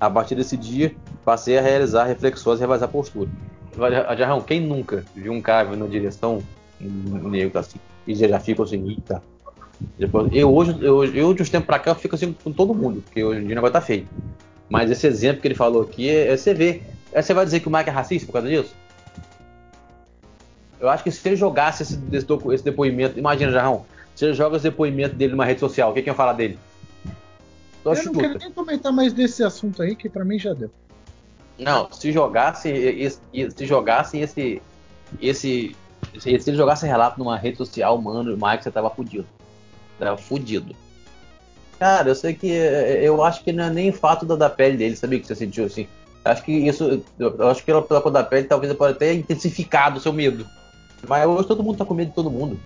A partir desse dia, passei a realizar reflexões e revisar postura. Jarrão, quem nunca viu um cara na direção negro assim e já fica assim, eita. Eu hoje, eu, eu de uns tempos pra cá, eu fico assim com todo mundo, porque hoje em dia o negócio tá feio. Mas esse exemplo que ele falou aqui, é, é você vê. É, você vai dizer que o Mike é racista por causa disso? Eu acho que se ele jogasse esse, esse depoimento, imagina, Jarrão, ele joga esse depoimento dele numa rede social, o que, que ia falar dele? Só eu não quero nem comentar mais desse assunto aí, que para mim já deu. Não, se jogasse se jogasse esse esse se ele jogasse relato numa rede social, mano, o Mike você tava fudido. Tava fudido. Cara, eu sei que eu acho que não é nem fato da, da pele dele, sabia que você sentiu assim. Acho que isso, eu acho que pela, pela cor da pele talvez pode até intensificado o seu medo. Mas hoje todo mundo tá com medo de todo mundo.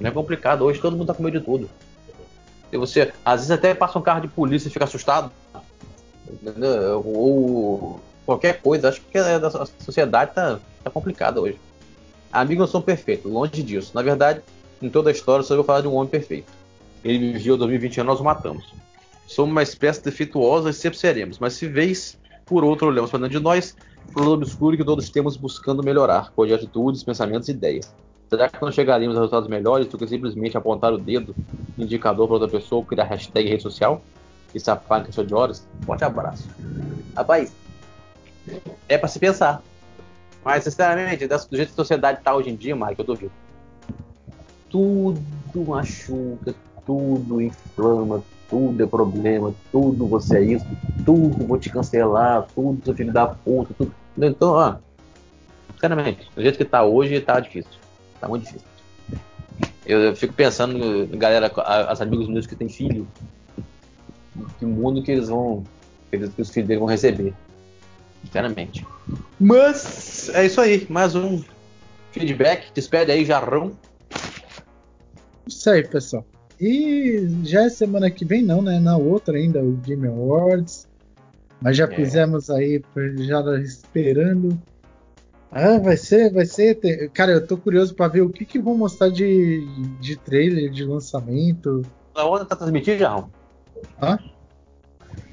Não é complicado, hoje todo mundo tá com medo de tudo. E você, às vezes até passa um carro de polícia e fica assustado. Ou qualquer coisa. Acho que a, sociedade tá, tá complicada hoje. Amigos não são perfeitos, longe disso. Na verdade, em toda a história, só vou falar de um homem perfeito. Ele viveu 2020 anos, nós o matamos. Somos uma espécie defeituosa e sempre seremos, mas se vez por outro olhamos para dentro de nós, um obscuro que todos temos buscando melhorar, de atitudes, pensamentos e ideias. Será que não chegaríamos a resultados melhores do que simplesmente apontar o dedo, indicador para outra pessoa, criar hashtag rede social? E em questão de horas? Forte abraço. Rapaz, é para se pensar. Mas, sinceramente, do jeito que a sociedade está hoje em dia, Mike, eu duvido. Tudo machuca, tudo inflama, tudo é problema, tudo você é isso, tudo vou te cancelar, tudo seu filho da puta, tudo. Então, ó, sinceramente, do jeito que está hoje, está difícil. Tá muito difícil. Eu, eu fico pensando, galera, as amigos meus que têm filho, que mundo que eles vão. Que, que os filhos deles vão receber. Sinceramente. Mas é isso aí. Mais um feedback. Despede aí, Jarrão. Isso aí, pessoal. E já é semana que vem, não, né? Na outra ainda, o Game Awards. Mas já é. fizemos aí, já esperando ah, vai ser, vai ser. Cara, eu tô curioso para ver o que, que vão mostrar de, de trailer, de lançamento. A onda tá transmitindo, Jarrão? Hã?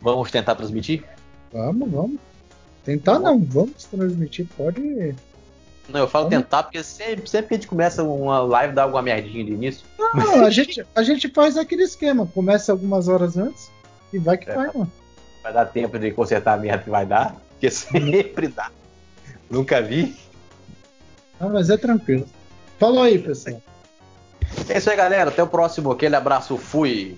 Vamos tentar transmitir? Vamos, vamos. Tentar não, vamos transmitir, pode. Não, eu falo vamos. tentar porque sempre, sempre que a gente começa uma live dá alguma merdinha de início. Não, a [laughs] gente, a gente faz aquele esquema, começa algumas horas antes e vai que é, vai, mano. Vai dar tempo de consertar a merda que vai dar, porque sempre dá. Nunca vi. Ah, mas é tranquilo. Falou aí, pessoal. É isso aí, galera. Até o próximo. Aquele abraço. Fui.